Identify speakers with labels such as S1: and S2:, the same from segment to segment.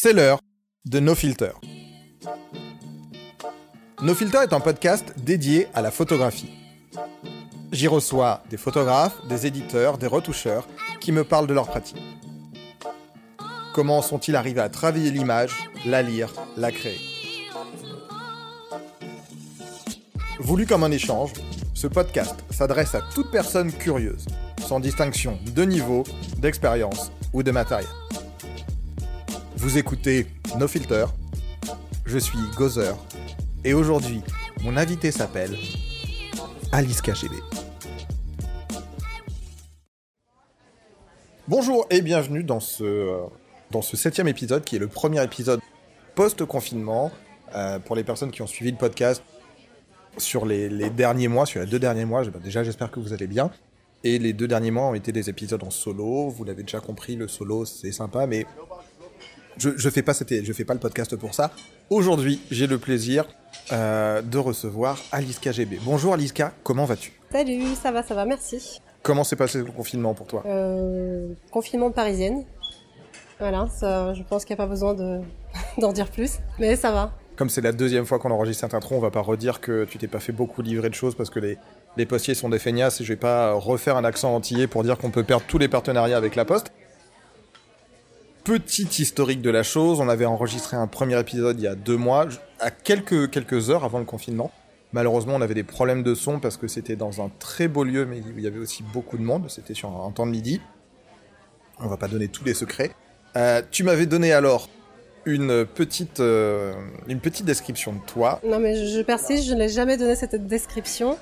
S1: C'est l'heure de No Filter. No Filter est un podcast dédié à la photographie. J'y reçois des photographes, des éditeurs, des retoucheurs qui me parlent de leur pratique. Comment sont-ils arrivés à travailler l'image, la lire, la créer? Voulu comme un échange, ce podcast s'adresse à toute personne curieuse, sans distinction de niveau, d'expérience ou de matériel. Vous écoutez No Filter, je suis Gozer, et aujourd'hui, mon invité s'appelle Alice KGB. Bonjour et bienvenue dans ce, euh, dans ce septième épisode qui est le premier épisode post-confinement. Euh, pour les personnes qui ont suivi le podcast sur les, les derniers mois, sur les deux derniers mois, déjà j'espère que vous allez bien. Et les deux derniers mois ont été des épisodes en solo. Vous l'avez déjà compris, le solo c'est sympa, mais je, je fais pas cette- je fais pas le podcast pour ça. Aujourd'hui, j'ai le plaisir euh, de recevoir Alice KGB. Bonjour Aliska, comment vas-tu?
S2: Salut, ça va, ça va, merci.
S1: Comment s'est passé le confinement pour toi?
S2: Euh, confinement parisienne. Voilà, ça, je pense qu'il n'y a pas besoin de- d'en dire plus, mais ça va.
S1: Comme c'est la deuxième fois qu'on enregistre cette intro, on va pas redire que tu t'es pas fait beaucoup livrer de choses parce que les, les postiers sont des feignasses et je vais pas refaire un accent antillais pour dire qu'on peut perdre tous les partenariats avec la Poste. Petit historique de la chose, on avait enregistré un premier épisode il y a deux mois, à quelques, heures avant le confinement. Malheureusement, on avait des problèmes de son parce que c'était dans un très beau lieu, mais il y avait aussi beaucoup de monde. C'était sur un temps de midi. On va pas donner tous les secrets. Euh, tu m'avais donné alors une petite, euh, petite description de toi.
S2: Non, mais je, persiste, je n'ai jamais donné cette description.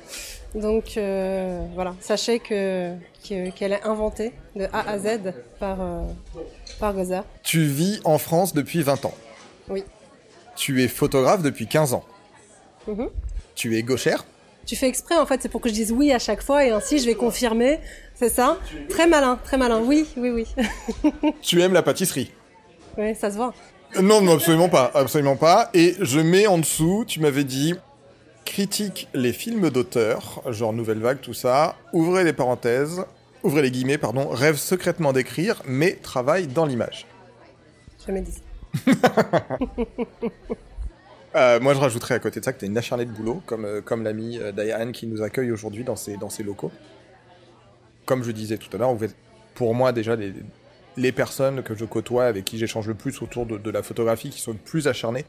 S2: Donc euh, voilà, sachez que que- qu'elle est inventée de A à Z par, par.
S1: Tu vis en France depuis 20 ans.
S2: Oui.
S1: Tu es photographe depuis 15 ans.
S2: Mhm.
S1: Tu es gauchère.
S2: Tu fais exprès, en fait, c'est pour que je dise oui à chaque fois et ainsi je vais confirmer. C'est ça? Très malin, très malin. Oui, oui, oui.
S1: Tu aimes la pâtisserie.
S2: oui, ça se voit.
S1: Euh, Non, non, absolument pas, absolument pas. Et je mets en dessous, tu m'avais dit, critique les films d'auteur, genre Nouvelle Vague, tout ça, ouvrez les parenthèses, ouvrez les guillemets, pardon, rêve secrètement d'écrire, mais travaille dans l'image.
S2: Jamais dit.
S1: Euh, moi, je rajouterais à côté de ça que tu es une acharnée de boulot, comme, euh, comme l'ami euh, Diane qui nous accueille aujourd'hui dans ses, dans ses locaux. Comme je disais tout à l'heure, vous êtes pour moi déjà les, les personnes que je côtoie, avec qui j'échange le plus autour de, de la photographie, qui sont le plus acharnées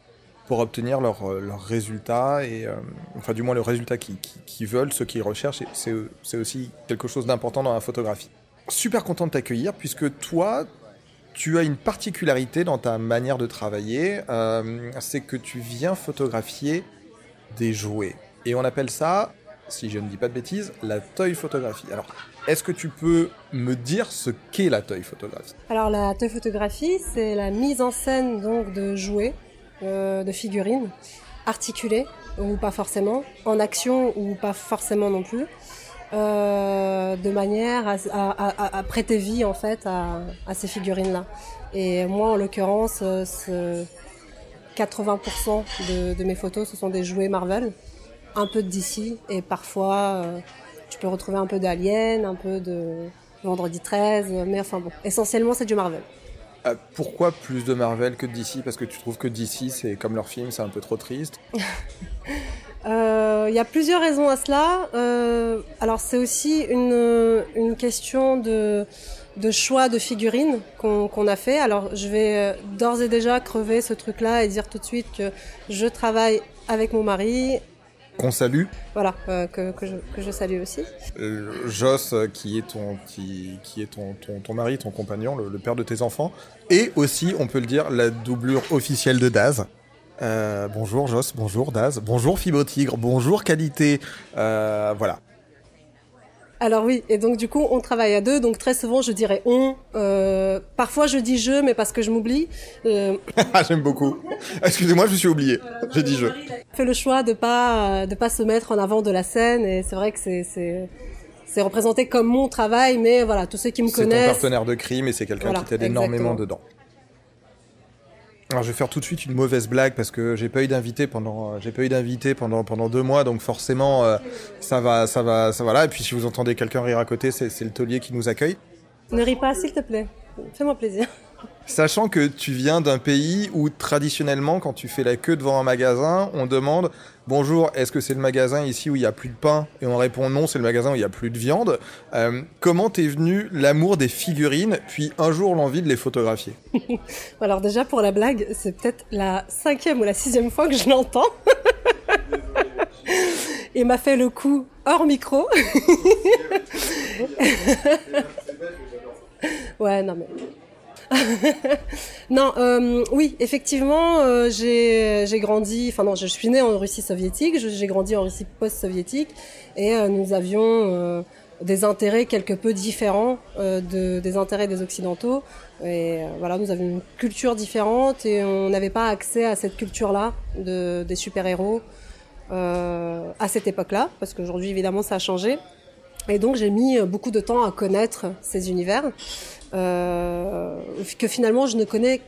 S1: pour obtenir leurs euh, résultats, euh, enfin du moins le résultat qu'ils qu'ils- qu'ils veulent, ce qu'ils recherchent, c'est aussi quelque chose d'important dans la photographie. Super content de t'accueillir, puisque toi, tu as une particularité dans ta manière de travailler, euh, c'est que tu viens photographier des jouets. Et on appelle ça, si je ne dis pas de bêtises, la toy photographie. Alors, est-ce que tu peux me dire ce qu'est la toy photographie?
S2: Alors la toy photographie, c'est la mise en scène donc de jouets, euh, de figurines, articulées ou pas forcément, en action ou pas forcément non plus, euh, de manière à, prêter vie en fait à, ces figurines-là. Et moi, en l'occurrence, euh, ce 80% de, de mes photos, ce sont des jouets Marvel, un peu de DC et parfois euh, tu peux retrouver un peu d'Alien, un peu de Vendredi 13, mais enfin bon, essentiellement c'est du Marvel.
S1: Euh, Pourquoi plus de Marvel que de DC Parce que tu trouves que DC, c'est comme leur film, c'est un peu trop triste.
S2: Euh, Il y a plusieurs raisons à cela. Euh, alors c'est aussi une, une question de, de choix de figurines qu'on a fait. Alors je vais euh, d'ores et déjà crever ce truc-là et dire tout de suite que je travaille avec mon mari.
S1: Qu'on salue.
S2: Voilà, euh, que, que, je, que je salue aussi.
S1: Euh, Joss, euh, qui est ton, qui, qui est ton, ton, ton mari, ton compagnon, le, le père de tes enfants, et aussi, on peut le dire, la doublure officielle de Daz. Euh, bonjour Joss, bonjour Daz, bonjour Fibo Tigre, bonjour Qualité, voilà.
S2: Alors oui, et donc du coup on travaille à deux, donc très souvent je dirais on. Euh, parfois je dis je, mais parce que je m'oublie. Euh,
S1: J'aime beaucoup. Excusez-moi, je me suis oublié. J'ai dit je.
S2: fait le choix de pas de pas se mettre en avant de la scène et c'est vrai que c'est c'est c'est représenté comme mon travail mais voilà tous ceux qui me
S1: C'est ton
S2: connaissent
S1: partenaire de crime et c'est quelqu'un
S2: Voilà,
S1: qui t'aide énormément dedans. Alors je vais faire tout de suite une mauvaise blague parce que j'ai pas eu d'invité pendant euh, j'ai pas eu d'invité pendant pendant deux mois donc forcément euh, ça va ça va ça voilà. Et puis si vous entendez quelqu'un rire à côté c'est le taulier qui nous accueille.
S2: ne ris pas s'il te plaît. Fais-moi plaisir
S1: Sachant que tu viens d'un pays où traditionnellement, quand tu fais la queue devant un magasin, on demande Bonjour, est-ce que c'est le magasin ici où il y a plus de pain? Et on répond non, c'est le magasin où il y a plus de viande. Euh, comment t'es venu l'amour des figurines, puis un jour l'envie de les photographier?
S2: Alors déjà pour la blague, c'est peut-être la cinquième ou la sixième fois que je l'entends. Il m'a fait le coup hors micro. ouais, non mais non, euh, oui, effectivement, euh, j'ai grandi, enfin non, je suis née en Russie soviétique, j'ai grandi en Russie post-soviétique, et euh, nous avions des intérêts quelque peu différents de, des intérêts des Occidentaux. Et voilà, nous avions une culture différente et on n'avait pas accès à cette culture-là de, des super-héros à cette époque-là, parce qu'aujourd'hui, évidemment, ça a changé. Et donc, j'ai mis beaucoup de temps à connaître ces univers euh, que finalement je ne connais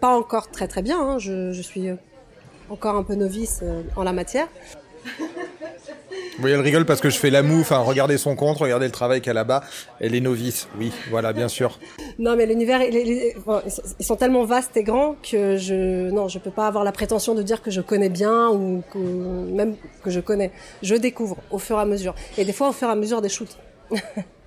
S2: pas encore très très bien. Hein. Je, je, suis encore un peu novice euh, en la matière.
S1: Oui, elle rigole parce que je fais la moue, enfin, regardez son compte, regardez le travail qu'elle a là-bas. Elle est novice, oui, voilà, bien sûr.
S2: non, mais l'univers, ils sont tellement vastes et grands que je, non, je peux pas avoir la prétention de dire que je connais bien ou que, même que je connais. Je découvre au fur et à mesure. Et des fois, au fur et à mesure des shoots.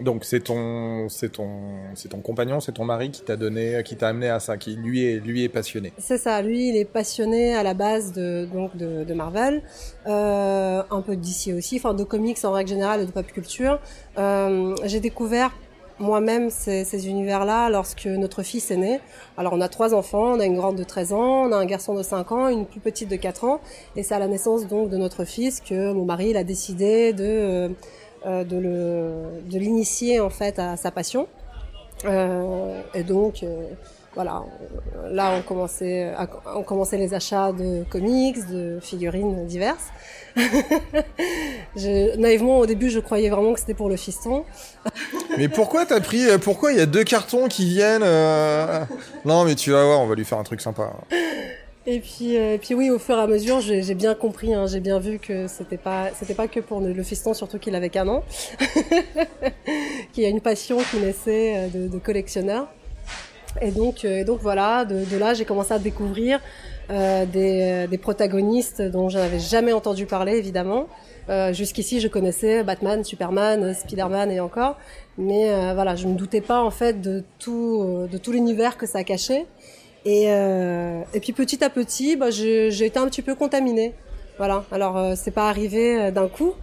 S1: Donc c'est ton, c'est ton, c'est ton compagnon, c'est ton mari qui t'a donné, qui t'a amené à ça, qui lui est, lui est passionné.
S2: C'est ça, lui il est passionné à la base de donc de, Marvel, euh, un peu d'ici aussi, enfin de comics en règle générale et de pop culture. Euh, j'ai découvert moi-même ces, ces univers-là lorsque notre fils est né. Alors on a trois enfants, on a une grande de 13 ans, on a un garçon de 5 ans, une plus petite de 4 ans, et c'est à la naissance donc de notre fils que mon mari il a décidé de euh, de le de l'initier en fait à sa passion. Euh, et donc euh, voilà, là on commençait, on commençait les achats de comics, de figurines diverses. naïvement au début je croyais vraiment que c'était pour le fiston.
S1: mais pourquoi t'as pris, pourquoi il y a deux cartons qui viennent Non mais tu vas voir, on va lui faire un truc sympa.
S2: Et puis, euh, et puis oui, au fur et à mesure, j'ai bien compris, hein, j'ai bien vu que c'était pas, c'était pas que pour le fiston, surtout qu'il avait qu'un an, qu'il y a une passion qui naissait euh, de, de collectionneur. Et donc, euh, et donc voilà, de, de là, j'ai commencé à découvrir euh, des, des, protagonistes dont je n'avais jamais entendu parler, évidemment. Euh, Jusqu'ici, je connaissais Batman, Superman, Spider-Man et encore, mais voilà, je ne me doutais pas en fait de tout, de tout l'univers que ça cachait. Et, euh, et puis petit à petit, bah, j'ai été un petit peu contaminée. Voilà. Alors euh, c'est pas arrivé euh, d'un coup.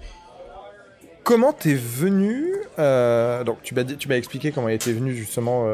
S1: Comment t'es venu euh, Donc tu m'as expliqué comment était venu justement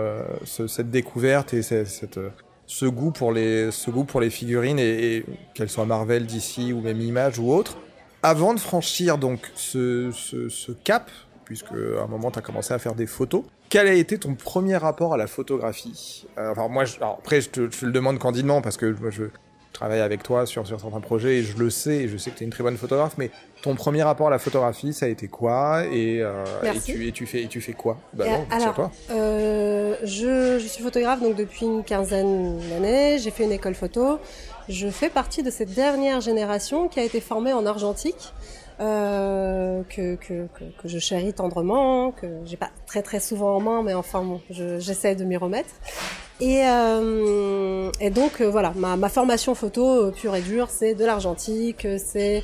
S1: ce, cette découverte et ce goût pour les figurines et, qu'elles soient Marvel, DC ou même Image ou autre. Avant de franchir donc ce cap, puisque à un moment tu as commencé à faire des photos. Quel a été ton premier rapport à la photographie euh, Enfin, moi, je, alors après, je te, je le demande candidement parce que je, je travaille avec toi sur, sur certains projets et je le sais et je sais que tu es une très bonne photographe, mais ton premier rapport à la photographie, ça a été quoi et, euh, et, tu, et, tu, fais, et tu fais quoi?
S2: Bah non, alors, toi. Euh, je, je suis photographe donc depuis une quinzaine d'années, j'ai fait une école photo. Je fais partie de cette dernière génération qui a été formée en argentique. Euh, que, que, que, je chéris tendrement, que j'ai pas très très souvent en main, mais enfin bon, j'essaie de m'y remettre. Et, euh, et donc euh, voilà, ma, ma, formation photo pure et dure, c'est de l'argentique, c'est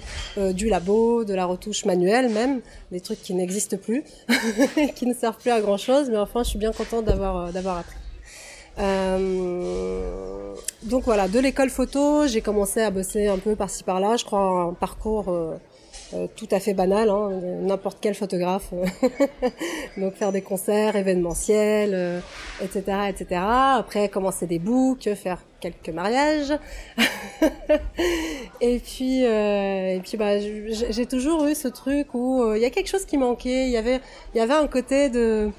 S2: du labo, de la retouche manuelle même, des trucs qui n'existent plus, qui ne servent plus à grand chose, mais enfin je suis bien contente d'avoir d'avoir appris. Donc voilà, de l'école photo, j'ai commencé à bosser un peu par-ci par-là. Je crois un parcours euh, tout à fait banal, hein, n'importe quel photographe. donc faire des concerts événementiels, euh, etc., etc. Après commencer des books, faire quelques mariages. et puis, euh, et puis bah, j'ai toujours eu ce truc où il y a quelque chose qui manquait. Il y avait, il y avait un côté de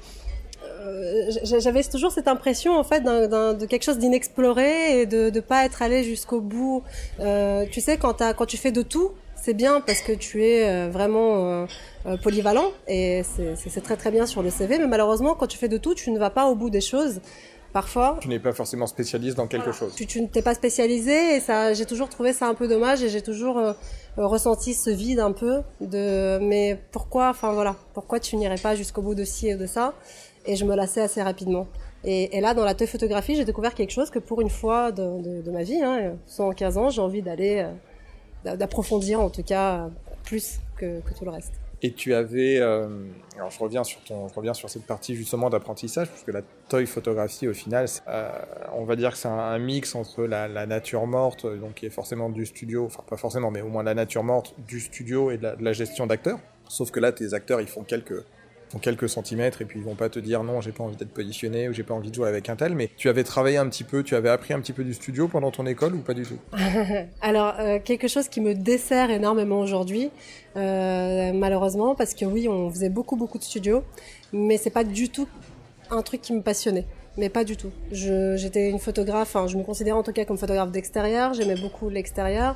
S2: j'avais toujours cette impression en fait de quelque chose d'inexploré et de ne pas être allé jusqu'au bout. Euh, tu sais, quand tu fais de tout, c'est bien parce que tu es euh, vraiment euh, polyvalent et c'est, très très bien sur le CV. Mais malheureusement, quand tu fais de tout, tu ne vas pas au bout des choses. parfois.
S1: Tu n'es pas forcément spécialiste dans quelque chose.
S2: Tu, tu ne t'es pas spécialisé et ça, j'ai toujours trouvé ça un peu dommage et j'ai toujours euh, ressenti ce vide un peu de, mais pourquoi, enfin voilà, pourquoi tu n'irais pas jusqu'au bout de ci et de ça? Et je me lassais assez rapidement. Et, et là, dans la photographie, j'ai découvert quelque chose que pour une fois de, de, de ma vie, hein, 115 ans, j'ai envie d'aller, euh, d'approfondir en tout cas plus que, que tout le reste.
S1: Et tu avais, euh, alors je reviens sur ton, reviens sur cette partie justement d'apprentissage, puisque la toy photographie au final, euh, on va dire que c'est un, mix entre la, nature morte, donc qui est forcément du studio, enfin pas forcément, mais au moins la nature morte du studio et de la gestion d'acteurs. Sauf que là, tes acteurs, ils font quelques font quelques centimètres et puis ils vont pas te dire non j'ai pas envie d'être positionné ou j'ai pas envie de jouer avec un tel mais tu avais travaillé un petit peu tu avais appris un petit peu du studio pendant ton école ou pas du tout?
S2: Alors euh, quelque chose qui me dessert énormément aujourd'hui euh, malheureusement parce que oui on faisait beaucoup beaucoup de studio mais c'est pas du tout un truc qui me passionnait. Mais pas du tout. J'étais une photographe, je me considère en tout cas comme photographe d'extérieur, j'aimais beaucoup l'extérieur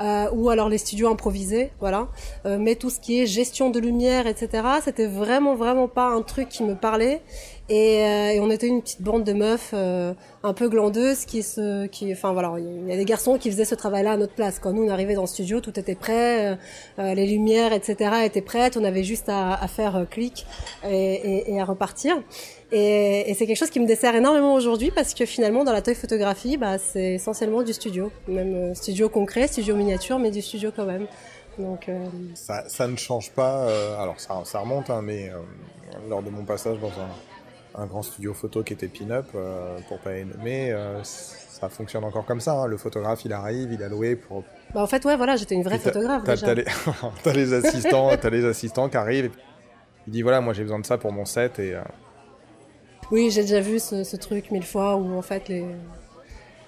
S2: euh, ou alors les studios improvisés, voilà. Euh, mais tout ce qui est gestion de lumière, etc., c'était vraiment vraiment pas un truc qui me parlait. Et, euh, et on était une petite bande de meufs euh, un peu glandeuses qui se, qui, enfin voilà, il y a des garçons qui faisaient ce travail-là à notre place. Quand nous on arrivait dans le studio, tout était prêt, euh, les lumières, etc., étaient prêtes. On avait juste à, à faire clic et, et, et à repartir. Et, c'est quelque chose qui me dessert énormément aujourd'hui parce que finalement, dans la toy photographie, bah, c'est essentiellement du studio. Même studio concret, studio miniature, mais du studio quand même. Donc, euh...
S1: ça, ça ne change pas. Euh, alors, ça, ça remonte, hein, mais euh, lors de mon passage dans un, un grand studio photo qui était Pin-Up, euh, pour pas les nommer, ça fonctionne encore comme ça. Hein. Le photographe, il arrive, il a loué pour.
S2: Bah, en fait, ouais, voilà, j'étais une vraie photographe.
S1: T'as, t'as, les... les assistants, t'as les assistants qui arrivent. Il dit voilà, moi j'ai besoin de ça pour mon set et
S2: oui, j'ai déjà vu ce, ce, truc mille fois où en fait les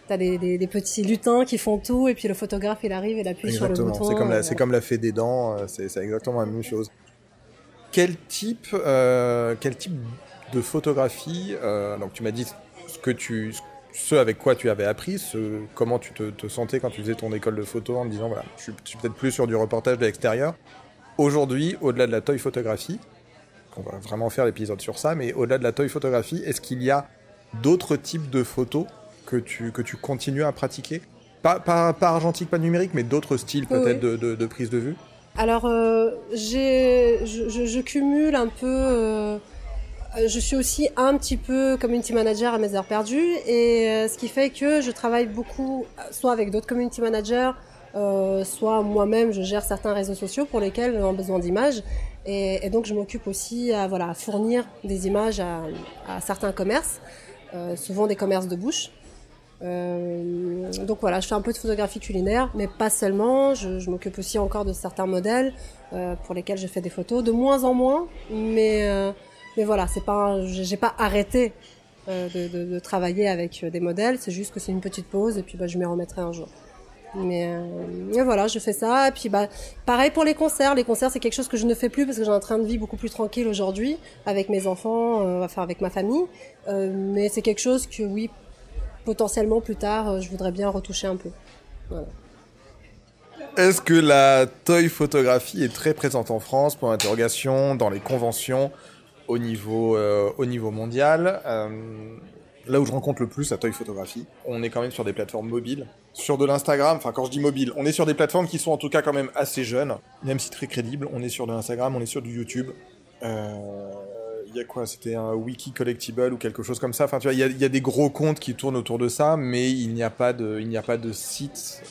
S2: t'as des, des, des, petits lutins qui font tout et puis le photographe il arrive et il appuie sur le bouton.
S1: C'est comme la, c'est comme la fée des dents, euh, c'est exactement la même chose. Quel type, euh, quel type de photographie euh, Donc tu m'as dit ce que tu, ce avec quoi tu avais appris, ce, comment tu te, te, sentais quand tu faisais ton école de photo en te disant voilà, je suis, suis peut-être plus sur du reportage de l'extérieur. Aujourd'hui, au-delà de la toy photographie, on va vraiment faire l'épisode sur ça, mais au-delà de la toy photographie, est-ce qu'il y a d'autres types de photos que tu, que tu continues à pratiquer? Pas, pas, pas argentique, pas numérique, mais d'autres styles peut-être oui. de, de, de, prise de vue?
S2: Alors, euh, je, cumule un peu... Euh, je suis aussi un petit peu community manager à mes heures perdues, et euh, ce qui fait que je travaille beaucoup, soit avec d'autres community managers, euh, soit moi-même je gère certains réseaux sociaux pour lesquels on a besoin d'images et, donc je m'occupe aussi à, voilà, fournir des images à, certains commerces, euh, souvent des commerces de bouche. Euh, donc voilà, je fais un peu de photographie culinaire, mais pas seulement. Je, je m'occupe aussi encore de certains modèles euh, pour lesquels je fais des photos, de moins en moins. Mais euh, mais voilà, c'est pas, j'ai pas arrêté euh, de, travailler avec des modèles. C'est juste que c'est une petite pause et puis bah, je m'y remettrai un jour. Mais euh, voilà, je fais ça. Puis bah, pareil pour les concerts. Les concerts, c'est quelque chose que je ne fais plus parce que j'ai un train de vie beaucoup plus tranquille aujourd'hui avec mes enfants, euh, enfin avec ma famille. Euh, mais c'est quelque chose que oui, potentiellement plus tard, euh, je voudrais bien retoucher un peu.
S1: Est-ce que la toy photographie est très présente en France pour l'interrogation, dans les conventions, au niveau, euh, au niveau mondial euh, là où je rencontre le plus la toy photographie, on est quand même sur des plateformes mobiles. Sur de l'Instagram, enfin quand je dis mobile, on est sur des plateformes qui sont en tout cas quand même assez jeunes, même si très crédibles. On est sur de l'Instagram, on est sur du YouTube. Euh, il y a quoi? C'était un wiki collectible ou quelque chose comme ça. Enfin, tu vois, il y, a, des gros comptes qui tournent autour de ça, mais il n'y a pas de, il n'y a pas de site,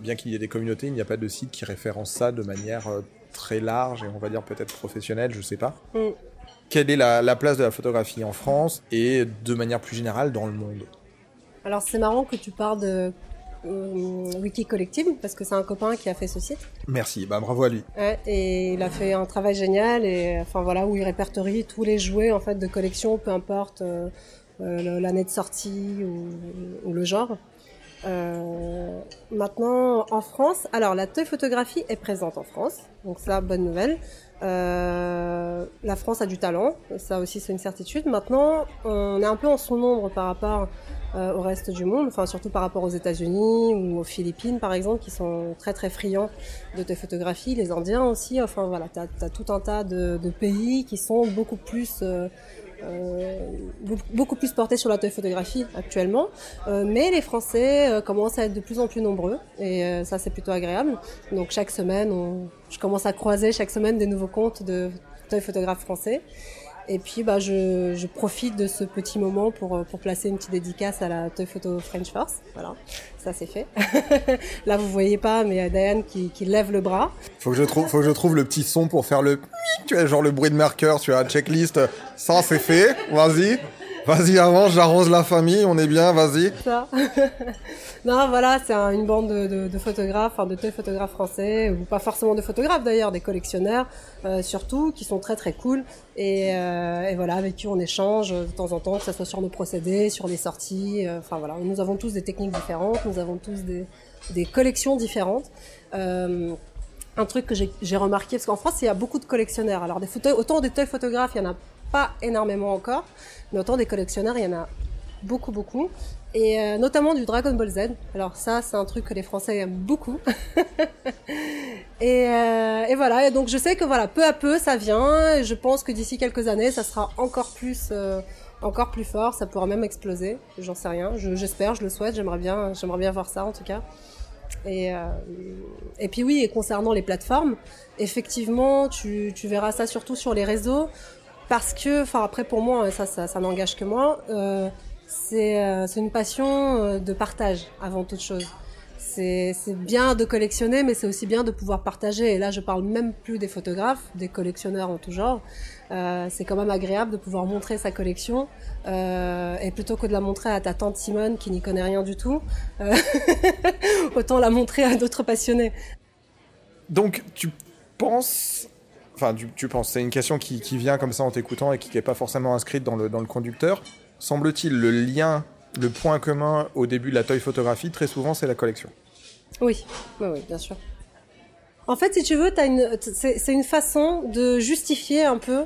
S1: bien qu'il y ait des communautés, il n'y a pas de site qui référence ça de manière très large et on va dire peut-être professionnelle, je sais pas. Mm. Quelle est la, la, place de la photographie en France et de manière plus générale dans le monde
S2: Alors c'est marrant que tu parles de euh, Wiki Collective parce que c'est un copain qui a fait ce site.
S1: Merci, bah bravo à lui.
S2: Ouais, et il a fait un travail génial et enfin voilà où il répertorie tous les jouets en fait de collection, peu importe euh, euh, l'année de sortie ou, ou, le genre. Euh, maintenant, en France, alors la toy photographie est présente en France, donc ça, bonne nouvelle. Euh, la France a du talent, ça aussi c'est une certitude. Maintenant, on est un peu en son nombre par rapport euh, au reste du monde, enfin surtout par rapport aux États-Unis ou aux Philippines par exemple, qui sont très très friands de tes photographies, les Indiens aussi. Enfin voilà, t'as as tout un tas de, pays qui sont beaucoup plus euh, beaucoup plus porté sur la photographie actuellement, mais les Français commencent à être de plus en plus nombreux et ça c'est plutôt agréable. Donc chaque semaine, on, je commence à croiser chaque semaine des nouveaux comptes de photographes français. Et puis, bah, je, je, profite de ce petit moment pour, pour placer une petite dédicace à la Toy Photo French Force. Voilà, ça c'est fait. Là, vous voyez pas, mais Diane qui, qui lève le bras.
S1: Faut que je trouve, faut que je trouve le petit son pour faire le, tu vois, genre le bruit de marqueur, tu as checklist. Ça c'est fait. Vas-y. Vas-y, avance, j'arrose la famille, on est bien, vas-y.
S2: Ça. non, voilà, c'est une bande de, de, photographes, enfin de photographes français, ou pas forcément de photographes d'ailleurs, des collectionneurs euh, surtout, qui sont très très cool. Et, euh, et, voilà, avec qui on échange de temps en temps, que ce soit sur nos procédés, sur les sorties. Euh, enfin voilà, nous avons tous des techniques différentes, nous avons tous des, collections différentes. Un truc que j'ai remarqué, parce qu'en France, il y a beaucoup de collectionneurs. Alors, des autant des toy photographes, il y en a pas énormément encore, mais autant des collectionneurs, il y en a beaucoup, beaucoup. Et euh, notamment du Dragon Ball Z. Alors ça, c'est un truc que les Français aiment beaucoup. et, euh, et, voilà, et donc je sais que voilà, peu à peu, ça vient. Et je pense que d'ici quelques années, ça sera encore plus... Euh, encore plus fort, ça pourra même exploser, j'en sais rien, j'espère, je, le souhaite, j'aimerais bien, j'aimerais bien voir ça en tout cas. Et, euh, et puis oui, et concernant les plateformes, effectivement, tu, tu verras ça surtout sur les réseaux parce que, enfin après pour moi, ça, ça, ça n'engage que moi, euh, c'est euh, une passion euh, de partage avant toute chose. C'est bien de collectionner, mais c'est aussi bien de pouvoir partager. Et là, je parle même plus des photographes, des collectionneurs en tout genre. Euh, c'est quand même agréable de pouvoir montrer sa collection et plutôt que de la montrer à ta tante Simone qui n'y connaît rien du tout, autant la montrer à d'autres passionnés.
S1: Donc, tu penses Enfin, tu, penses, c'est une question qui, vient comme ça en t'écoutant et qui n'est pas forcément inscrite dans le, dans le conducteur. Semble-t-il, le lien, le point commun au début de la toy photographie, très souvent, c'est la collection.
S2: Oui, oui, oui, bien sûr. En fait, si tu veux, c'est une façon de justifier un peu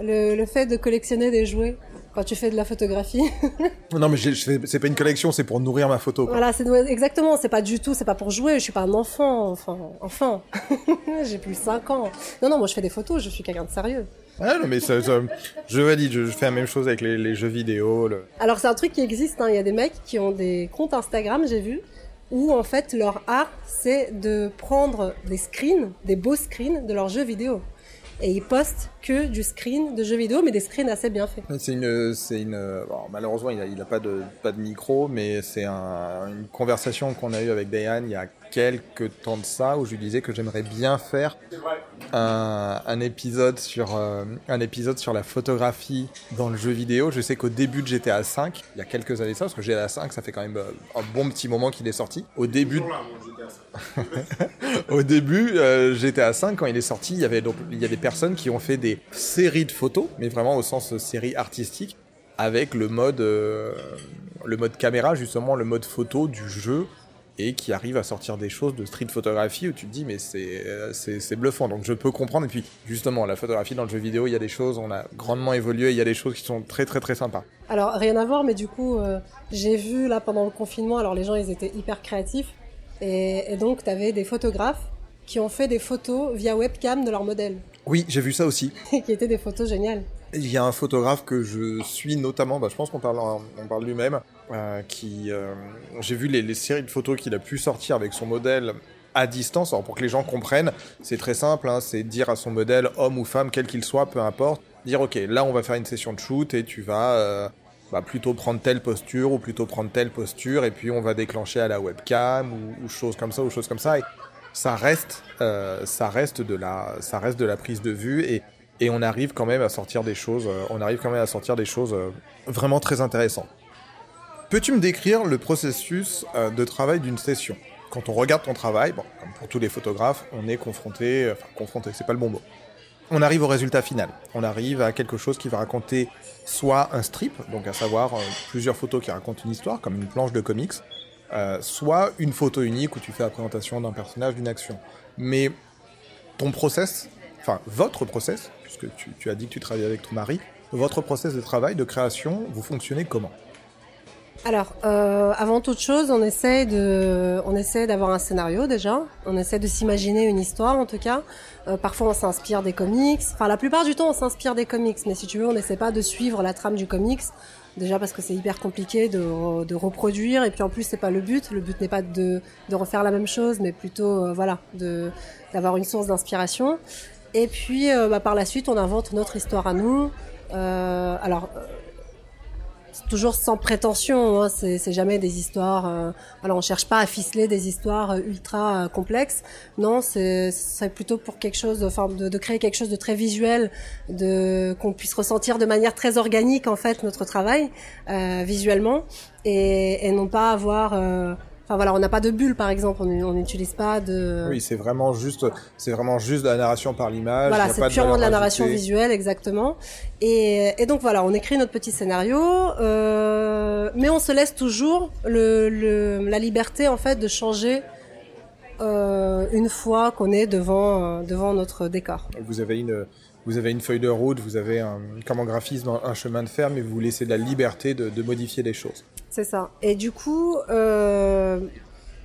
S2: le, le fait de collectionner des jouets quand tu fais de la photographie.
S1: non, mais c'est pas une collection, c'est pour nourrir ma photo.
S2: Quoi. Voilà, c'est exactement. C'est pas du tout, c'est pas pour jouer. Je suis pas un enfant, enfin, enfin. J'ai plus 5 ans. Non, non, moi je fais des photos. Je suis quelqu'un de sérieux.
S1: Ah non, mais ça, je valide. Je, fais la même chose avec les, jeux vidéo.
S2: Alors c'est un truc qui existe. Hein. Il y a des mecs qui ont des comptes Instagram, j'ai vu, où en fait leur art c'est de prendre des screens, des beaux screens de leurs jeux vidéo et il poste que du screen de jeux vidéo, mais des screens assez bien faits.
S1: C'est une, c'est une, malheureusement il a, il a, pas de, pas de micro, mais c'est un, une conversation qu'on a eue avec Diane il y a quelques temps de ça où je lui disais que j'aimerais bien faire un, épisode sur euh, un épisode sur la photographie dans le jeu vidéo. Je sais qu'au début de GTA 5, il y a quelques années ça, parce que GTA 5, ça fait quand même euh, un bon petit moment qu'il est sorti. Au début, au début, euh, GTA 5 quand il est sorti, il y avait donc il y a des personnes qui ont fait des séries de photos, mais vraiment au sens série artistique, avec le mode le mode caméra justement, le mode photo du jeu et qui arrive à sortir des choses de street photographie où tu te dis mais euh, c'est bluffant. Donc je peux comprendre. Et puis justement la photographie dans le jeu vidéo il y a des choses on a grandement évolué il y a des choses qui sont très très très sympas.
S2: Alors rien à voir mais du coup euh, j'ai vu là pendant le confinement alors les gens ils étaient hyper créatifs. Et, et donc tu avais des photographes qui ont fait des photos via webcam de leurs modèles.
S1: Oui j'ai vu ça aussi.
S2: Qui étaient des photos géniales.
S1: Il y a un photographe que je suis notamment, bah, je pense qu'on parle, on parle lui-même, euh, qui, euh, j'ai vu les, séries de photos qu'il a pu sortir avec son modèle à distance. Alors pour que les gens comprennent, c'est très simple, hein, c'est dire à son modèle, homme ou femme, quel qu'il soit, peu importe, dire ok, là on va faire une session de shoot et tu vas euh, bah, plutôt prendre telle posture ou plutôt prendre telle posture et puis on va déclencher à la webcam ou, ou choses comme ça ou choses comme ça. Ça reste, ça reste de la, ça reste de la prise de vue et et on arrive quand même à sortir des choses, on arrive quand même à sortir des choses vraiment très intéressantes. Peux-tu me décrire le processus euh, de travail d'une session? Quand on regarde ton travail, comme pour tous les photographes, on est confronté, enfin confronté, c'est pas le bon mot. On arrive au résultat final. On arrive à quelque chose qui va raconter soit un strip, donc à savoir plusieurs photos qui racontent une histoire, comme une planche de comics, euh, soit une photo unique où tu fais la présentation d'un personnage, d'une action. Mais ton process, enfin votre process, puisque tu, tu, as dit que tu travaillais avec ton mari, votre process de travail, de création, vous fonctionnez comment?
S2: Alors, euh, avant toute chose, on essaie de, on essaie d'avoir un scénario déjà. On essaie de s'imaginer une histoire, en tout cas. Euh, parfois, on s'inspire des comics. Enfin, la plupart du temps, on s'inspire des comics. Mais si tu veux, on n'essaie pas de suivre la trame du comics. Déjà parce que c'est hyper compliqué de, de, reproduire. Et puis en plus, c'est pas le but. Le but n'est pas de, de refaire la même chose, mais plutôt, euh, voilà, de d'avoir une source d'inspiration. Et puis, euh, bah, par la suite, on invente notre histoire à nous. alors toujours sans prétention. Hein, c'est jamais des histoires. Euh, alors on cherche pas à ficeler des histoires euh, ultra euh, complexes. Non, c'est plutôt pour quelque chose, enfin de, de, créer quelque chose de très visuel, de qu'on puisse ressentir de manière très organique en fait notre travail euh, visuellement et, et, non pas avoir Enfin voilà, on n'a pas de bulle par exemple, on n'utilise pas de.
S1: Oui, c'est vraiment juste, c'est vraiment juste de la narration par l'image.
S2: Voilà, c'est purement de, la narration visuelle, exactement. Et, et, donc voilà, on écrit notre petit scénario, euh, mais on se laisse toujours le, le, la liberté en fait de changer euh, une fois qu'on est devant devant notre décor.
S1: Vous avez une vous avez une feuille de route, vous avez un, comme en graphisme un chemin de fer, mais vous laissez de la liberté de, de modifier les choses.
S2: C'est ça. Et du coup, euh,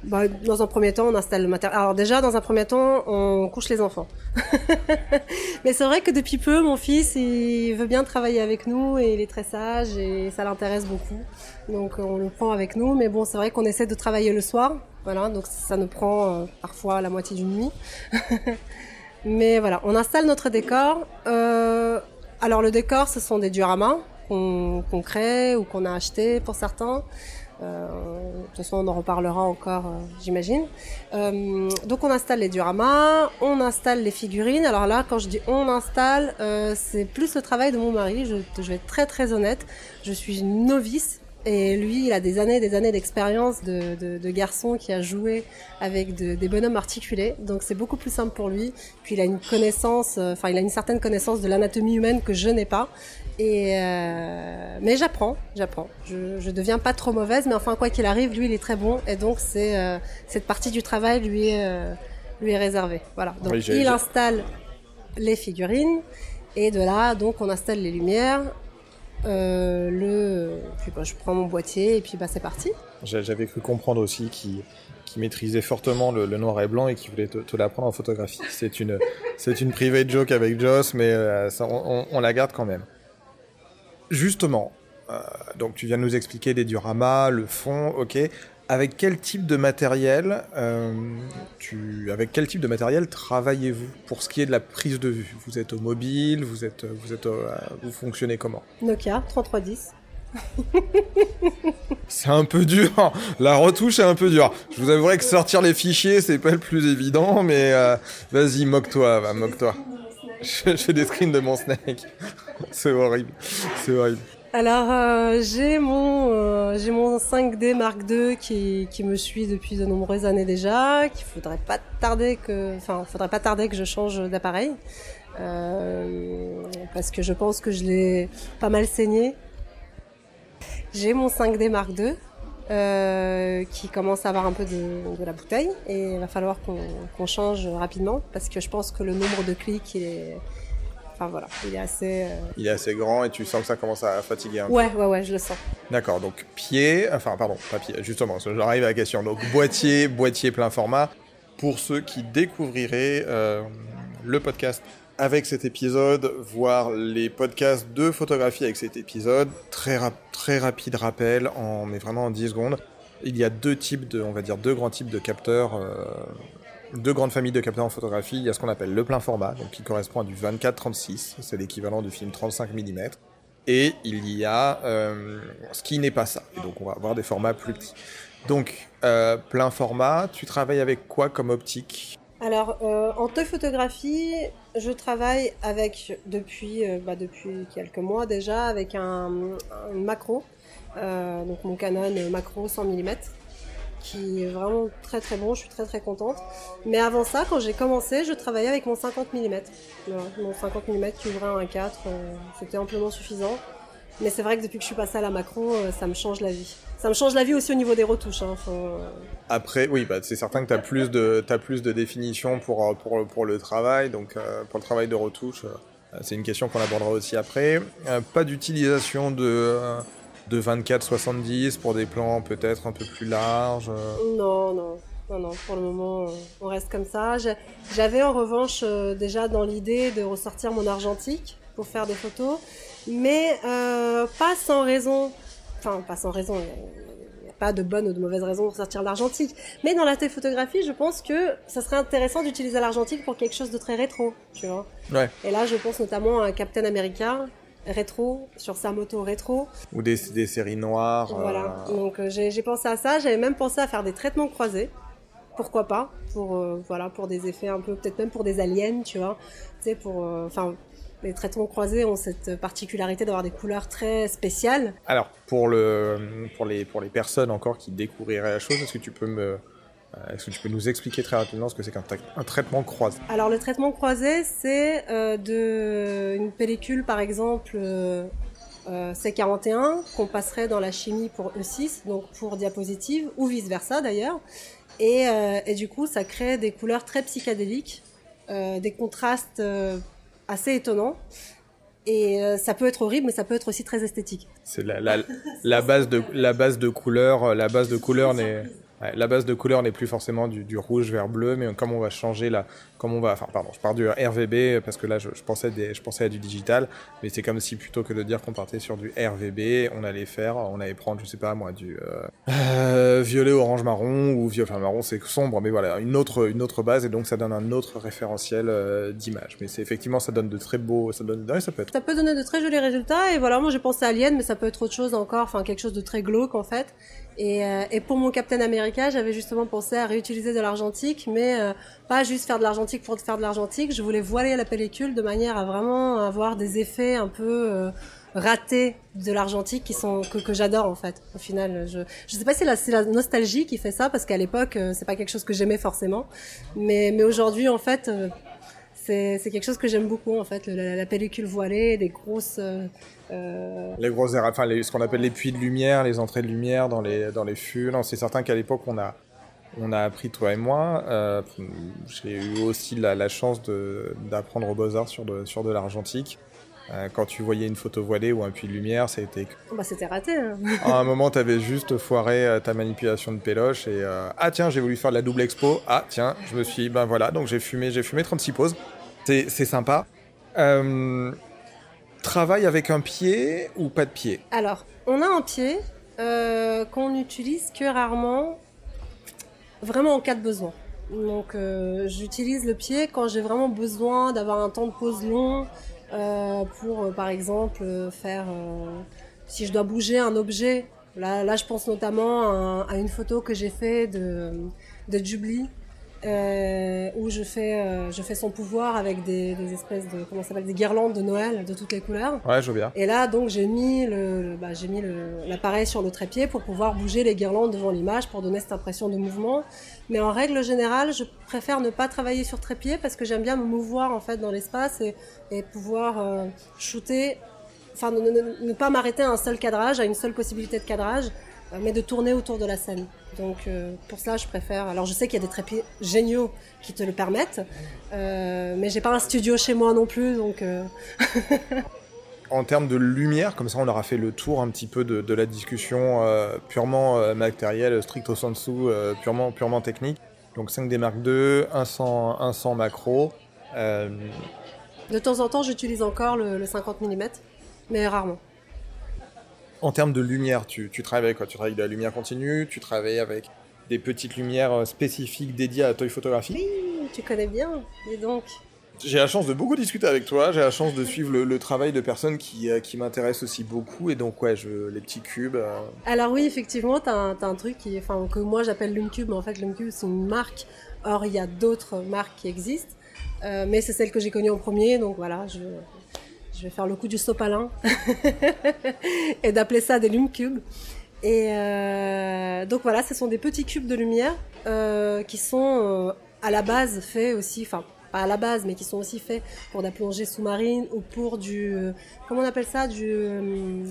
S2: bah, dans un premier temps, on installe le matériel. Alors déjà, dans un premier temps, on couche les enfants. Mais c'est vrai que depuis peu, mon fils, il veut bien travailler avec nous et il est très sage et ça l'intéresse beaucoup. Donc on le prend avec nous. Mais bon, c'est vrai qu'on essaie de travailler le soir. Voilà, donc ça nous prend euh, parfois la moitié d'une nuit. Mais voilà, on installe notre décor. Euh, alors le décor, ce sont des dioramas qu'on crée ou qu'on a acheté pour certains. Euh, de toute façon, on en reparlera encore, euh, j'imagine. Euh, donc, on installe les dioramas, on installe les figurines. Alors là, quand je dis on installe, c'est plus le travail de mon mari. Je, vais être très très honnête. Je suis novice et lui, il a des années, des années d'expérience de, garçon qui a joué avec de, des bonhommes articulés. Donc c'est beaucoup plus simple pour lui. Puis il a une connaissance, enfin il a une certaine connaissance de l'anatomie humaine que je n'ai pas. Et euh, mais j'apprends, j'apprends. Je, je deviens pas trop mauvaise, mais enfin quoi qu'il arrive, lui il est très bon. Et donc c'est euh, cette partie du travail lui est euh, lui est réservée. Voilà. Donc il installe les figurines. Et de là, donc, on installe les lumières, le, puis bah, je prends mon boîtier et puis bah c'est parti.
S1: J'avais cru comprendre aussi qu'il qui maîtrisait fortement le, le, noir et blanc et qui voulait te, te l'apprendre en photographie. C'est une, c'est une private joke avec Joss, mais euh, ça, on, on, la garde quand même. Justement, euh, donc tu viens de nous expliquer les dioramas, le fond, ok avec quel type de matériel, euh, tu, avec quel type de matériel travaillez-vous pour ce qui est de la prise de vue? Vous êtes au mobile, vous êtes, vous êtes, euh, vous fonctionnez comment?
S2: Nokia 3310.
S1: c'est un peu dur. La retouche est un peu dure. Je vous avouerai que sortir les fichiers, c'est pas le plus évident, mais euh, vas-y, moque-toi, va, moque-toi. Je, fais des screens de mon snake. C'est horrible. C'est horrible.
S2: Alors euh, j'ai mon euh, j'ai mon 5D Mark II qui, qui me suit depuis de nombreuses années déjà, qu'il faudrait pas tarder que enfin faudrait pas tarder que je change d'appareil euh, parce que je pense que je l'ai pas mal saigné. J'ai mon 5D Mark II qui commence à avoir un peu de, de la bouteille et il va falloir qu'on qu change rapidement parce que je pense que le nombre de clics est Enfin voilà, il est assez. Euh...
S1: Il est assez grand et tu sens que ça commence à fatiguer un
S2: ouais, peu. Ouais, ouais, ouais, je le sens.
S1: D'accord, donc pied, enfin pardon, pas pied, justement, j'arrive à la question. Donc boîtier, boîtier plein format. Pour ceux qui découvriraient euh, le podcast avec cet épisode, voir les podcasts de photographie avec cet épisode, très, rap très rapide rappel, en, mais vraiment en 10 secondes. Il y a deux types de, on va dire, deux grands types de capteurs euh, deux grandes familles de capteurs en photographie. Il y a ce qu'on appelle le plein format, donc qui correspond à du 24-36, c'est l'équivalent du film 35 mm. Et il y a euh, ce qui n'est pas ça. Et donc on va avoir des formats plus petits. Donc euh, plein format, tu travailles avec quoi comme optique?
S2: Alors, euh, en photographie, je travaille avec depuis bah, depuis quelques mois déjà avec un, macro, donc mon Canon macro 100 mm qui est vraiment très très bon, je suis très très contente. Mais avant ça, quand j'ai commencé, je travaillais avec mon 50 mm. Mon 50 mm qui ouvrait un 4, euh, c'était amplement suffisant. Mais c'est vrai que depuis que je suis passée à la macro, euh, ça me change la vie. Ça me change la vie aussi au niveau des retouches. Hein, faut...
S1: Après, oui, bah, c'est certain que tu as plus de, as plus de définition pour, pour, pour le travail, donc euh, pour le travail de retouche. c'est une question qu'on abordera aussi après. pas d'utilisation de de 24-70 pour des plans peut-être un peu plus larges
S2: Non, non. Non, non, pour le moment, on reste comme ça. J'avais en revanche déjà dans l'idée de ressortir mon argentique pour faire des photos, mais pas sans raison. Enfin, pas sans raison pas de bonne ou de mauvaise raison pour sortir l'argentique. Mais dans la photographie, je pense que ça serait intéressant d'utiliser l'argentique pour quelque chose de très rétro, tu vois.
S1: Ouais.
S2: Et là, je pense notamment à Captain America rétro sur sa moto rétro.
S1: Ou des, des séries noires
S2: voilà. euh, donc euh, j'ai pensé à ça. J'avais même pensé à faire des traitements croisés. Pourquoi pas pour euh, voilà pour des effets un peu peut-être même pour des aliens tu vois. Tu sais pour enfin les traitements croisés ont cette particularité d'avoir des couleurs très spéciales.
S1: Alors, pour, le, pour, les, pour les personnes encore qui découvriraient la chose, est-ce que tu peux me... Euh, est-ce que tu peux nous expliquer très rapidement ce que c'est qu'un un traitement croisé?
S2: Alors le traitement croisé, c'est euh, de une pellicule par exemple euh, C41 qu'on passerait dans la chimie pour E6, donc pour diapositive ou vice versa d'ailleurs, et, et, du coup ça crée des couleurs très psychédéliques, des contrastes assez étonnant. Et euh, ça peut être horrible, mais ça peut être aussi très esthétique.
S1: C'est la, la, la, base de la base de couleur, la base de couleur n'est la base de couleur n'est plus forcément du, rouge vers bleu, mais comme on va changer la, comme on va, enfin pardon, je pars du RVB parce que là je, pensais à du digital, mais c'est comme si plutôt que de dire qu'on partait sur du RVB, on allait faire, on allait prendre, je sais pas moi, du euh, euh, violet, orange, marron ou violet, enfin marron c'est sombre, mais voilà une autre base et donc ça donne un autre référentiel euh, d'image. Mais c'est effectivement ça donne de très beaux, ça donne, ça peut être.
S2: Ça peut donner de très jolis résultats et voilà moi j'ai pensé à Alien, mais ça peut être autre chose encore, enfin quelque chose de très glauque en fait. Et, et pour mon Captain America, j'avais justement pensé à réutiliser de l'argentique, mais pas juste faire de l'argentique pour faire de l'argentique. Je voulais voiler la pellicule de manière à vraiment avoir des effets un peu euh, ratés de l'argentique qui sont que, j'adore en fait. Au final, je je sais pas si c'est la, nostalgie qui fait ça parce qu'à l'époque euh, c'est pas quelque chose que j'aimais forcément, mais mais aujourd'hui en fait euh, c'est quelque chose que j'aime beaucoup en fait la, pellicule voilée, des grosses.
S1: Les grosses, enfin ce qu'on appelle les puits de lumière, les entrées de lumière dans les dans les fûts. C'est certain qu'à l'époque on a on a appris, toi et moi. Euh, j'ai eu aussi la, chance d'apprendre aux Beaux-Arts sur de, sur de l'argentique. Euh, quand tu voyais une photo voilée ou un puits de lumière, ça a été...
S2: Bah, c'était raté. Hein.
S1: à un moment, tu avais juste foiré euh, ta manipulation de péloche et ah tiens, j'ai voulu faire de la double expo. Ah tiens, je me suis ben voilà, donc j'ai fumé, j'ai fumé 36 poses. C'est sympa. travail avec un pied ou pas de pied?
S2: Alors, on a un pied qu'on n'utilise que rarement vraiment en cas de besoin. Donc euh, j'utilise le pied quand j'ai vraiment besoin d'avoir un temps de pause long euh, pour euh, par exemple faire si je dois bouger un objet. Là, là je pense notamment à, une photo que j'ai fait de, de Jubilee euh, où je fais, euh, je fais son pouvoir avec des, des espèces de comment s'appelle des guirlandes de Noël de toutes les couleurs.
S1: Ouais, je vois bien.
S2: Et là, donc, j'ai mis le, bah, j'ai mis l'appareil sur le trépied pour pouvoir bouger les guirlandes devant l'image pour donner cette impression de mouvement. Mais en règle générale, je préfère ne pas travailler sur trépied parce que j'aime bien me mouvoir en fait dans l'espace et, et pouvoir euh, shooter. Enfin, ne, ne, ne pas m'arrêter à un seul cadrage, à une seule possibilité de cadrage, mais de tourner autour de la scène. Donc euh, pour ça, je préfère. Alors je sais qu'il y a des trépieds géniaux qui te le permettent, euh, mais j'ai pas un studio chez moi non plus, donc. Euh...
S1: en termes de lumière, comme ça on aura fait le tour un petit peu de, de la discussion purement matérielle, stricto sensu, purement, purement technique. Donc 5D Mark II, 100, 100 macro.
S2: De temps en temps, j'utilise encore le, le 50 mm, mais rarement.
S1: En termes de lumière, tu, tu travailles avec quoi? Tu travailles avec de la lumière continue Tu travailles avec des petites lumières euh, spécifiques dédiées à la toy photographie
S2: Oui, tu connais bien, dis donc.
S1: J'ai la chance de beaucoup discuter avec toi, j'ai la chance de suivre le, le travail de personnes qui, euh, qui m'intéressent aussi beaucoup, et donc ouais, je, les petits cubes. Euh...
S2: Alors oui, effectivement, t'as un, as un truc qui, enfin, que moi j'appelle Lumcube, mais en fait Lumcube c'est une marque, or il y a d'autres marques qui existent, euh, mais c'est celle que j'ai connue en premier, donc voilà, je, je vais faire le coup du sopalin et d'appeler ça des lume cubes. Et euh, donc voilà, ce sont des petits cubes de lumière euh, qui sont euh, à la base faits aussi, enfin pas à la base, mais qui sont aussi faits pour de la plongée sous-marine ou pour du, comment on appelle ça, du,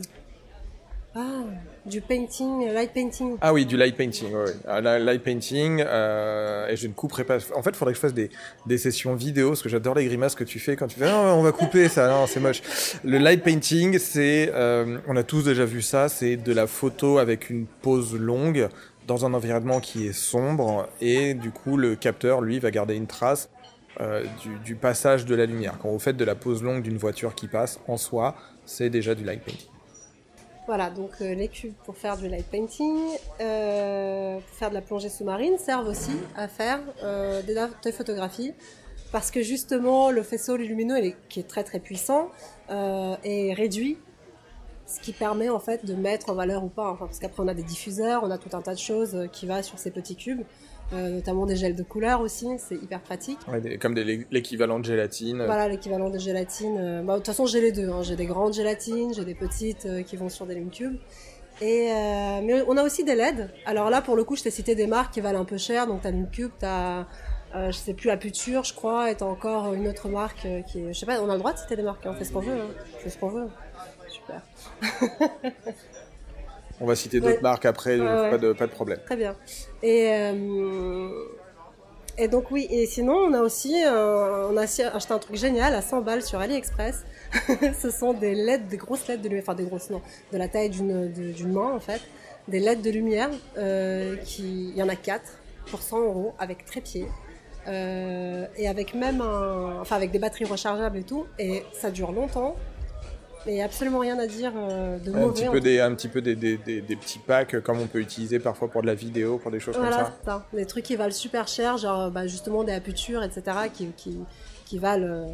S2: Ah, du painting, light painting.
S1: Ah oui, du light painting. Ah, light painting, euh, et je ne couperai pas. En fait, il faudrait que je fasse des, sessions vidéo, parce que j'adore les grimaces que tu fais quand tu fais non, on va couper ça, non, c'est moche. Le light painting, c'est, euh, on a tous déjà vu ça, c'est de la photo avec une pause longue dans un environnement qui est sombre, et du coup, le capteur, lui, va garder une trace euh, du, du passage de la lumière. Quand vous faites de la pause longue d'une voiture qui passe, en soi, c'est déjà du light painting.
S2: Voilà, donc euh, les cubes pour faire du light painting, euh, pour faire de la plongée sous-marine, servent aussi à faire euh, des, photographies. Parce que justement, le faisceau lumineux, qui est très très puissant, euh, est réduit. Ce qui permet en fait de mettre en valeur ou pas. Enfin, parce qu'après, on a des diffuseurs, on a tout un tas de choses euh, qui va sur ces petits cubes. Euh, notamment des gels de couleur aussi, c'est hyper pratique.
S1: Ouais, des, comme l'équivalent de gélatine.
S2: Voilà, l'équivalent de gélatine. Euh, bah, de toute façon, j'ai les deux. Hein. J'ai des grandes gélatines, j'ai des petites euh, qui vont sur des Lume Cubes. Et euh, mais on a aussi des LED. Alors là, pour le coup, je t'ai cité des marques qui valent un peu cher. Donc t'as Cube, t'as euh, je sais plus, Aputure, je crois, et t'as encore une autre marque qui est... Je sais pas, on a le droit de citer des marques, hein. on fait ce qu'on veut. Hein. On fait ce qu'on veut. Super.
S1: On va citer d'autres ouais. marques après, pas, de, pas de problème.
S2: Très bien. Et, euh, et donc oui, et sinon on a aussi, euh, on a acheté un truc génial à 100 balles sur AliExpress. Ce sont des LED, des grosses LED de lumière, enfin des grosses non, de la taille d'une d'une main en fait, des LED de lumière euh, qui, il y en a 4 pour 100 euros avec trépied. Euh, et avec même un, enfin avec des batteries rechargeables et tout, et ça dure longtemps et absolument rien à dire euh, de
S1: un
S2: mauvais.
S1: Petit peu des, un petit peu des, des, des, des, petits packs comme on peut utiliser parfois pour de la vidéo, pour des choses
S2: voilà,
S1: comme ça.
S2: ça. Des trucs qui valent super cher, genre bah, justement des aputures, etc., qui, qui, qui valent euh,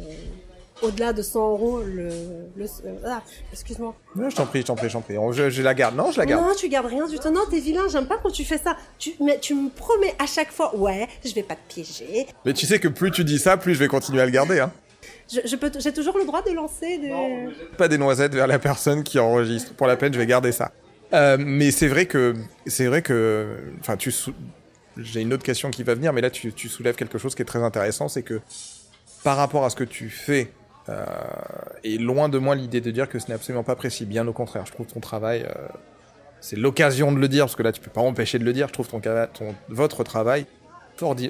S2: au-delà de 100 euros le. le ah, excuse-moi.
S1: Non, je t'en prie, je t'en prie, je t'en prie. Je, je, la garde. Non, je la garde.
S2: Non, tu gardes rien du tout. Non, t'es vilain, j'aime pas quand tu fais ça. Tu, mais tu me promets à chaque fois, ouais, je vais pas te piéger.
S1: Mais tu sais que plus tu dis ça, plus je vais continuer à le garder, hein.
S2: J'ai toujours le droit de lancer des.
S1: Pas des noisettes vers la personne qui enregistre. Pour la peine, je vais garder ça. Euh, mais c'est vrai que, c'est vrai que, enfin, tu, j'ai une autre question qui va venir, mais là, tu, soulèves quelque chose qui est très intéressant, c'est que par rapport à ce que tu fais, euh, et loin de moi l'idée de dire que ce n'est absolument pas précis. Bien au contraire, je trouve ton travail, euh, c'est l'occasion de le dire, parce que là, tu peux pas empêcher de le dire. Je trouve ton, votre travail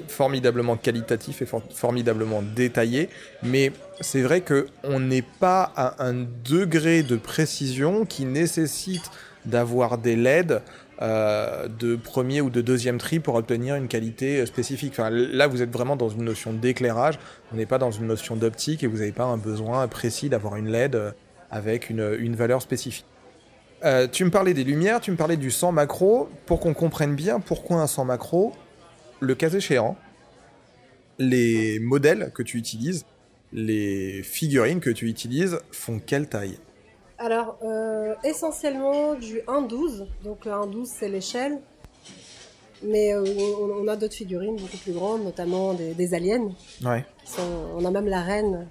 S1: formidablement qualitatif et for formidablement détaillé, mais c'est vrai que on n'est pas à un degré de précision qui nécessite d'avoir des LED euh, de premier ou de deuxième tri pour obtenir une qualité spécifique. Enfin, là, vous êtes vraiment dans une notion d'éclairage, on n'est pas dans une notion d'optique et vous n'avez pas un besoin précis d'avoir une LED avec une, valeur spécifique. Euh, tu me parlais des lumières, tu me parlais du 100 macro. Pour qu'on comprenne bien pourquoi un 100 macro, le cas échéant, les modèles que tu utilises, les figurines que tu utilises font quelle taille?
S2: Alors, euh, essentiellement du 1,12. Donc le 1,12 c'est l'échelle. Mais euh, on, on, a d'autres figurines beaucoup plus grandes, notamment des, des aliens.
S1: Ouais.
S2: Sont, on a même la reine,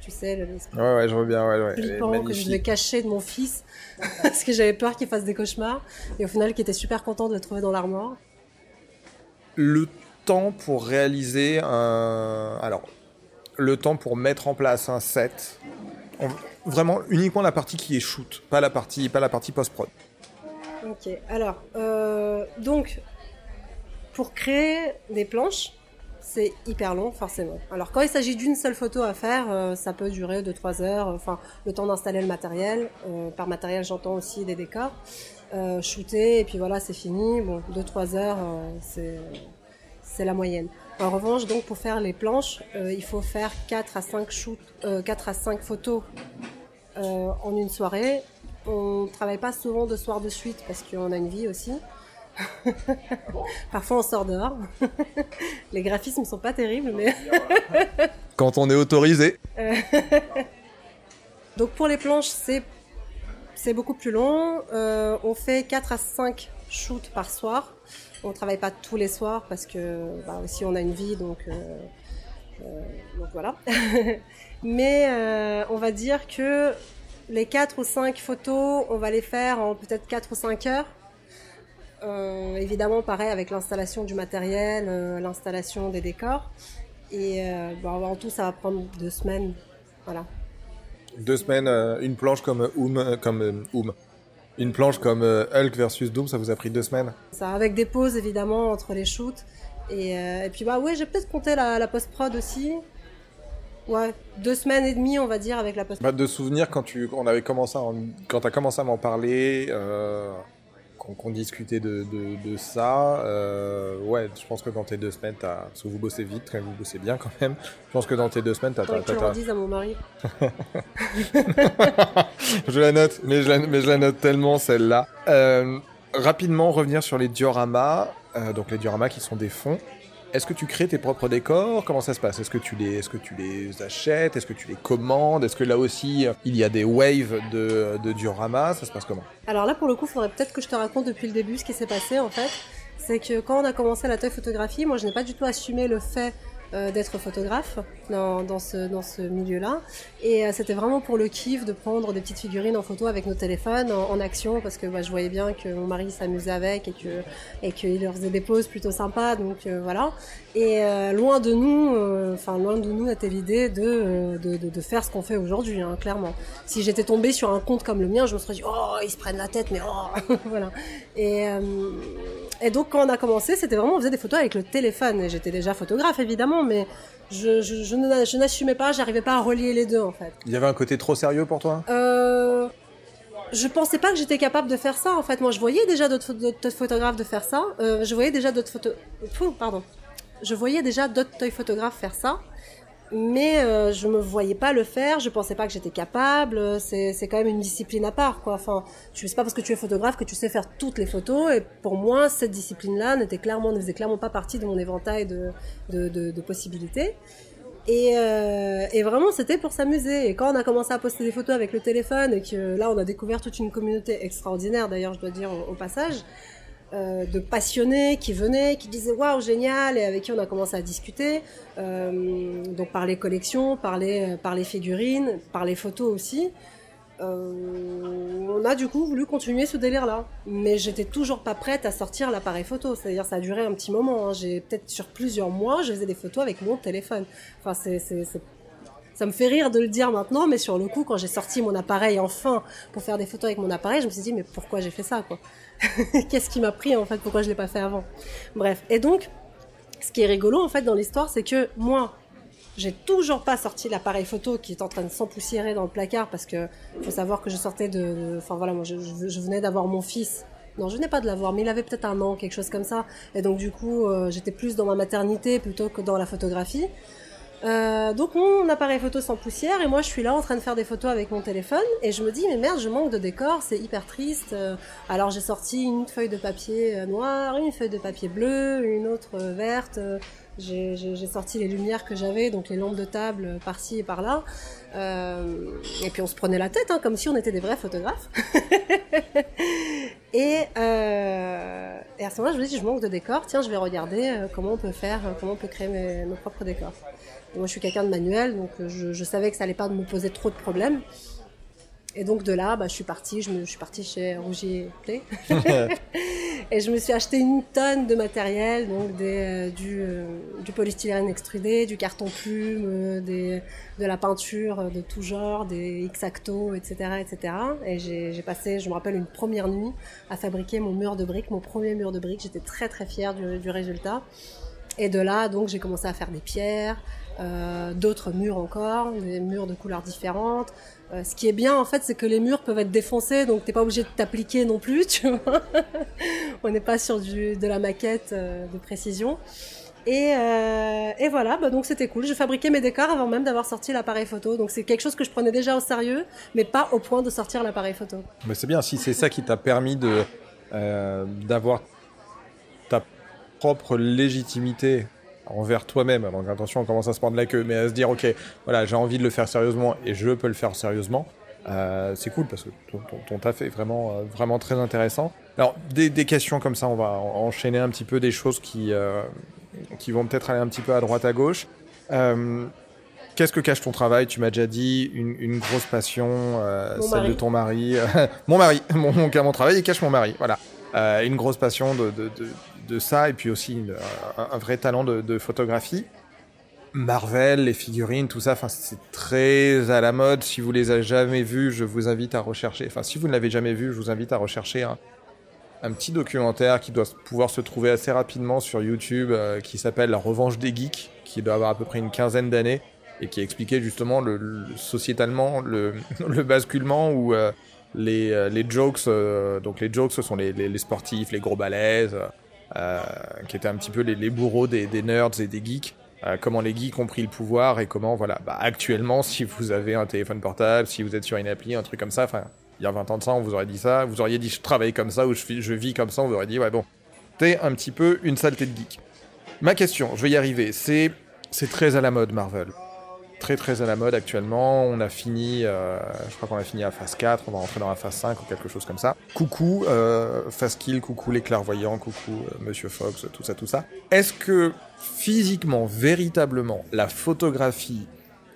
S2: tu sais, le
S1: ouais, ouais, je vois bien, ouais, ouais.
S2: flippant que je devais cacher de mon fils parce que j'avais peur qu'il fasse des cauchemars. Et au final, qui était super content de le trouver dans l'armoire
S1: le temps pour réaliser un... Alors, le temps pour mettre en place un set, vraiment uniquement la partie qui est shoot, pas la partie, pas la partie post-prod.
S2: Ok, alors, euh, donc, pour créer des planches, c'est hyper long, forcément. Alors, quand il s'agit d'une seule photo à faire, euh, ça peut durer 2-3 heures, enfin, le temps d'installer le matériel. Euh, par matériel, j'entends aussi des décors. Shooter, et puis voilà, c'est fini. Bon, 2-3 heures, c'est la moyenne. En revanche, donc, pour faire les planches, euh, il faut faire 4 à 5 shoots, 4 à 5 photos en une soirée. On travaille pas souvent de soir de suite parce qu'on a une vie aussi. Parfois on sort dehors. Les graphismes sont pas terribles, mais.
S1: Quand on est autorisé.
S2: Donc pour les planches, c'est c'est beaucoup plus long. Euh, on fait 4 à 5 shoots par soir. On travaille pas tous les soirs parce que bah, aussi on a une vie, donc, euh, euh, voilà. Mais euh, on va dire que les 4 ou 5 photos, on va les faire en peut-être 4 ou 5 heures. Évidemment, pareil avec l'installation du matériel, l'installation des décors. Et bon, en tout, ça va prendre deux semaines. Voilà.
S1: Deux semaines, une planche comme comme Oum. Une planche comme euh, Hulk versus Doom, ça vous a pris deux semaines?
S2: Ça, avec des pauses évidemment entre les shoots. Et, euh, et puis bah ouais, j'ai peut-être compté la, la post-prod aussi. Ouais, deux semaines et demie, on va dire, avec la post
S1: bah, De souvenirs, quand tu on avait commencé à en- quand as commencé à m'en parler, euh, qu'on qu'on discutait de, de, de ça, euh, ouais, je pense que dans tes deux semaines, t'as, parce que vous bossez vite, vous bossez bien quand même, je pense que dans tes deux semaines, t'as...
S2: Faudrait que tu redises à mon mari.
S1: je la note, mais je la, mais je la note tellement celle-là. Euh, rapidement revenir sur les dioramas, euh, donc les dioramas qui sont des fonds. Est-ce que tu crées tes propres décors? Comment ça se passe? Est-ce que tu les, est-ce que tu les achètes? Est-ce que tu les commandes? Est-ce que là aussi il y a des waves de, de dioramas Ça se passe comment?
S2: Alors là, pour le coup, il faudrait peut-être que je te raconte depuis le début ce qui s'est passé en fait. C'est que quand on a commencé la toy photographie, moi je n'ai pas du tout assumé le fait euh, d'être photographe dans, dans ce, dans ce milieu-là. Et euh, c'était vraiment pour le kiff de prendre des petites figurines en photo avec nos téléphones en, action parce que bah, je voyais bien que mon mari s'amusait avec et que et qu'il leur faisait des poses plutôt sympas. Donc euh, voilà. Et loin de nous, enfin loin de nous était l'idée de, de, de, faire ce qu'on fait aujourd'hui, hein, clairement. Si j'étais tombée sur un compte comme le mien, je me serais dit oh ils se prennent la tête, mais oh voilà. Et et donc quand on a commencé, c'était vraiment on faisait des photos avec le téléphone. Et j'étais déjà photographe évidemment, mais je, je, je n'a- je n'assumais pas, j'arrivais pas à relier les deux en fait.
S1: Il y avait un côté trop sérieux pour toi?
S2: Euh, je pensais pas que j'étais capable de faire ça en fait. Moi, je voyais déjà d'autres pho- d'autres photographes de faire ça. Euh, je voyais déjà d'autres photos. Pardon. Je voyais déjà d'autres photographes faire ça. Mais euh, je me voyais pas le faire, je pensais pas que j'étais capable. C'est c'est quand même une discipline à part, quoi. Enfin, tu sais pas parce que tu es photographe que tu sais faire toutes les photos. Et pour moi, cette discipline-là n'était clairement, ne faisait clairement pas partie de mon éventail de de, de, possibilités. Et, euh, et vraiment, c'était pour s'amuser. Et quand on a commencé à poster des photos avec le téléphone, et que là, on a découvert toute une communauté extraordinaire, d'ailleurs, je dois dire au passage, euh, de passionnés qui venaient, qui disaient waouh, génial, et avec qui on a commencé à discuter. Euh, donc par les collections, par les, par les figurines, par les photos aussi. Euh, on a du coup voulu continuer ce délire-là. Mais j'étais toujours pas prête à sortir l'appareil photo. C'est-à-dire, ça a duré un petit moment. hein. J'ai peut-être sur plusieurs mois, je faisais des photos avec mon téléphone. Enfin, c'est- ça me fait rire de le dire maintenant, mais sur le coup, quand j'ai sorti mon appareil enfin pour faire des photos avec mon appareil, je me suis dit, mais pourquoi j'ai fait ça, quoi Qu'est-ce qui m'a pris, en fait? Pourquoi je l'ai pas fait avant? Bref. Et donc, ce qui est rigolo, en fait, dans l'histoire, c'est que moi, j'ai toujours pas sorti l'appareil photo qui est en train de s'empoussiérer dans le placard parce que faut savoir que je sortais de, enfin voilà, moi je venais d'avoir mon fils. Non, je venais pas de l'avoir, mais il avait peut-être un an, quelque chose comme ça. Et donc du coup, euh, j'étais plus dans ma maternité plutôt que dans la photographie. Euh, donc mon appareil photo s'empoussière et moi je suis là en train de faire des photos avec mon téléphone et je me dis mais merde je manque de décor c'est hyper triste Euh, alors j'ai sorti une feuille de papier euh, noire une feuille de papier bleu une autre verte j'ai sorti les lumières que j'avais donc les lampes de table par-ci et par-là Euh, et puis on se prenait la tête hein, comme si on était des vrais photographes. Et, et à ce moment-là je me dis je manque de décor tiens je vais regarder comment on peut faire comment on peut créer mes, propres décors moi, je suis quelqu'un de manuel, donc euh, je, je savais que ça allait pas me poser trop de problèmes. Et donc de là, bah, je suis partie, je, me, je suis partie chez Rougier Play. et je me suis acheté une tonne de matériel, donc des, euh, du, euh, du polystyrène extrudé, du carton plume, euh, des, de la peinture de tout genre, des X-Acto, etc., etc. Et j'ai j'ai passé, je me rappelle, une première nuit à fabriquer mon mur de briques, mon premier mur de briques. J'étais très très fière du, du résultat. Et de là, donc, j'ai commencé à faire des pierres, euh, d'autres murs encore, des murs de couleurs différentes. Euh, ce qui est bien, en fait, c'est que les murs peuvent être défoncés, donc t'es pas obligé de t'appliquer non plus, tu vois. On n'est pas sur du, de la maquette euh, de précision. Et, et voilà, bah donc c'était cool. Je fabriquais mes décors avant même d'avoir sorti l'appareil photo. Donc c'est quelque chose que je prenais déjà au sérieux, mais pas au point de sortir l'appareil photo.
S1: Mais c'est bien, si c'est ça qui t'a permis d'avoir ta propre légitimité envers toi-même. Alors attention, on commence à se prendre la queue, mais à se dire, ok, voilà, j'ai envie de le faire sérieusement et je peux le faire sérieusement. Euh, c'est cool parce que ton, ton, ton taf est vraiment, euh, vraiment très intéressant. Alors, des, des questions comme ça, on va en- enchaîner un petit peu des choses qui, euh, qui vont peut-être aller un petit peu à droite, à gauche. Euh, Qu'est-ce que cache ton travail? Tu m'as déjà dit une, une grosse passion, celle
S2: mari.
S1: de ton mari. mon mari, mon, mon, mon travail, il cache mon mari. Voilà. Une grosse passion de, de, de, de ça et puis aussi un, vrai talent de, photographie. Marvel, les figurines, tout ça, c'est très à la mode. Si vous les avez jamais vus, je vous invite à rechercher. Enfin, si vous ne l'avez jamais vu, je vous invite à rechercher un, petit documentaire qui doit pouvoir se trouver assez rapidement sur YouTube, euh, qui s'appelle La Revanche des Geeks, qui doit avoir à peu près une quinzaine d'années et qui expliquait justement le, le sociétalement le, le, basculement où euh, les, euh, les jokes, donc les jokes, ce sont les, les, les sportifs, les gros balaises, qui étaient un petit peu les, bourreaux des, nerds et des geeks. Euh, comment les geeks ont pris le pouvoir et comment, voilà, bah, actuellement, si vous avez un téléphone portable, si vous êtes sur une appli, un truc comme ça, enfin, il y a 20 ans de ça, on vous aurait dit ça, vous auriez dit je travaille comme ça ou je, je vis comme ça, on vous aurait dit, ouais, bon, t'es un petit peu une saleté de geek. Ma question, je vais y arriver, c'est, c'est très à la mode Marvel très très à la mode actuellement. On a fini, euh, je crois qu'on a fini à phase 4, on va rentrer dans la phase 5 ou quelque chose comme ça. Coucou euh, phase kill, coucou les clairvoyants, coucou euh, Monsieur Fox, tout ça, tout ça. Est-ce que physiquement, véritablement, la photographie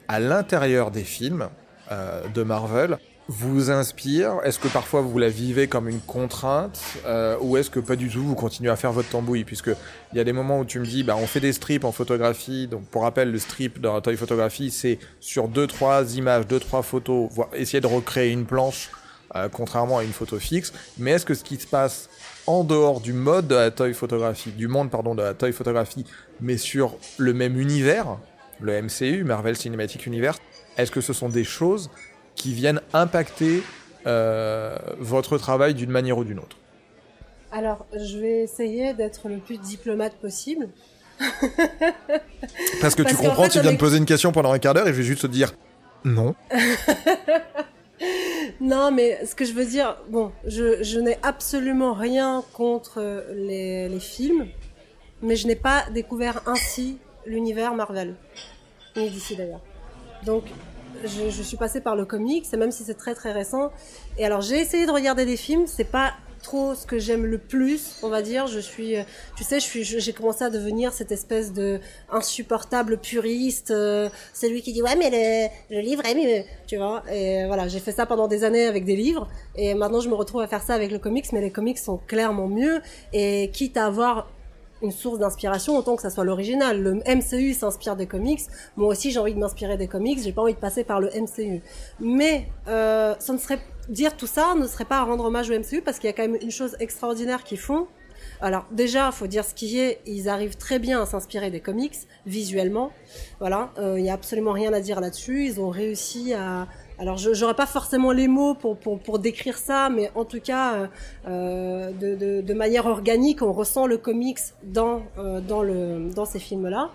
S1: à l'intérieur des films euh, de Marvel vous inspire? Est-ce que parfois vous la vivez comme une contrainte euh, Ou est-ce que pas du tout, vous continuez à faire votre tambouille? Puisque il y a des moments où tu me dis, bah, on fait des strips en photographie. Donc pour rappel, le strip dans la toy photographie, c'est sur deux trois images, deux trois photos, voire essayer de recréer une planche, euh, contrairement à une photo fixe. Mais est-ce que ce qui se passe en dehors du mode de la toy photographie, du monde pardon de la toy photographie, mais sur le même univers, le MCU, Marvel Cinematic Universe, est-ce que ce sont des choses qui viennent impacter euh, votre travail d'une manière ou d'une autre
S2: Alors, je vais essayer d'être le plus diplomate possible.
S1: Parce que Parce tu comprends, en fait, tu viens est... de poser une question pendant un quart d'heure et je vais juste te dire non.
S2: non, mais ce que je veux dire, bon, je, je n'ai absolument rien contre les, les films, mais je n'ai pas découvert ainsi l'univers Marvel, ni d'ici d'ailleurs. Donc, je, suis passée par le comics, même si c'est très très récent. Et alors j'ai essayé de regarder des films, c'est pas trop ce que j'aime le plus, on va dire. Je suis, tu sais, j'ai commencé à devenir cette espèce de insupportable puriste. Euh, c'est lui qui dit ouais mais le, le livre est mieux, tu vois. Et voilà, j'ai fait ça pendant des années avec des livres, et maintenant je me retrouve à faire ça avec le comics, mais les comics sont clairement mieux. Et quitte à avoir une source d'inspiration autant que ça soit l'original. Le MCU s'inspire des comics. Moi aussi, j'ai envie de m'inspirer des comics. J'ai pas envie de passer par le MCU. Mais euh, ça ne serait dire tout ça ne serait pas à rendre hommage au MCU parce qu'il y a quand même une chose extraordinaire qu'ils font. Alors déjà, faut dire ce qui est, ils arrivent très bien à s'inspirer des comics visuellement. Voilà, il euh, y a absolument rien à dire là-dessus. Ils ont réussi à, alors, je n'aurais pas forcément les mots pour, pour, pour, décrire ça, mais en tout cas, euh, de, de, de, manière organique, on ressent le comics dans, euh, dans, le, dans ces films-là.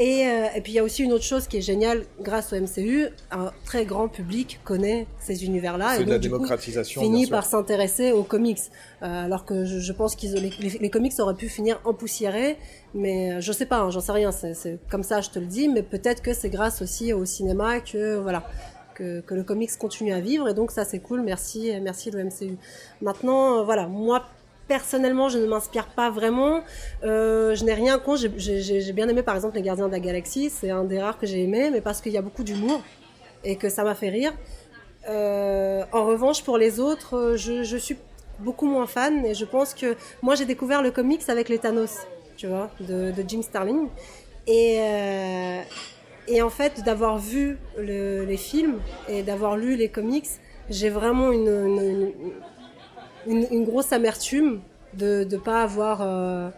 S2: Et, euh, et, puis il y a aussi une autre chose qui est géniale grâce au MCU, un très grand public connaît ces univers-là
S1: et
S2: donc
S1: la
S2: du
S1: démocratisation,
S2: coup, finit par s'intéresser aux comics. Euh, alors que je, je pense qu'ils les, les, les, comics auraient pu finir empoussiérés, mais euh, je sais pas, hein, j'en sais rien, c'est comme ça, je te le dis, mais peut-être que c'est grâce aussi au cinéma que voilà que, le comics continue à vivre. Et donc ça c'est cool. Merci merci le MCU maintenant euh, voilà. Moi personnellement je ne m'inspire pas vraiment. Euh, je n'ai rien contre. J'ai bien aimé par exemple les gardiens de la galaxie. C'est un des rares que j'ai aimé mais parce qu'il y a beaucoup d'humour et que ça m'a fait rire. Euh, en revanche pour les autres je, suis beaucoup moins fan et je pense que moi j'ai découvert le comics avec les Thanos tu vois de, Jim Starlin et et en fait, d'avoir vu le, les films et d'avoir lu les comics, j'ai vraiment une, grosse amertume de ne pas avoir.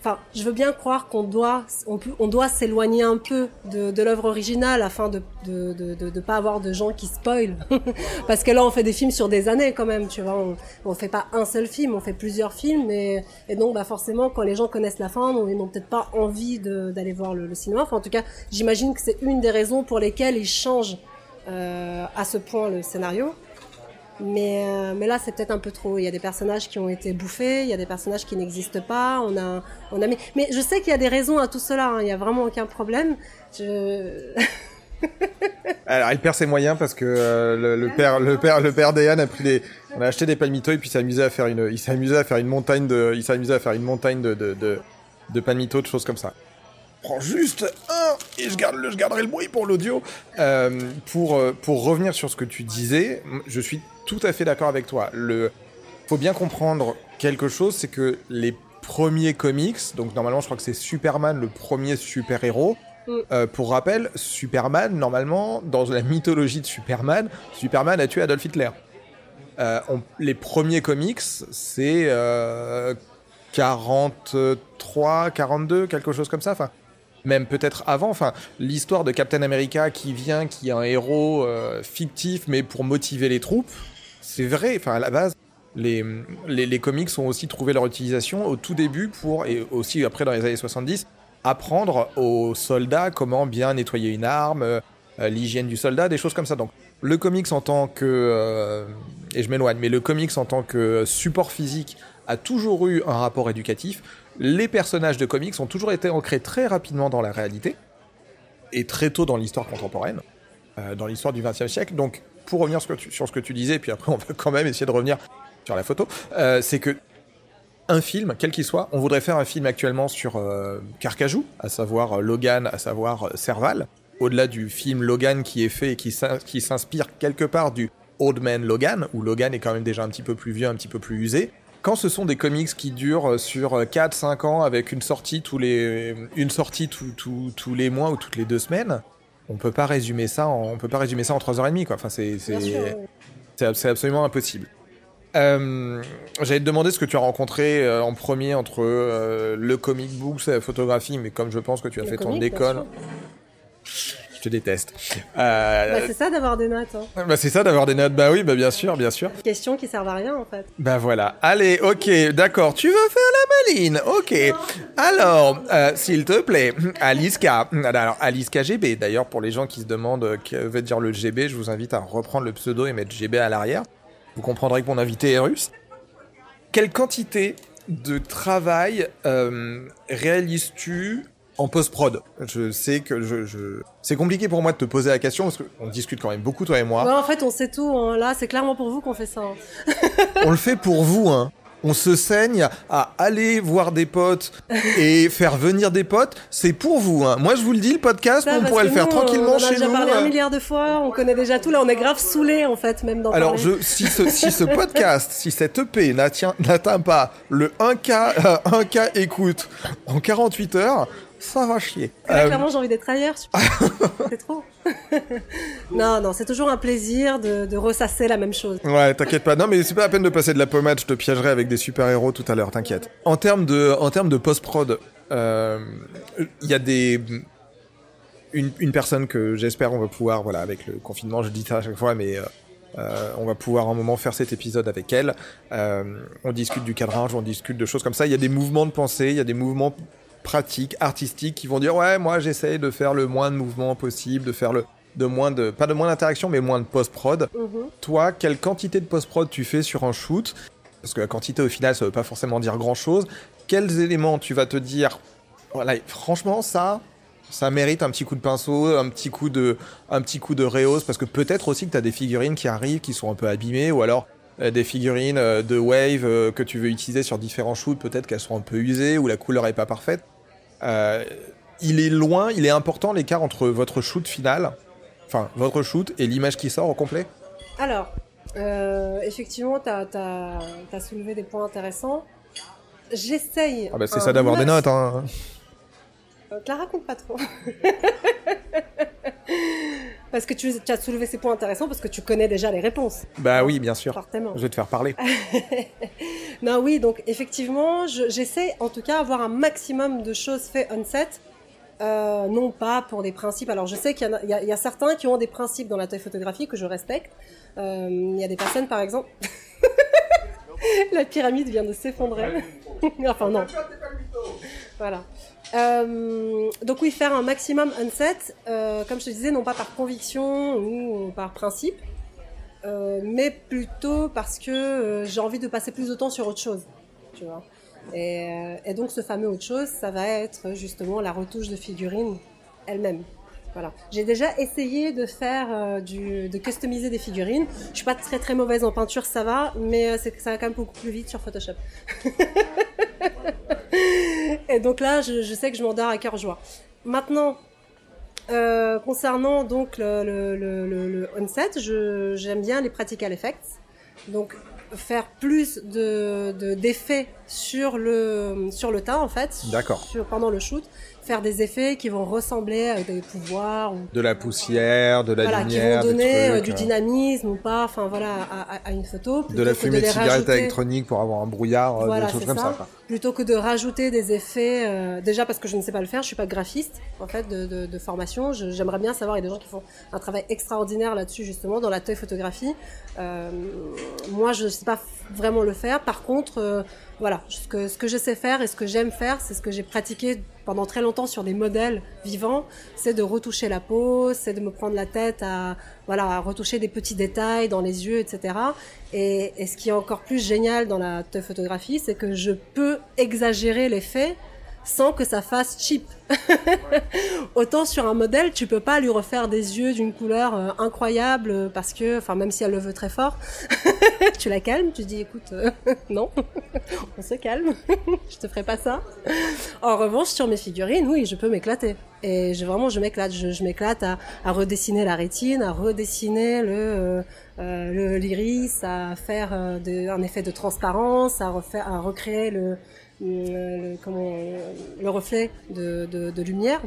S2: Enfin, je veux bien croire qu'on doit, on, peut, on doit s'éloigner un peu de, de l'œuvre originale afin de de, de, de, de, pas avoir de gens qui spoilent. Parce que là, on fait des films sur des années quand même, tu vois. On, on fait pas un seul film, on fait plusieurs films. Et, et donc, bah, forcément, quand les gens connaissent la fin, ils n'ont peut-être pas envie d'aller voir le, le, cinéma. Enfin, en tout cas, j'imagine que c'est une des raisons pour lesquelles ils changent euh, à ce point le scénario. Mais, euh, mais là, c'est peut-être un peu trop. Il y a des personnages qui ont été bouffés, il y a des personnages qui n'existent pas. On a, on a. Mais je sais qu'il y a des raisons à tout cela. Hein. Il n'y a vraiment aucun problème.
S1: Alors, il perd ses moyens parce que euh, le, père, le père, le père a pris des, on a acheté des palmitos et puis s'est à faire une, il s'est à faire une montagne de, il s'est amusé à faire une montagne de, de, de, de palmitos, de choses comme ça. Prends juste un et je garderai le bruit pour l'audio. Euh, pour, pour revenir sur ce que tu disais, je suis tout à fait d'accord avec toi. Le, faut bien comprendre quelque chose, c'est que les premiers comics, donc normalement je crois que c'est Superman le premier super héros
S2: Mm.
S1: Euh, pour rappel, Superman, normalement, dans la mythologie de Superman, Superman a tué Adolf Hitler. Euh, on- les premiers comics, c'est euh, 43, 42, quelque chose comme ça. Enfin, même peut-être avant. Enfin, l'histoire de Captain America qui vient, qui est un héros euh, fictif, mais pour motiver les troupes, c'est vrai. Enfin, à la base, les, les, comics ont aussi trouvé leur utilisation au tout début pour, et aussi après dans les années 70, apprendre aux soldats comment bien nettoyer une arme, euh, l'hygiène du soldat, des choses comme ça. Donc, le comics en tant que. euh, et je m'éloigne, mais le comics en tant que support physique a toujours eu un rapport éducatif. Les personnages de comics ont toujours été ancrés très rapidement dans la réalité et très tôt dans l'histoire contemporaine, euh, dans l'histoire du XXe siècle. Donc, pour revenir sur ce, que tu, disais, puis après on va quand même essayer de revenir sur la photo, euh, c'est que un film, quel qu'il soit, on voudrait faire un film actuellement sur euh, Carcajou, à savoir euh, Logan, à savoir Serval, au-delà du film Logan qui est fait et qui s'in- qui s'inspire quelque part du Old Man Logan, où Logan est quand même déjà un petit peu plus vieux, un petit peu plus usé. Quand ce sont des comics qui durent sur 4-5 ans avec une sortie tous les, une sortie tous les mois ou toutes les deux semaines, on peut pas résumer ça en, on peut pas résumer ça en 3h30 quoi. Enfin c'est, absolument impossible. Euh, J'allais te demander ce que tu as rencontré euh, en premier entre euh, le comic book la photographie, mais comme je pense que tu as
S2: Le
S1: fait ton
S2: comic,
S1: école, te déteste. Euh,
S2: Bah, c'est ça d'avoir des notes. Hein.
S1: bah, c'est ça d'avoir des notes. Bah oui, bah bien sûr, bien sûr.
S2: Questions qui servent à rien en fait.
S1: Bah voilà. Allez, ok, d'accord. Tu veux faire la maline? Ok. Alors, euh, s'il te plaît, Aliska. Alors, Aliska GB. D'ailleurs, pour les gens qui se demandent euh, que veut dire le GB, je vous invite à reprendre le pseudo et mettre GB à l'arrière. Vous comprendrez que mon invité est russe. Quelle quantité de travail euh, réalises-tu en post-prod Je sais que je, je... c'est compliqué pour moi de te poser la question parce qu'on discute quand même beaucoup, toi et moi.
S2: Ouais, en fait, on sait tout. hein. Là, c'est clairement pour vous qu'on fait ça. hein.
S1: on le fait pour vous, hein. On se saigne à aller voir des potes et faire venir des potes, c'est pour vous. Hein. Moi, je vous le dis, le podcast,
S2: Ça,
S1: on pourrait le faire
S2: nous,
S1: tranquillement
S2: on en a
S1: chez
S2: déjà
S1: nous.
S2: parlé un
S1: euh.
S2: milliard de fois. On connaît déjà tout. Là, on est grave saoulés en fait, même d'en
S1: Alors,
S2: parler.
S1: je, si, ce, si ce podcast, si cette EP n'atteint n'atteint pas le 1K, euh, 1K écoute en 48 heures, ça va chier.
S2: Là,
S1: Euh,
S2: clairement, j'ai envie d'être ailleurs. c'est trop. non, non, c'est toujours un plaisir de, de ressasser la même chose.
S1: Ouais, t'inquiète pas. Non, mais c'est pas la peine de passer de la pommade. Je te piégerai avec des super-héros tout à l'heure, t'inquiète. En termes de, en termes de post-prod, euh, il y a des, une, une personne que j'espère on va pouvoir, voilà, avec le confinement, je dis ça à chaque fois, mais euh, euh, on va pouvoir un moment faire cet épisode avec elle. Euh, on discute du cadrage, on discute de choses comme ça. Il y a des mouvements de pensée, il y a des mouvements pratiques, artistiques, qui vont dire ouais, moi j'essaye de faire le moins de mouvements possible, de faire le de moins de pas de moins d'interaction, mais moins de post-prod.
S2: Mhm.
S1: Toi, quelle quantité de post-prod tu fais sur un shoot? Parce que la quantité au final, ça veut pas forcément dire grand-chose. Quels éléments tu vas te dire Voilà, franchement, ça, ça mérite un petit coup de pinceau, un petit coup de, un petit coup de réhausse, parce que peut-être aussi que tu as des figurines qui arrivent, qui sont un peu abîmées, ou alors euh, des figurines euh, de wave euh, que tu veux utiliser sur différents shoots, peut-être qu'elles sont un peu usées, ou la couleur est pas parfaite. Euh, il est loin, il est important l'écart entre votre shoot final, enfin votre shoot et l'image qui sort au complet?
S2: Alors, euh, effectivement, tu as, soulevé des points intéressants. J'essaye.
S1: Ah bah c'est ça d'avoir des notes, hein.
S2: Euh, te la raconte pas trop. parce que tu, tu as soulevé ces points intéressants parce que tu connais déjà les réponses.
S1: Bah oui, bien sûr.
S2: Forcément.
S1: Je vais te faire parler.
S2: Non, oui, donc effectivement, je- j'essaie en tout cas avoir un maximum de choses faites on set. Euh, non pas pour des principes. Alors je sais qu'il y a certains qui ont des principes dans la taille photographie que je respecte. Euh, il y a des personnes par exemple. la pyramide vient de s'effondrer. enfin non. Voilà. Euh, donc oui, faire un maximum on-set, euh, comme je te disais, non pas par conviction ou par principe, euh, mais plutôt parce que euh, j'ai envie de passer plus de temps sur autre chose, tu vois. Et, et donc ce fameux autre chose, ça va être justement la retouche de figurine elle-même. Voilà. J'ai déjà essayé de faire euh, du, de customiser des figurines. Je suis pas très très mauvaise en peinture, ça va, mais euh, ça va quand même beaucoup plus vite sur Photoshop. Et donc là, je, je sais que je m'endors à cœur joie. Maintenant, euh, concernant donc le, le, le, le, le on-set, j'aime bien les practical effects. Donc faire plus de de- d'effets sur le sur le tas en fait
S1: D'accord.
S2: pendant le shoot faire des effets qui vont ressembler à des pouvoirs ou
S1: de la poussière, de la
S2: voilà,
S1: lumière,
S2: qui vont donner
S1: des
S2: euh,
S1: trucs,
S2: du
S1: euh,
S2: dynamisme ou pas, enfin voilà, à, une photo.
S1: de la fumée de,
S2: les
S1: cigarette
S2: rajouter-
S1: électronique pour avoir un brouillard, euh,
S2: Voilà,
S1: des choses comme
S2: ça. plutôt que de rajouter des effets. euh, déjà parce que je ne sais pas le faire, je suis pas graphiste en fait de, de, de formation. J'aimerais bien savoir. Il y a des gens qui font un travail extraordinaire là-dessus justement dans la toy photographie. Euh, moi, je ne sais pas vraiment le faire. Par contre, euh, voilà, ce que ce que je sais faire et ce que j'aime faire, c'est ce que j'ai pratiqué pendant très longtemps sur des modèles vivants, c'est de retoucher la peau, c'est de me prendre la tête à voilà à retoucher des petits détails dans les yeux, etc. Et, et ce qui est encore plus génial dans la photographie, c'est que je peux exagérer l'effet sans que ça fasse cheap. Autant sur un modèle, tu peux pas lui refaire des yeux d'une couleur euh, incroyable euh, parce que, enfin, même si elle le veut très fort, tu la calmes, tu dis, écoute, euh, non, on se calme, je te ferai pas ça. En revanche, sur mes figurines, oui, je peux m'éclater. Et je, vraiment, je m'éclate. Je, m'éclate à, redessiner la rétine, à redessiner le, l'iris, à faire un effet de transparence, à recréer le, le, reflet de, lumière.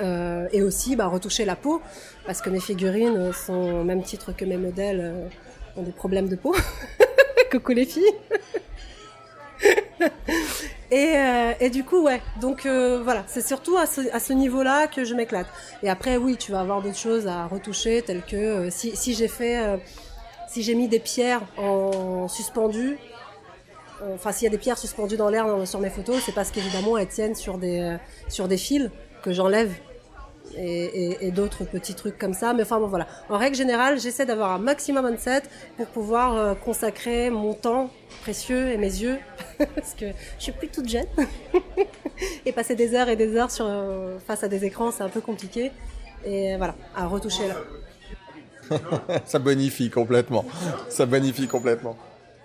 S2: Euh, et aussi bah, retoucher la peau, parce que mes figurines sont au même titre que mes modèles euh, ont des problèmes de peau. Coucou les filles. et, euh, et du coup, ouais. Donc voilà, c'est surtout à ce, niveau-là que je m'éclate. Et après, oui, tu vas avoir d'autres choses à retoucher, telles que si, si j'ai fait, si j'ai mis des pierres en suspendu. Euh, Enfin, s'il y a des pierres suspendues dans l'air dans- sur mes photos, c'est parce qu'évidemment elles tiennent sur des euh, sur des fils que j'enlève et, d'autres petits trucs comme ça. Mais enfin bon voilà. En règle générale, j'essaie d'avoir un maximum de set pour pouvoir euh, consacrer mon temps précieux et mes yeux parce que je suis plus toute jeune et passer des heures et des heures euh, face à des écrans, c'est un peu compliqué. Et voilà, à retoucher là.
S1: Ça bonifie complètement. Ça bonifie complètement.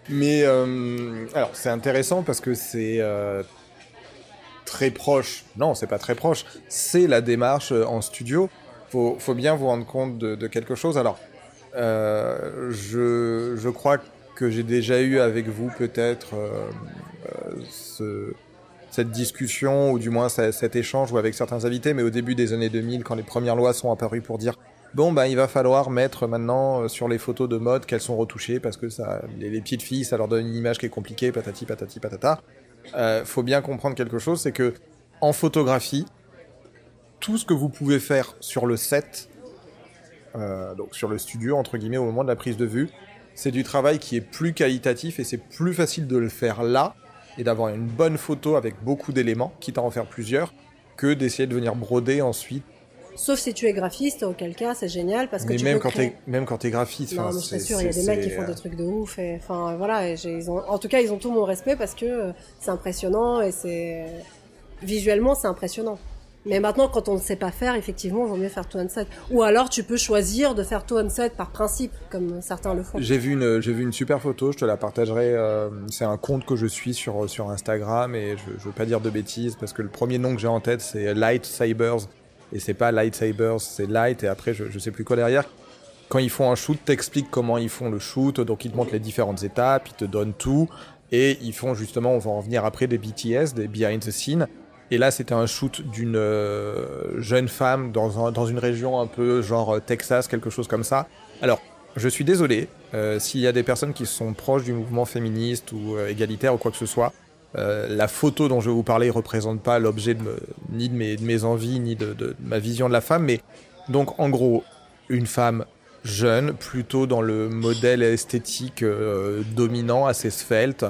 S1: Mais euh, alors c'est intéressant parce que c'est euh, très proche. Non, c'est pas très proche. C'est la démarche euh, en studio. Faut, faut bien vous rendre compte de, quelque chose. Alors, je, je crois que j'ai déjà eu avec vous peut-être ce- cette discussion ou du moins ce- cet échange ou avec certains invités, mais au début des années 2000, quand les premières lois sont apparues pour dire Bon, bah, il va falloir mettre maintenant euh, sur les photos de mode qu'elles sont retouchées parce que ça, les, petites filles, ça leur donne une image qui est compliquée, patati patati patata. Euh, faut bien comprendre quelque chose, c'est que en photographie, tout ce que vous pouvez faire sur le set, euh, donc sur le studio entre guillemets au moment de la prise de vue, c'est du travail qui est plus qualitatif et c'est plus facile de le faire là et d'avoir une bonne photo avec beaucoup d'éléments, quitte à en faire plusieurs, que d'essayer de venir broder ensuite
S2: Sauf si tu es graphiste, auquel cas c'est génial parce que
S1: mais
S2: tu
S1: même
S2: peux
S1: quand
S2: créer-
S1: t'es même quand t'es graphiste
S2: Non, mais je
S1: c'est-
S2: t'assure, il y a des mecs qui font
S1: euh,
S2: des trucs de ouf. Et, enfin, voilà. Et j'ai- ils ont, en tout cas, ils ont tout mon respect parce que euh, c'est impressionnant et c'est visuellement c'est impressionnant. Mais maintenant, quand on ne sait pas faire, effectivement, il vaut mieux faire tout on set. Ou alors, tu peux choisir de faire tout on set par principe, comme certains le font.
S1: J'ai vu une j'ai vu une super photo, je te la partagerai. euh, c'est un compte que je suis sur sur Instagram et je, je veux pas dire de bêtises parce que le premier nom que j'ai en tête c'est Light Sabers et c'est pas Lightsabers, c'est Light et après je, je sais plus quoi derrière. Quand ils font un shoot, t'expliques comment ils font le shoot, donc ils te montrent les différentes étapes, ils te donnent tout et ils font justement, on va en venir après des BTS, des behind the scene. Et là, c'était un shoot d'une euh, jeune femme dans, un, dans une région un peu genre euh, Texas, quelque chose comme ça. Alors, je suis désolé, euh, s'il y a des personnes qui sont proches du mouvement féministe ou égalitaire ou quoi que ce soit, euh, la photo dont je vais vous parler représente pas l'objet de me- ni de mes, de mes envies, ni de, de ma vision de la femme, mais donc en gros, une femme jeune, plutôt dans le modèle esthétique euh, dominant, assez svelte,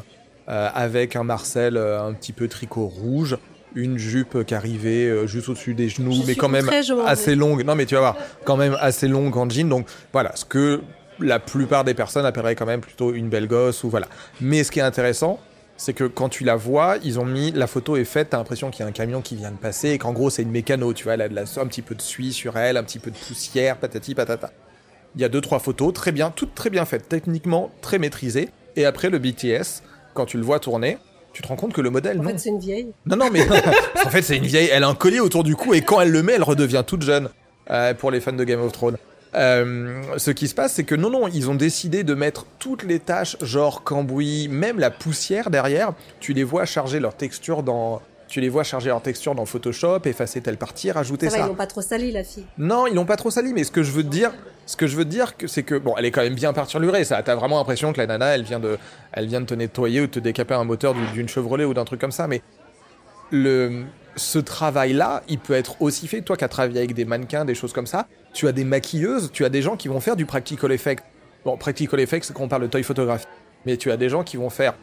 S1: euh, avec un Marcel un petit peu tricot rouge, une jupe qui arrivait juste au-dessus des genoux,
S2: Je
S1: mais quand même assez longue. Non, mais tu vas voir, quand même assez longue en jean. Donc voilà, ce que la plupart des personnes appelleraient quand même plutôt une belle gosse ou voilà. Mais ce qui est intéressant, c'est que quand tu la vois, ils ont mis la photo est faite, t'as l'impression qu'il y a un camion qui vient de passer et qu'en gros c'est une mécano, tu vois, elle a de la, un petit peu de suie sur elle, un petit peu de poussière, patati patata. Il y a deux trois photos, très bien, toutes très bien faites, techniquement très maîtrisées. Et après le BTS, quand tu le vois tourner, tu te rends compte que le modèle
S2: En
S1: non.
S2: fait, c'est une vieille.
S1: Non, non, mais en fait, c'est une vieille. Elle a un collier autour du cou et quand elle le met, elle redevient toute jeune. Euh, pour les fans de Game of Thrones. Euh, ce qui se passe, c'est que non, non, ils ont décidé de mettre toutes les tâches, genre cambouis, même la poussière derrière. Tu les vois charger leur texture dans tu les vois charger leur texture dans Photoshop, effacer telle partie, rajouter
S2: ça.
S1: ça.
S2: Va, ils l'ont pas trop sali, la fille.
S1: Non, ils l'ont pas trop sali, mais ce que je veux te dire, ce que je veux te dire, c'est que bon, elle est quand même bien peinturlurée. Ça, t'as vraiment l'impression que la nana, elle vient de, elle vient de te nettoyer ou de te décaper un moteur d'une Chevrolet ou d'un truc comme ça. Mais le, ce travail-là, il peut être aussi fait. Toi qui as travaillé avec des mannequins, des choses comme ça, tu as des maquilleuses, tu as des gens qui vont faire du practical effect. Bon, practical effect, c'est quand on parle de toy photographie. Mais tu as des gens qui vont faire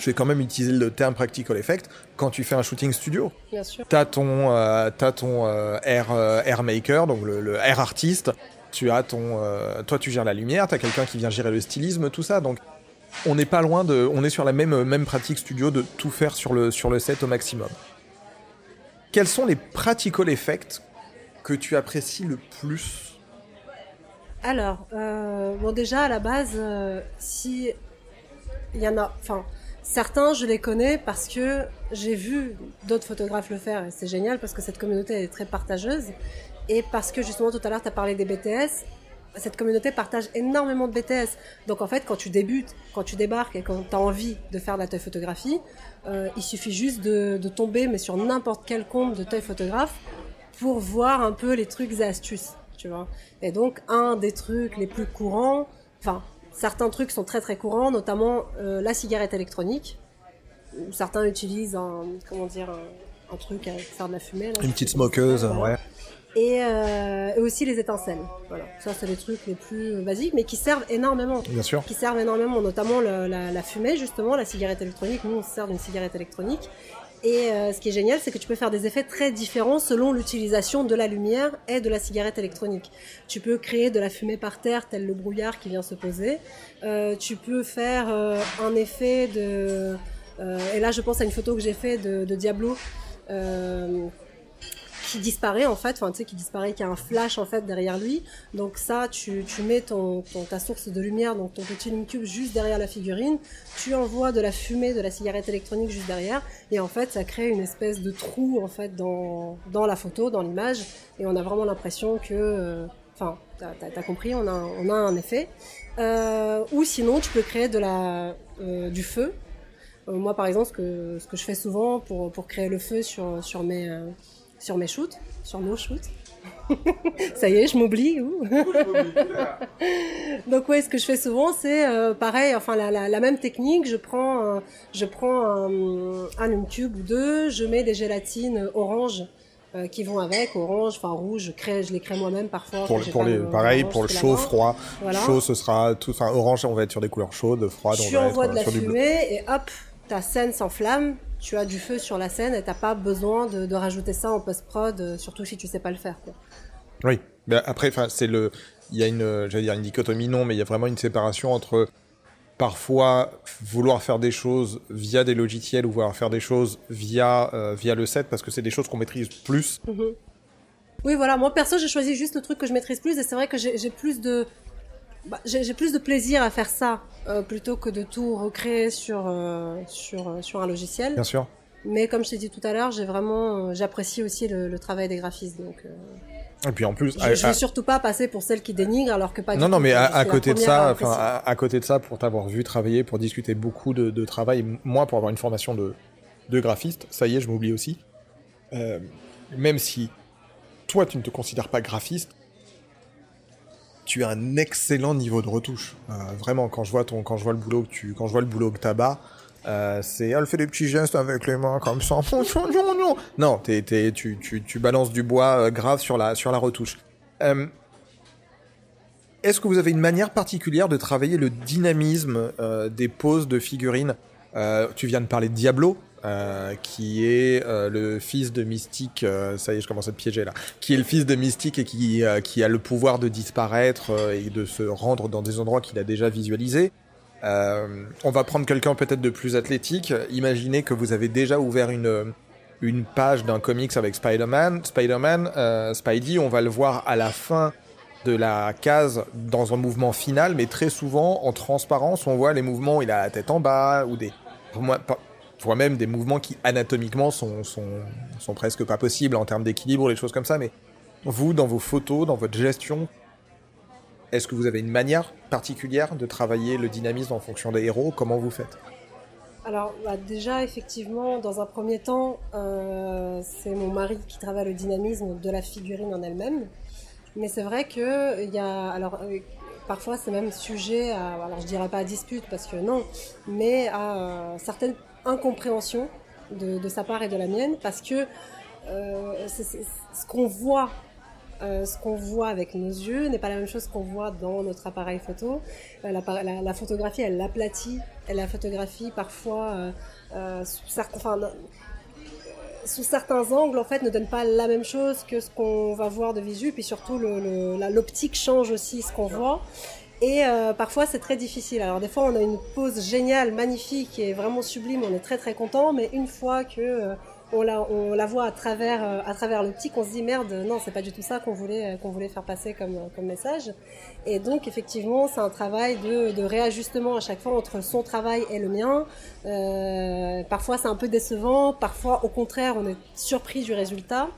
S1: je vais quand même utiliser le terme practical effect quand tu fais un shooting studio.
S2: Bien sûr.
S1: T'as ton, euh, as ton euh, air, euh, air maker, donc le, le, air artiste. Tu as ton, euh, toi tu gères la lumière, t'as quelqu'un qui vient gérer le stylisme, tout ça. Donc on n'est pas loin de, on est sur la même même pratique studio de tout faire sur le sur le set au maximum. Quels sont les practical effects que tu apprécies le plus
S2: Alors, euh, bon déjà à la base, euh, si il y en a, enfin Certains, je les connais parce que j'ai vu d'autres photographes le faire et c'est génial parce que cette communauté est très partageuse et parce que justement tout à l'heure tu as parlé des BTS. Cette communauté partage énormément de BTS. Donc en fait, quand tu débutes, quand tu débarques et quand tu as envie de faire de la toy photographie, euh, il suffit juste de, tomber mais sur n'importe quel compte de toy photographe pour voir un peu les trucs et astuces, tu vois. Et donc un des trucs les plus courants, enfin Certains trucs sont très très courants, notamment euh, la cigarette électronique. Certains utilisent un, comment dire, un, un truc à faire de la fumée. Là,
S1: Une petite smokeuse,
S2: voilà.
S1: ouais.
S2: Et, euh, et, aussi les étincelles. Voilà. Ça, c'est les trucs les plus basiques, mais qui servent énormément.
S1: Bien sûr.
S2: Qui servent énormément, notamment le, la, la, fumée, justement, la cigarette électronique. Nous, on se sert d'une cigarette électronique. Et euh, ce qui est génial, c'est que tu peux faire des effets très différents selon l'utilisation de la lumière et de la cigarette électronique. Tu peux créer de la fumée par terre, tel le brouillard qui vient se poser. Euh, tu peux faire euh, un effet de... Euh, et là, je pense à une photo que j'ai fait de, de, Diablo. Euh, qui disparaît en fait, enfin tu sais qui disparaît, qui a un flash en fait derrière lui. Donc ça, tu, mets ta source de lumière, donc ton petit cube juste derrière la figurine. Tu envoies de la fumée de la cigarette électronique juste derrière, et en fait ça crée une espèce de trou en fait dans la photo, dans l'image, et on a vraiment l'impression que, enfin euh, t'as as compris, on a un effet. Euh, ou sinon tu peux créer de la euh, du feu. Euh, moi par exemple ce que ce que je fais souvent pour pour créer le feu sur sur mes sur mes shoots, sur nos shoots. Ça y est, je m'oublie. Donc ouais, ce que je fais souvent, c'est euh, pareil, enfin la, la, la, même technique. Je prends, euh, je prends un, un tube ou deux, je mets des gélatines orange euh, qui vont avec, orange, enfin rouge. Je crée, je les crée moi-même parfois.
S1: Pour, pour les, pareil, pour le chaud, froid. Voilà. Chaud, ce sera tout, enfin orange, on va être sur des couleurs chaudes, froides.
S2: Tu
S1: on va
S2: envoies
S1: être
S2: de la
S1: sur
S2: fumée et hop, ta scène s'enflamme tu as du feu sur la scène et t'as pas besoin de, de, rajouter ça en post-prod, euh, surtout si tu sais pas le faire. Quoi.
S1: Oui, mais après, c'est le, il y a une, j'allais dire une dichotomie non, mais il y a vraiment une séparation entre parfois vouloir faire des choses via des logiciels ou vouloir faire des choses via euh, via le set parce que c'est des choses qu'on maîtrise plus.
S2: Mm -hmm. Oui, voilà. Moi perso, j'ai choisi juste le truc que je maîtrise plus et c'est vrai que j'ai plus de bah, j'ai plus de plaisir à faire ça euh, plutôt que de tout recréer sur euh, sur sur un logiciel.
S1: Bien sûr.
S2: Mais comme je t'ai dit tout à l'heure, j'ai vraiment euh, j'apprécie aussi le, le, travail des graphistes donc. Euh,
S1: Et puis en plus,
S2: je, à, je veux surtout pas passer pour celle qui dénigre alors que pas.
S1: Non
S2: du
S1: non
S2: tout,
S1: mais à, à côté de ça,
S2: enfin
S1: à, à, côté de ça, pour t'avoir vu travailler, pour discuter beaucoup de, de travail, moi pour avoir une formation de de graphiste, ça y est, je m'oublie aussi. Euh, même si toi tu ne te considères pas graphiste, tu as un excellent niveau de retouche. Euh, vraiment, quand je vois ton, quand je vois le boulot que tu, quand je vois le boulot que euh, c'est, elle fait des petits gestes avec les mains comme ça. non, t'es, t'es, tu, tu, tu balances du bois euh, grave sur la, sur la retouche. Euh, est-ce que vous avez une manière particulière de travailler le dynamisme des poses de figurines? Tu viens de parler de Diablo. Euh, qui est euh, le fils de Mystique, euh, ça y est, je commence à te piéger là, qui est le fils de Mystique et qui, a le pouvoir de disparaître et de se rendre dans des endroits qu'il a déjà visualisés. on va prendre quelqu'un peut-être de plus athlétique. Imaginez que vous avez déjà ouvert une, une page d'un comics avec Spider-Man. Spider-Man, Spidey, on va le voir à la fin de la case dans un mouvement final, mais très souvent en transparence, on voit les mouvements il a la tête en bas ou des... Voire même des mouvements qui anatomiquement sont, sont, sont presque pas possibles en termes d'équilibre, les choses comme ça. Mais vous, dans vos photos, dans votre gestion, est-ce que vous avez une manière particulière de travailler le dynamisme en fonction des héros? Comment vous faites?
S2: Alors bah, déjà, effectivement, dans un premier temps, euh, c'est mon mari qui travaille le dynamisme de la figurine en elle-même. Mais c'est vrai que il y a, alors euh, parfois c'est même sujet à, alors je dirais pas à dispute parce que non, mais à euh, certaines incompréhensions de, sa part et de la mienne parce que euh, ce qu'on voit euh, ce qu'on voit avec nos yeux n'est pas la même chose qu'on voit dans notre appareil photo. Euh, la, photographie, elle l'aplatit, la photographie parfois sous, certains, angles, en fait, ne donne pas la même chose que ce qu'on va voir de visu. Puis surtout, l'optique change aussi ce qu'on voit. Et euh, parfois, c'est très difficile. Alors, des fois, on a une pose géniale, magnifique et vraiment sublime. On est très, très content. Mais une fois que euh, on la, voit à travers, euh, à travers l'optique, on se dit merde, non, c'est pas du tout ça qu'on voulait, voulait faire passer comme, message. Et donc, effectivement, c'est un travail de, réajustement à chaque fois entre son travail et le mien. Euh, parfois, c'est un peu décevant. Parfois, au contraire, on est surpris du résultat.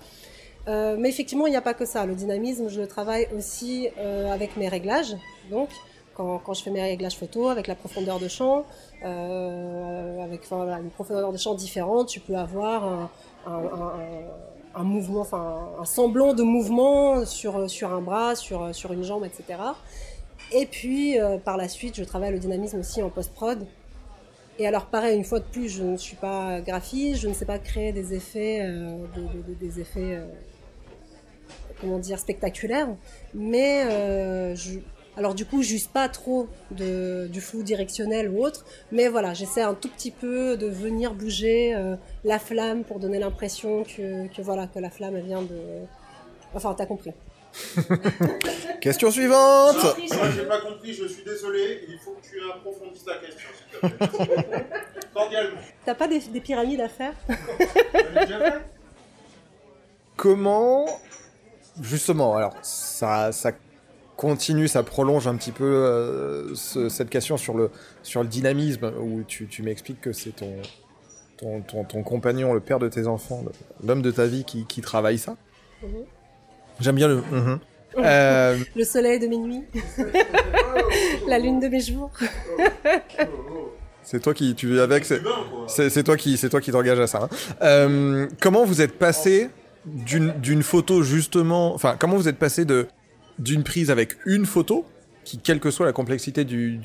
S2: Euh, mais effectivement, il n'y a pas que ça. Le dynamisme, je le travaille aussi euh, avec mes réglages. Donc, quand, je fais mes réglages photo, avec la profondeur de champ, euh, avec une profondeur de champ différente, tu peux avoir un, mouvement, enfin un semblant de mouvement sur, sur un bras, sur, sur une jambe, etc. Et puis euh, par la suite, je travaille le dynamisme aussi en post-prod. Et alors pareil, une fois de plus, je ne suis pas graphiste, je ne sais pas créer des effets, euh, des, effets, comment dire, spectaculaires, mais je, alors du coup, j'use pas trop de, du flou directionnel ou autre, mais voilà, j'essaie un tout petit peu de venir bouger euh, la flamme pour donner l'impression que, que, voilà que la flamme elle vient de. Enfin, t'as compris.
S1: question suivante.
S3: Moi, j'ai pas compris. Je suis désolé. Il faut que tu approfondisses ta question, s'il te plaît. Cordialement.
S2: T'as pas des, des, pyramides à faire?
S1: Comment, justement, alors ça, ça continue, ça prolonge un petit peu euh, ce, cette question sur le, sur le dynamisme, où tu, tu m'expliques que c'est ton, ton, ton, ton, compagnon, le père de tes enfants, l'homme de ta vie qui, qui travaille ça. Mm -hmm. J'aime bien le... Mm -hmm.
S2: euh... Le soleil de mes nuits. La lune de mes jours.
S1: C'est toi qui tu vis avec, c'est toi qui c'est toi qui t'engage à ça. Hein. Euh, comment vous êtes passé d'une photo justement, enfin comment vous êtes passé de d'une prise avec une photo, qui, quelle que soit la complexité du,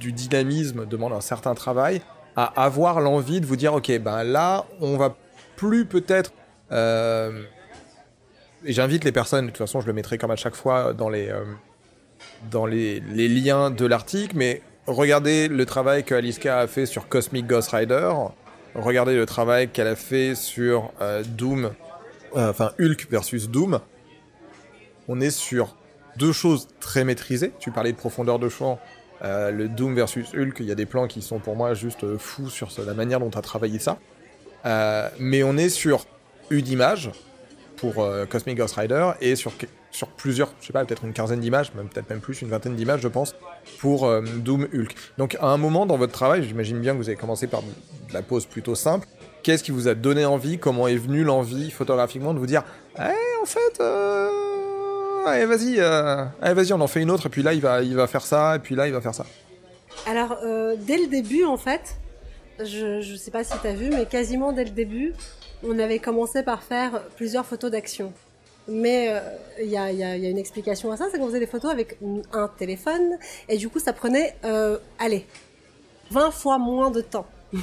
S1: dynamisme, demande un certain travail, à avoir l'envie de vous dire, ok, ben là, on va plus peut-être... Euh, et j'invite les personnes, de toute façon, je le mettrai comme à chaque fois dans les, euh, dans les liens de l'article, mais regardez le travail que Aliska a fait sur Cosmic Ghost Rider, regardez le travail qu'elle a fait sur euh, Doom, enfin Hulk versus Doom. On est sur deux choses très maîtrisées. Tu parlais de profondeur de champ, euh, le Doom versus Hulk, il y a des plans qui sont pour moi juste euh, fous sur la manière dont tu as travaillé ça. Euh, mais on est sur une image pour Cosmic Ghost Rider et sur, plusieurs, je sais pas, peut-être une quinzaine d'images, même peut-être même plus, une vingtaine d'images, je pense, pour Doom Hulk. Donc à un moment dans votre travail, j'imagine bien que vous avez commencé par de la pose plutôt simple. Qu'est-ce qui vous a donné envie? Comment est venue l'envie photographiquement de vous dire, eh, en fait allez vas-y, euh, vas-y, on en fait une autre, et puis là il va, il va faire ça, et puis là il va faire ça.
S2: Alors euh, dès le début en fait, je, je sais pas si t'as vu, mais quasiment dès le début, on avait commencé par faire plusieurs photos d'action. Mais il euh, y, a, y, a, y, a, une explication à ça, c'est qu'on faisait des photos avec un téléphone, et du coup ça prenait, allez, 20 fois moins de temps.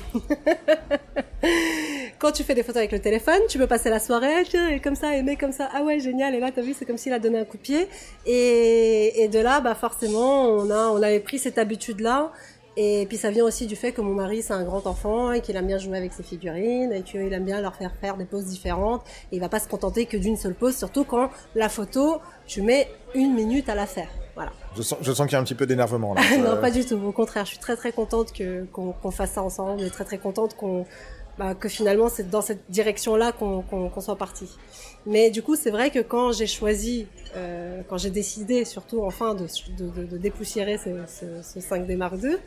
S2: Quand tu fais des photos avec le téléphone, tu peux passer la soirée, tiens, et comme ça, aimer comme ça, ah ouais, génial, et là, t'as vu, c'est comme s'il a donné un coup de pied. Et, et de là, bah, forcément, on a, on avait pris cette habitude-là. Et puis ça vient aussi du fait que mon mari c'est un grand enfant et qu'il aime bien jouer avec ses figurines et qu'il aime bien leur faire faire des poses différentes. Et il va pas se contenter que d'une seule pose, surtout quand la photo, tu mets une minute à la faire. Voilà.
S1: Je sens, je sens qu'il y a un petit peu d'énervement là.
S2: non, pas du tout. Au contraire, je suis très très contente que qu'on qu fasse ça ensemble et très très contente qu'on bah, que finalement c'est dans cette direction-là qu'on qu qu soit parti. Mais du coup, c'est vrai que quand j'ai choisi, euh, quand j'ai décidé surtout enfin de, de, de, dépoussiérer ce, ce, ce 5D Mark II,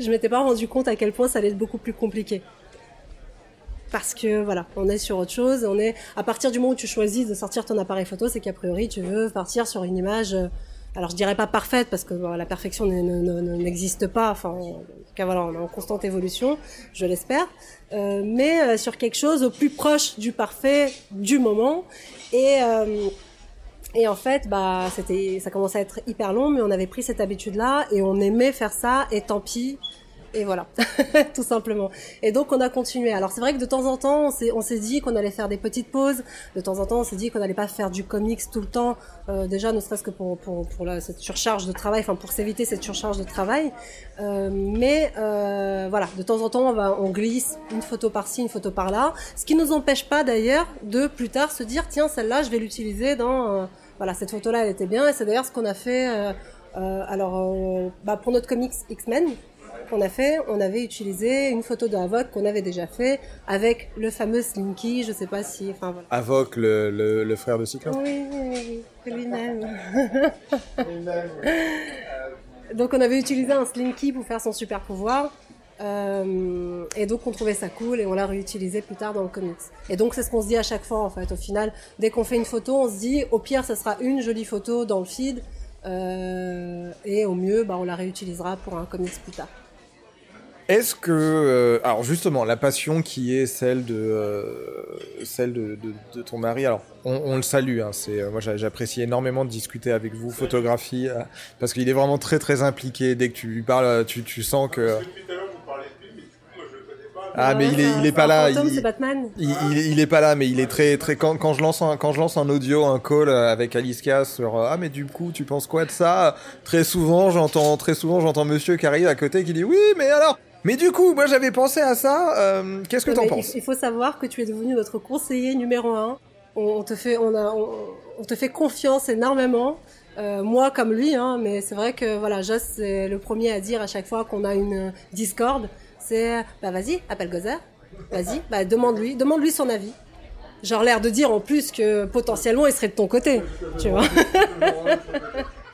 S2: je m'étais pas rendu compte à quel point ça allait être beaucoup plus compliqué. Parce que voilà, on est sur autre chose, on est à partir du moment où tu choisis de sortir ton appareil photo, c'est qu'a priori tu veux partir sur une image, alors je dirais pas parfaite parce que la perfection n'existe pas, enfin cas, voilà, on est en constante évolution, je l'espère, euh, mais euh, sur quelque chose au plus proche du parfait du moment. Et, euh, et en fait, bah, c'était, ça commençait à être hyper long, mais on avait pris cette habitude-là et on aimait faire ça. Et tant pis, et voilà, tout simplement. Et donc on a continué. Alors c'est vrai que de temps en temps, on s'est, dit qu'on allait faire des petites pauses. De temps en temps, on s'est dit qu'on n'allait pas faire du comics tout le temps. Euh, déjà, ne serait-ce que pour pour pour la, cette surcharge de travail, enfin pour s'éviter cette surcharge de travail. Euh, mais euh, voilà, de temps en temps, on on glisse une photo par-ci, une photo par-là. Ce qui nous empêche pas d'ailleurs de plus tard se dire tiens celle-là, je vais l'utiliser dans euh, voilà cette photo-là, elle était bien. Et c'est d'ailleurs ce qu'on a fait. Euh, euh, alors, bah, pour notre comics X-Men, qu'on a fait, on avait utilisé une photo de Havok qu'on avait déjà fait avec le fameux Slinky, je sais pas si, enfin voilà.
S1: Avoc, le, le, le frère de Cyclope.
S2: Oui, oui, oui, c'est lui-même. donc on avait utilisé un Slinky pour faire son super pouvoir. Euh, et donc on trouvait ça cool et on l'a réutilisé plus tard dans le comics. Et donc c'est ce qu'on se dit à chaque fois en fait. Au final, dès qu'on fait une photo, on se dit au pire ça sera une jolie photo dans le feed euh, et au mieux bah, on la réutilisera pour un comics plus tard.
S1: Est-ce que, euh, alors justement, la passion qui est celle de euh, celle de, de, de ton mari, alors on, on le salue. Hein, c'est euh, moi j'a- j'apprécie énormément de discuter avec vous, photographie, euh, parce qu'il est vraiment très très impliqué. Dès que tu lui parles, tu, tu sens que ah mais il est il est pas là. il-. Il, est pas là, mais il est très très quand, quand je lance un quand je lance un audio, un call avec Alicia sur ah mais du coup tu penses quoi de ça? Très souvent j'entends très souvent j'entends Monsieur qui arrive à côté qui dit oui mais alors mais du coup moi j'avais pensé à ça. euh, Qu'est-ce que t'en penses
S2: il, faut savoir que tu es devenu notre conseiller numéro un. On, on te fait, on a, on, on te fait confiance énormément. Euh, moi comme lui, hein, mais c'est vrai que voilà, Joss c'est le premier à dire à chaque fois qu'on a une Discord, c'est bah vas-y, appelle Gozer, vas-y, bah demande-lui, demande-lui son avis. Genre l'air de dire en plus que potentiellement il serait de ton côté, tu vois.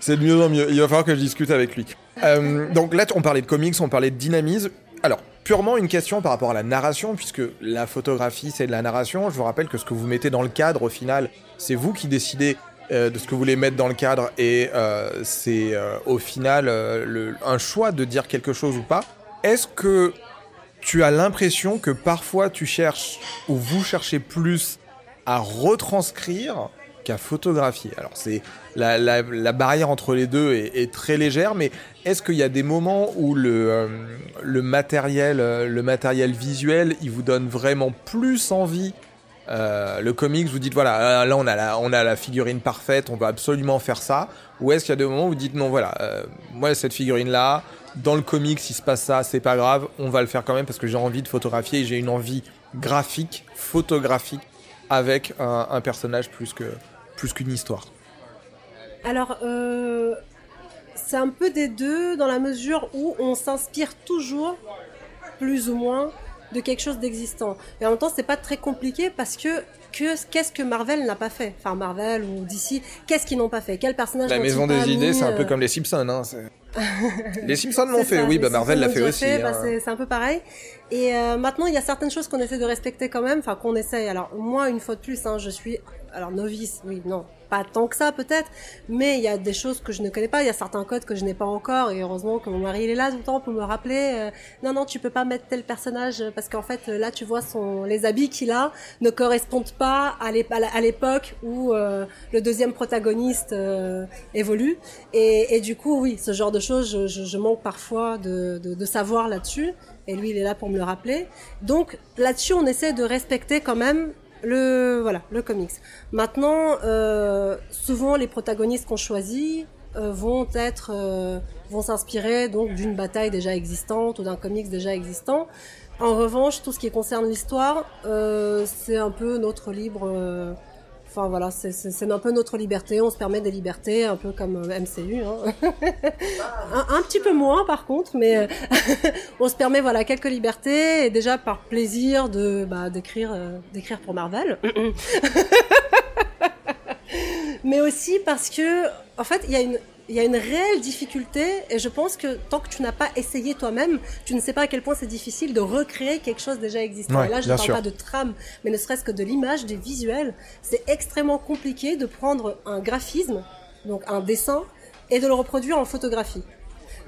S1: C'est de mieux en mieux. Il va falloir que je discute avec lui. Euh, donc là, on parlait de comics, on parlait de dynamisme. Alors, purement une question par rapport à la narration, puisque la photographie, c'est de la narration. Je vous rappelle que ce que vous mettez dans le cadre, au final, c'est vous qui décidez euh, de ce que vous voulez mettre dans le cadre, et euh, c'est au final un choix de dire quelque chose ou pas. Est-ce que tu as l'impression que parfois tu cherches, ou vous cherchez plus à retranscrire qu'à photographier. Alors c'est la, barrière entre les deux est, très légère, mais est-ce qu'il y a des moments où le, euh, matériel, euh, le matériel visuel, il vous donne vraiment plus envie euh, le comics, vous dites voilà, là on a la, on a la figurine parfaite, on va absolument faire ça. Ou est-ce qu'il y a des moments où vous dites non voilà, moi cette figurine là, dans le comics s'il se passe ça, c'est pas grave, on va le faire quand même parce que j'ai envie de photographier et j'ai une envie graphique, photographique avec un personnage plus que plus qu'une histoire.
S2: Alors, euh, c'est un peu des deux dans la mesure où on s'inspire toujours, plus ou moins, de quelque chose d'existant. Et en même temps, c'est pas très compliqué parce que que- qu'est-ce que Marvel n'a pas fait? Enfin, Marvel ou DC, qu'est-ce qu'ils n'ont pas fait? Quel personnage
S1: La maison des idées, c'est un peu
S2: euh,
S1: comme les Simpsons. Hein, les Simpsons l'ont fait,
S2: ça,
S1: oui,
S2: les
S1: bah Marvel l'a fait
S2: l'ont
S1: aussi.
S2: bah,
S1: hein.
S2: c'est- c'est un peu pareil. Et euh, maintenant, il y a certaines choses qu'on essaie de respecter quand même, enfin qu'on essaye. Alors moi, une fois de plus, hein, je suis alors novice, oui, non, pas tant que ça peut-être, mais il y a des choses que je ne connais pas, il y a certains codes que je n'ai pas encore, et heureusement que mon mari il est là tout le temps pour me rappeler. euh, non, non, tu peux pas mettre tel personnage euh, parce qu'en fait euh, là, tu vois, son les habits qu'il a ne correspondent pas à l'époque où euh, le deuxième protagoniste euh, évolue. Et, et du coup, oui, ce genre de choses, je, je, je manque parfois de, de, de savoir là-dessus. Et lui, il est là pour me le rappeler. Donc là-dessus, on essaie de respecter quand même le voilà le comics. Maintenant, euh, souvent les protagonistes qu'on choisit euh, vont être euh, vont s'inspirer donc d'une bataille déjà existante ou d'un comics déjà existant. En revanche, tout ce qui concerne l'histoire, euh, c'est un peu notre libre. Enfin voilà, c'est- un peu notre liberté. On se permet des libertés, un peu comme euh, MCU. Hein. un, un petit peu moins par contre, mais euh, on se permet voilà quelques libertés et déjà par plaisir de bah, d'écrire euh, d'écrire pour Marvel. mais aussi parce que en fait il y a une il y a une réelle difficulté et je pense que tant que tu n'as pas essayé toi-même, tu ne sais pas à quel point c'est difficile de recréer quelque chose déjà existant.
S1: Ouais,
S2: et là, je ne parle
S1: sûr.
S2: pas de trame, mais ne serait-ce que de l'image, des visuels. C'est extrêmement compliqué de prendre un graphisme, donc un dessin, et de le reproduire en photographie.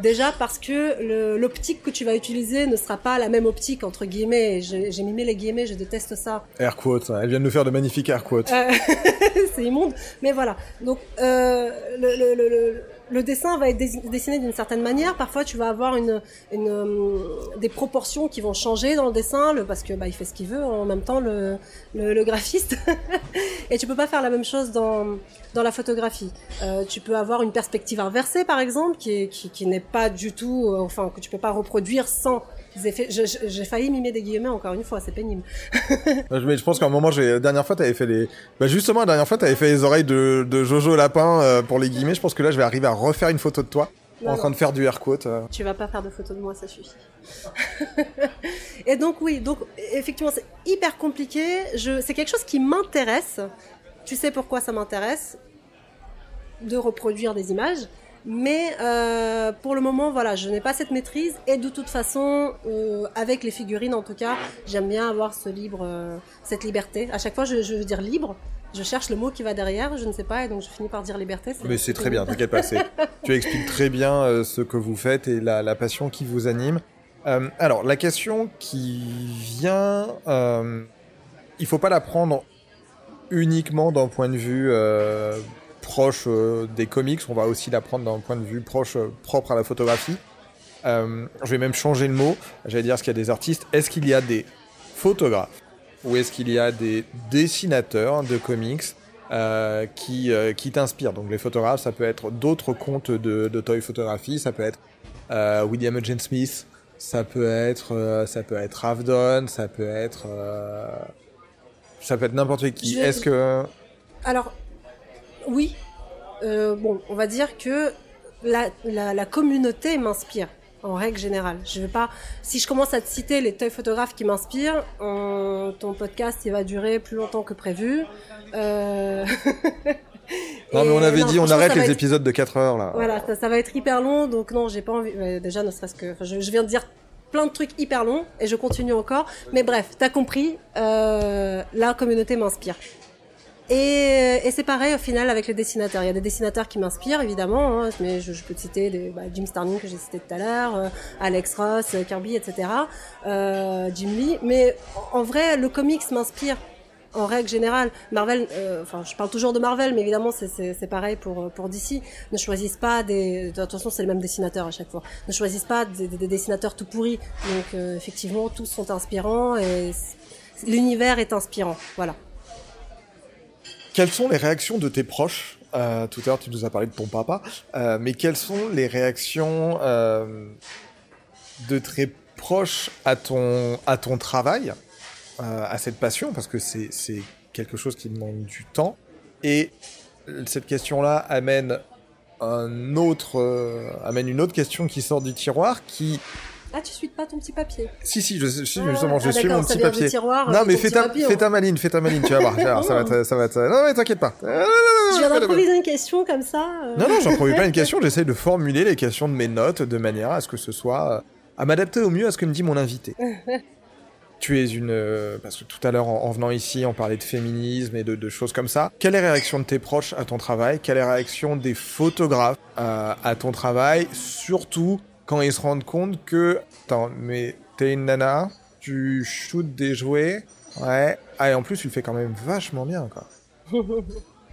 S2: Déjà parce que l'optique que tu vas utiliser ne sera pas la même optique entre guillemets. J'ai mimé les guillemets, je déteste ça.
S1: Air quotes, hein. elle vient de nous faire de magnifiques air quotes.
S2: Euh, c'est immonde. Mais voilà. Donc euh, le, le, le, le, le dessin va être dess- dessiné d'une certaine manière. Parfois, tu vas avoir une, une, euh, des proportions qui vont changer dans le dessin, le, parce que bah, il fait ce qu'il veut en même temps le, le, le graphiste. Et tu peux pas faire la même chose dans dans la photographie. Euh, tu peux avoir une perspective inversée, par exemple, qui qui, qui n'est pas du tout, euh, enfin que tu peux pas reproduire sans J'ai failli mimer des guillemets encore une fois, c'est pénible.
S1: Euh, Mais je pense qu'à un moment, la dernière fois, t'avais fait les, bah justement, la dernière fois, t'avais fait les oreilles de, de Jojo Lapin euh, pour les guillemets. Je pense que là, je vais arriver à refaire une photo de toi
S2: Non,
S1: en train de faire du air quote. euh.
S2: Tu vas pas faire de photos de moi, ça suffit. et donc oui, donc effectivement c'est hyper compliqué. Je, c'est quelque chose qui m'intéresse. Tu sais pourquoi ça m'intéresse? De reproduire des images. Mais euh, pour le moment, voilà, je n'ai pas cette maîtrise et de toute façon, euh, avec les figurines en tout cas, j'aime bien avoir ce libre, euh, cette liberté. À chaque fois, je, je veux dire libre. Je cherche le mot qui va derrière, je ne sais pas, et donc je finis par dire liberté.
S1: Mais c'est très bien, t'inquiète pas. tu expliques très bien ce que vous faites et la, la passion qui vous anime. Alors, la question qui vient, il faut pas la prendre uniquement d'un point de vue proche euh, des comics. On va aussi la prendre d'un point de vue proche, euh, propre à la photographie. Euh, je vais même changer le mot. J'allais dire, est-ce qu'il y a des artistes Est-ce qu'il y a des photographes Ou est-ce qu'il y a des dessinateurs de comics euh, qui, euh, qui t'inspirent? Donc les photographes, ça peut être d'autres comptes de, de toy photographie, ça peut être euh, William Eugene Smith, ça peut être, ça peut être Ravdon, ça peut être, ça peut être n'importe qui. Est-ce que
S2: Alors, oui. Euh, bon, on va dire que la, la, la communauté m'inspire, en règle générale. Je vais pas. Si je commence à te citer les toy photographes qui m'inspirent, ton podcast il va durer plus longtemps que prévu. Euh...
S1: non mais on avait
S2: non,
S1: dit on arrête les
S2: être-
S1: épisodes de 4 heures là.
S2: Voilà, ça, ça va être hyper long, donc non, j'ai pas envie. déjà, ne serait-ce que, enfin, je, je viens de dire plein de trucs hyper longs et je continue encore. Mais bref, t'as compris, euh, la communauté m'inspire. Et, et c'est pareil au final avec les dessinateurs. Il y a des dessinateurs qui m'inspirent évidemment, hein, mais je, je peux te citer des, bah, Jim Starlin que j'ai cité tout à l'heure, euh, Alex Ross, euh, Kirby, etc. Euh, Jim Lee. Mais en, vrai, le comics m'inspire en règle générale. Marvel, euh, enfin, je parle toujours de Marvel, mais évidemment c'est- pareil pour pour DC. Ne choisissent pas des. Façon, c'est le même dessinateur à chaque fois. Ne choisissent pas des, des- des dessinateurs tout pourris. Donc euh, effectivement, tous sont inspirants et l'univers est inspirant. Voilà.
S1: Quelles sont les réactions de tes proches? Euh, Tout à l'heure, tu nous as parlé de ton papa, euh, mais quelles sont les réactions euh, de très proches à ton travail, à cette passion, parce que c'est quelque chose qui demande du temps. Et cette question-là amène un amène une autre question qui sort du tiroir, qui
S2: Ah, tu suis pas ton petit papier.
S1: si si je,
S2: Ah,
S1: justement je
S2: ah,
S1: suis mon petit papier.
S2: tiroir,
S1: Non
S2: euh,
S1: mais fais ta
S2: papier,
S1: fais
S2: hein.
S1: ta maline, fais ta maline, tu vas voir, ça va être ça va être non mais t'inquiète pas.
S2: Je viens d'improviser une question comme ça. euh.
S1: Non, non, j'improvise pas une question, j'essaie de formuler les questions de mes notes de manière à ce que ce soit. euh, à m'adapter au mieux à ce que me dit mon invité. tu es une. euh, parce que tout à l'heure, en, en venant ici, on parlait de féminisme et de, de choses comme ça. Quelle est la réaction de tes proches à ton travail? Quelle est la réaction des photographes à ton travail? Surtout quand ils se rendent compte que. Attends, mais t'es une nana, tu shootes des jouets. Ouais. Ah, et en plus, tu le fais quand même vachement bien, quoi.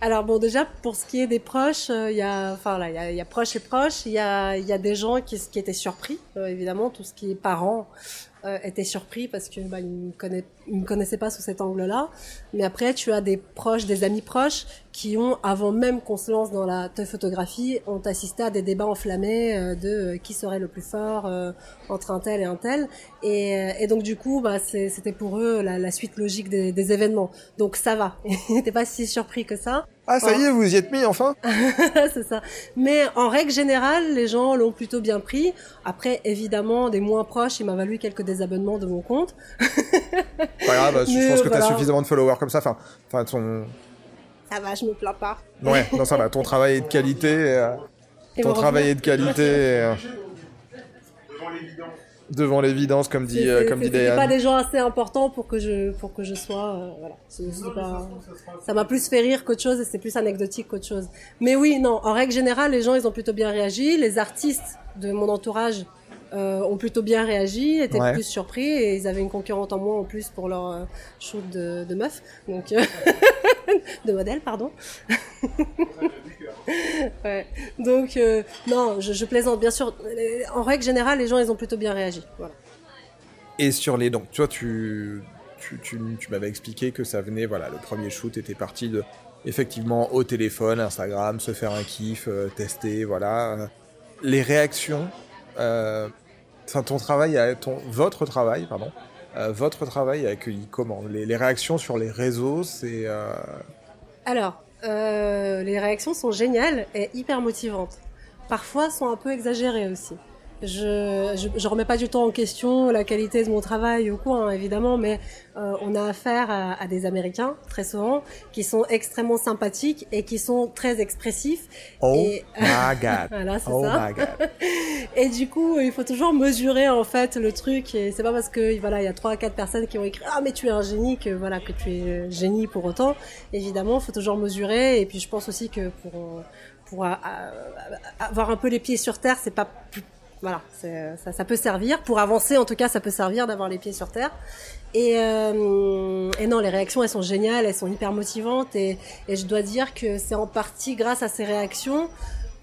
S2: Alors bon, déjà pour ce qui est des proches, euh, il y a, enfin là, il y a, proches et proches. Il y a, y a des gens qui, qui étaient surpris, euh, évidemment, tout ce qui est parents euh, étaient surpris parce que bah, ils me connaissaient, ils me connaissaient pas sous cet angle-là. Mais après, tu as des proches, des amis proches qui ont, avant même qu'on se lance dans la photographie, ont assisté à des débats enflammés euh, de euh, qui serait le plus fort euh, entre un tel et un tel. Et, et donc du coup, bah, c'était pour eux la, la suite logique des, des événements. Donc ça va, ils n'étaient pas si surpris que ça.
S1: Ah, ça y est, vous y êtes mis enfin
S2: c'est ça. Mais en règle générale, les gens l'ont plutôt bien pris. Après, évidemment, des moins proches, il m'a valu quelques désabonnements de mon compte.
S1: Pas grave, je
S2: Mais
S1: pense que t'as
S2: voilà.
S1: suffisamment de followers comme ça. Enfin, enfin ton.
S2: Ça va, je me plains pas.
S1: Ouais, non, ça va. Ton travail est de qualité. euh, ton travail est de qualité. euh.
S3: Devant l'évidence.
S1: comme dit, euh, comme dit Diane.
S2: pas des gens assez importants pour que je, pour que je sois, euh, voilà. Pas- ça m'a plus fait rire qu'autre chose et c'est plus anecdotique qu'autre chose. Mais oui, non, en règle générale, les gens, ils ont plutôt bien réagi. Les artistes de mon entourage euh, ont plutôt bien réagi, étaient
S1: Ouais.
S2: plus surpris et ils avaient une concurrente en moins en plus pour leur euh, shoot de, de meuf, donc de modèle, pardon. ouais. Donc euh, non, je, je plaisante bien sûr. Euh, En règle générale, les gens, ils ont plutôt bien réagi. Voilà.
S1: Et sur les donc, tu vois, tu, tu, tu, tu m'avais expliqué que ça venait, voilà, le premier shoot était parti de, effectivement, au téléphone, Instagram, se faire un kiff, euh, tester, voilà. Les réactions, euh, ton travail, a, ton, votre travail, pardon, votre travail a accueilli comment? Les, les réactions sur les réseaux, c'est...
S2: Alors, euh, les réactions sont géniales et hyper motivantes. Parfois, sont un peu exagérées aussi. Je, je, je remets pas du tout en question la qualité de mon travail ou quoi, hein, évidemment, mais euh, on a affaire à, à des Américains très souvent qui sont extrêmement sympathiques et qui sont très expressifs.
S1: Oh
S2: Et-
S1: my god
S2: Voilà, c'est
S1: Oh
S2: ça.
S1: my god
S2: Et du coup, il faut toujours mesurer en fait le truc. Et c'est pas parce que voilà, il y a trois, quatre personnes qui ont écrit ah mais tu es un génie que voilà que tu es génie pour autant. Évidemment, il faut toujours mesurer. Et puis je pense aussi que pour euh, pour euh, euh, avoir un peu les pieds sur terre, c'est pas plus- voilà, c'est- ça, peut servir pour avancer. En tout cas, ça peut servir d'avoir les pieds sur terre. Et, euh, non, les réactions, elles sont géniales, elles sont hyper motivantes. Et, je dois dire que c'est en partie grâce à ces réactions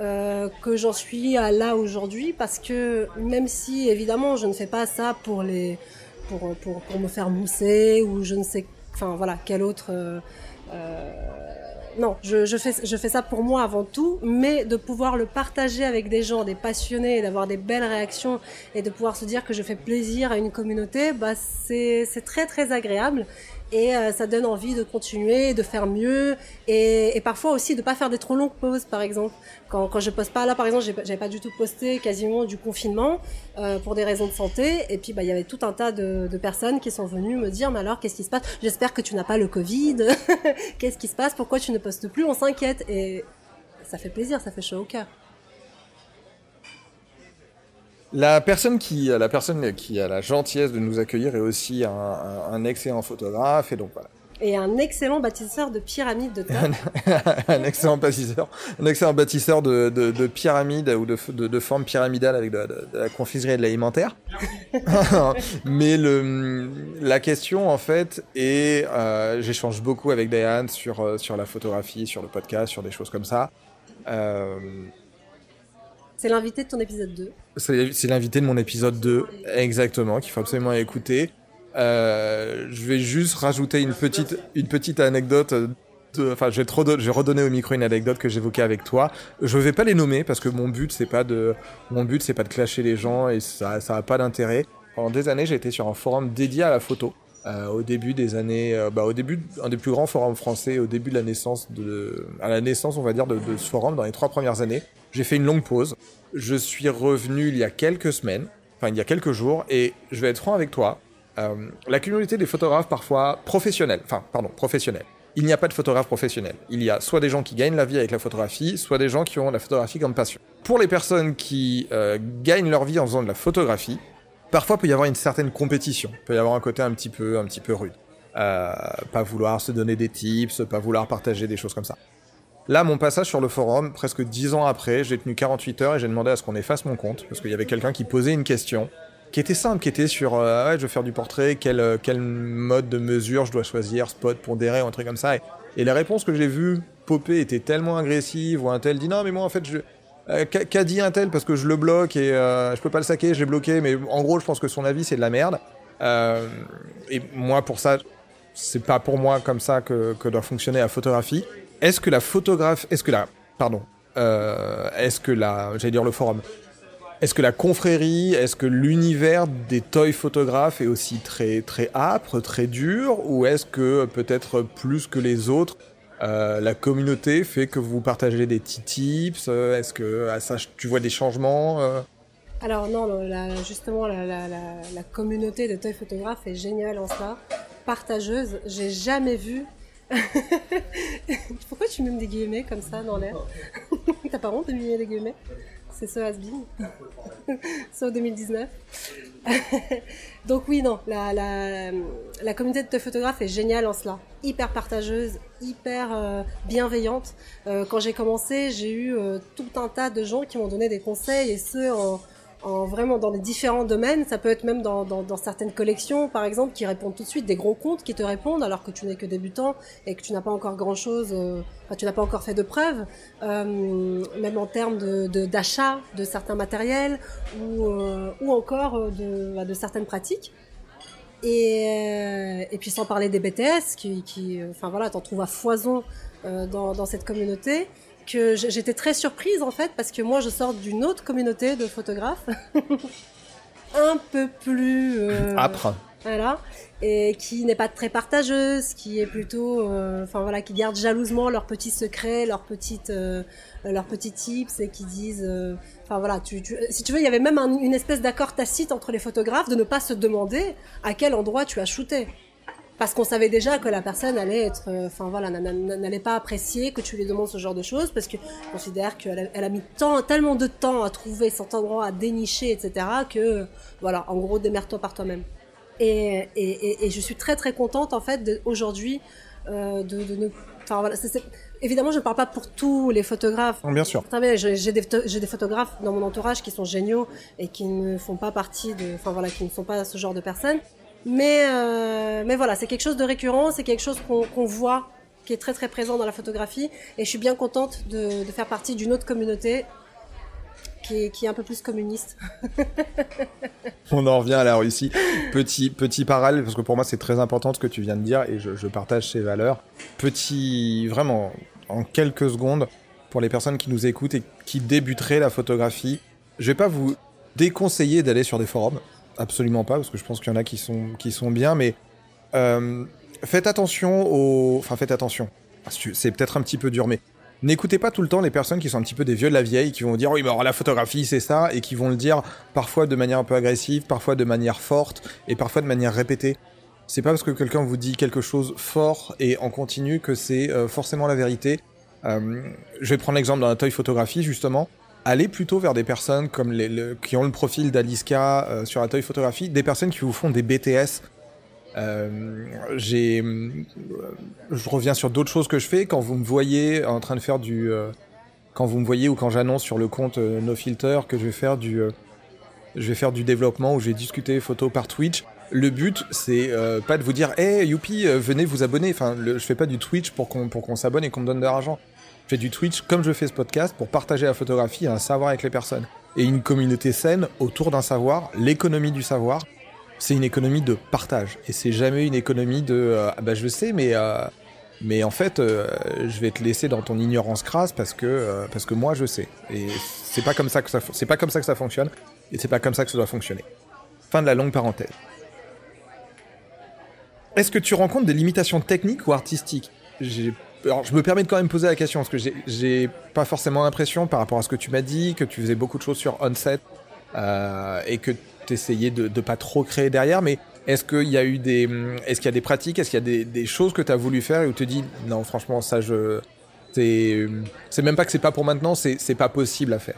S2: euh, que j'en suis à là aujourd'hui parce que même si évidemment je ne fais pas ça pour les pour me faire mousser ou je ne sais enfin voilà quel autre euh, euh, non, je, je, fais, je fais ça pour moi avant tout, mais de pouvoir le partager avec des gens, des passionnés, d'avoir des belles réactions et de pouvoir se dire que je fais plaisir à une communauté, bah c'est très très agréable et euh, ça donne envie de continuer, de faire mieux et, et parfois aussi de pas faire des trop longues pauses par exemple. Quand, quand je poste pas là par exemple, j'avais pas du tout posté quasiment du confinement euh, pour des raisons de santé et puis bah il y avait tout un tas de, de personnes qui sont venues me dire mais alors qu'est-ce qui se passe? J'espère que tu n'as pas le Covid. qu'est-ce qui se passe? Pourquoi tu ne postes plus? On s'inquiète et ça fait plaisir, ça fait chaud au cœur.
S1: La personne qui, la personne qui a la gentillesse de nous accueillir est aussi un, un- un excellent photographe et donc voilà,
S2: Et un excellent bâtisseur de pyramides de
S1: un excellent bâtisseur, un excellent bâtisseur de, de, de pyramides ou de, de, de formes pyramidales avec de, la confiserie et de l'alimentaire. Mais le, la question en fait est, euh, j'échange beaucoup avec Diane sur euh, sur la photographie, sur le podcast, sur des choses comme ça. Euh,
S2: C'est l'invité de ton épisode 2.
S1: c'est l'invité de mon épisode 2, exactement, qu'il faut absolument écouter. Euh, je vais juste rajouter une petite, une petite anecdote. Enfin, je vais, te redo- je vais redonner au micro une anecdote que j'évoquais avec toi. Je vais pas les nommer parce que mon but c'est pas de, mon but c'est pas de clasher les gens et ça, ça a pas d'intérêt. Pendant des années, j'ai été sur un forum dédié à la photo. Euh, au début des années, euh, bah, au début, un des plus grands forums français, au début de la naissance de, à la naissance, on va dire, de, ce forum, dans les trois premières années. J'ai fait une longue pause. Je suis revenu il y a quelques semaines, enfin il y a quelques jours, et je vais être franc avec toi. Euh, la communauté des photographes parfois professionnels, enfin pardon, professionnels. Il n'y a pas de photographe professionnel. Il y a soit des gens qui gagnent la vie avec la photographie, soit des gens qui ont la photographie comme passion. Pour les personnes qui gagnent leur vie en faisant de la photographie, parfois peut y avoir une certaine compétition, peut y avoir un côté un petit peu, un petit peu rude. Euh, pas vouloir se donner des tips, pas vouloir partager des choses comme ça. Là, mon passage sur le forum, presque 10 ans après, j'ai tenu 48 heures et j'ai demandé à ce qu'on efface mon compte, parce qu'il y avait quelqu'un qui posait une question, qui était simple, qui était sur, euh, ouais, je veux faire du portrait, quel, euh, quel mode de mesure je dois choisir, spot, pondéré, ou un truc comme ça. Et, et la réponse que j'ai vue popper était tellement agressive, ou un tel dit, non, mais moi, en fait, je... euh, qu'a dit un tel parce que je le bloque et euh, je peux pas le saquer, je l'ai bloqué, mais en gros, je pense que son avis, c'est de la merde. Euh, et moi, pour ça, c'est pas pour moi comme ça que, que doit fonctionner la photographie. Est-ce que la photographe, est-ce que la, pardon, euh, est-ce que la, j'allais dire le forum, est-ce que la confrérie, est-ce que l'univers des toy photographes est aussi très très âpre, très dur, ou est-ce que peut-être plus que les autres, euh, la communauté fait que vous partagez des petits tips euh, Est-ce que ça tu vois des changements euh
S2: Alors non, justement, la, communauté de toy photographes est géniale en ça, partageuse. J'ai jamais vu. Pourquoi tu mimes des guillemets comme ça dans l'air? T'as pas honte de mimer des guillemets? C'est ce has-been. Sauf 2019. Donc oui, non, la, communauté de photographes est géniale en cela. Hyper partageuse, hyper euh, bienveillante. Euh, quand j'ai commencé, j'ai eu euh, tout un tas de gens qui m'ont donné des conseils et ceux en, en vraiment dans les différents domaines. Ça peut être même dans, dans, dans, certaines collections, par exemple, qui répondent tout de suite, des gros comptes qui te répondent alors que tu n'es que débutant et que tu n'as pas encore grand-chose, euh, tu n'as pas encore fait de preuves, euh, même en termes de, d'achat de, certains matériels ou, euh, ou encore de, bah, de certaines pratiques. Et, euh, et puis sans parler des BTS, qui, qui enfin voilà, t'en trouves à foison euh, dans, dans cette communauté que j'étais très surprise en fait parce que moi je sors d'une autre communauté de photographes. Un peu plus
S1: euh, âpre.
S2: voilà. Et qui n'est pas très partageuse qui est plutôt euh, enfin voilà qui garde jalousement leurs petits secrets leurs petites euh, leurs petits tips et qui disent euh, enfin voilà tu, tu, si tu veux il y avait même un, une espèce d'accord tacite entre les photographes de ne pas se demander à quel endroit tu as shooté parce qu'on savait déjà que la personne allait être, euh, enfin voilà, n'allait pas apprécier que tu lui demandes ce genre de choses parce que considère qu'elle a, mis tant, tellement de temps à trouver cet endroit, à dénicher, etc. que voilà, en gros, démerde-toi par toi-même. Et, et, et, et, je suis très très contente en fait aujourd'hui euh, de, de ne, enfin voilà, c'est, évidemment je ne parle pas pour tous les photographes.
S1: bien sûr.
S2: J'ai des, j'ai des photographes dans mon entourage qui sont géniaux et qui ne font pas partie de, enfin voilà, qui ne sont pas ce genre de personnes. Mais, euh, mais voilà, c'est quelque chose de récurrent, c'est quelque chose qu'on qu voit, qui est très très présent dans la photographie. Et je suis bien contente de, faire partie d'une autre communauté qui est, un peu plus communiste.
S1: On en revient à la Russie. Petit, petit parallèle, parce que pour moi c'est très important ce que tu viens de dire et je, je partage ces valeurs. Petit, vraiment, en quelques secondes, pour les personnes qui nous écoutent et qui débuteraient la photographie, je vais pas vous déconseiller d'aller sur des forums absolument pas, parce que je pense qu'il y en a qui sont, qui sont bien, mais euh, faites attention aux... Enfin, faites attention. C'est peut-être un petit peu dur, mais n'écoutez pas tout le temps les personnes qui sont un petit peu des vieux de la vieille, qui vont dire oui, mais alors la photographie, c'est ça, et qui vont le dire parfois de manière un peu agressive, parfois de manière forte, et parfois de manière répétée. C'est pas parce que quelqu'un vous dit quelque chose fort et en continu que c'est euh, forcément la vérité. Euh, je vais prendre l'exemple la toy photographie, justement allez plutôt vers des personnes comme les, le, qui ont le profil d'Aliska euh, sur la toy photographie, des personnes qui vous font des BTS. Euh, j'ai, euh, je reviens sur d'autres choses que je fais quand vous me voyez en train de faire du, euh, quand vous me voyez ou quand j'annonce sur le compte No Filter que je vais faire du, je vais faire du développement ou je vais discuter photo par Twitch. Le but, c'est pas de vous dire, hey, youpi, venez vous abonner. Enfin, le, je fais pas du Twitch pour qu'on pour qu'on s'abonne et qu'on me donne de l'argent. Fais du Twitch comme je fais ce podcast pour partager la photographie et un savoir avec les personnes. Et une communauté saine autour d'un savoir, l'économie du savoir, c'est une économie de partage. Et c'est jamais une économie de euh, ah bah je sais, mais euh, mais en fait, euh, je vais te laisser dans ton ignorance crasse parce que parce que moi je sais. Et c'est pas comme ça que ça c'est pas comme ça que ça fonctionne. Et c'est pas comme ça que ça doit fonctionner. Fin de la longue parenthèse. Est-ce que tu rencontres des limitations techniques ou artistiques? Alors, je me permets de quand même poser la question parce que j'ai pas forcément l'impression par rapport à ce que tu m'as dit que tu faisais beaucoup de choses sur on-set euh, et que tu essayais de, de pas trop créer derrière. Mais est-ce qu'il y a eu des, est-ce qu'il y a des pratiques, est-ce qu'il y a des, choses que tu as voulu faire et où tu te dis non, franchement, ça, je, c'est, c'est même pas que c'est pas pour maintenant, c'est pas possible à faire.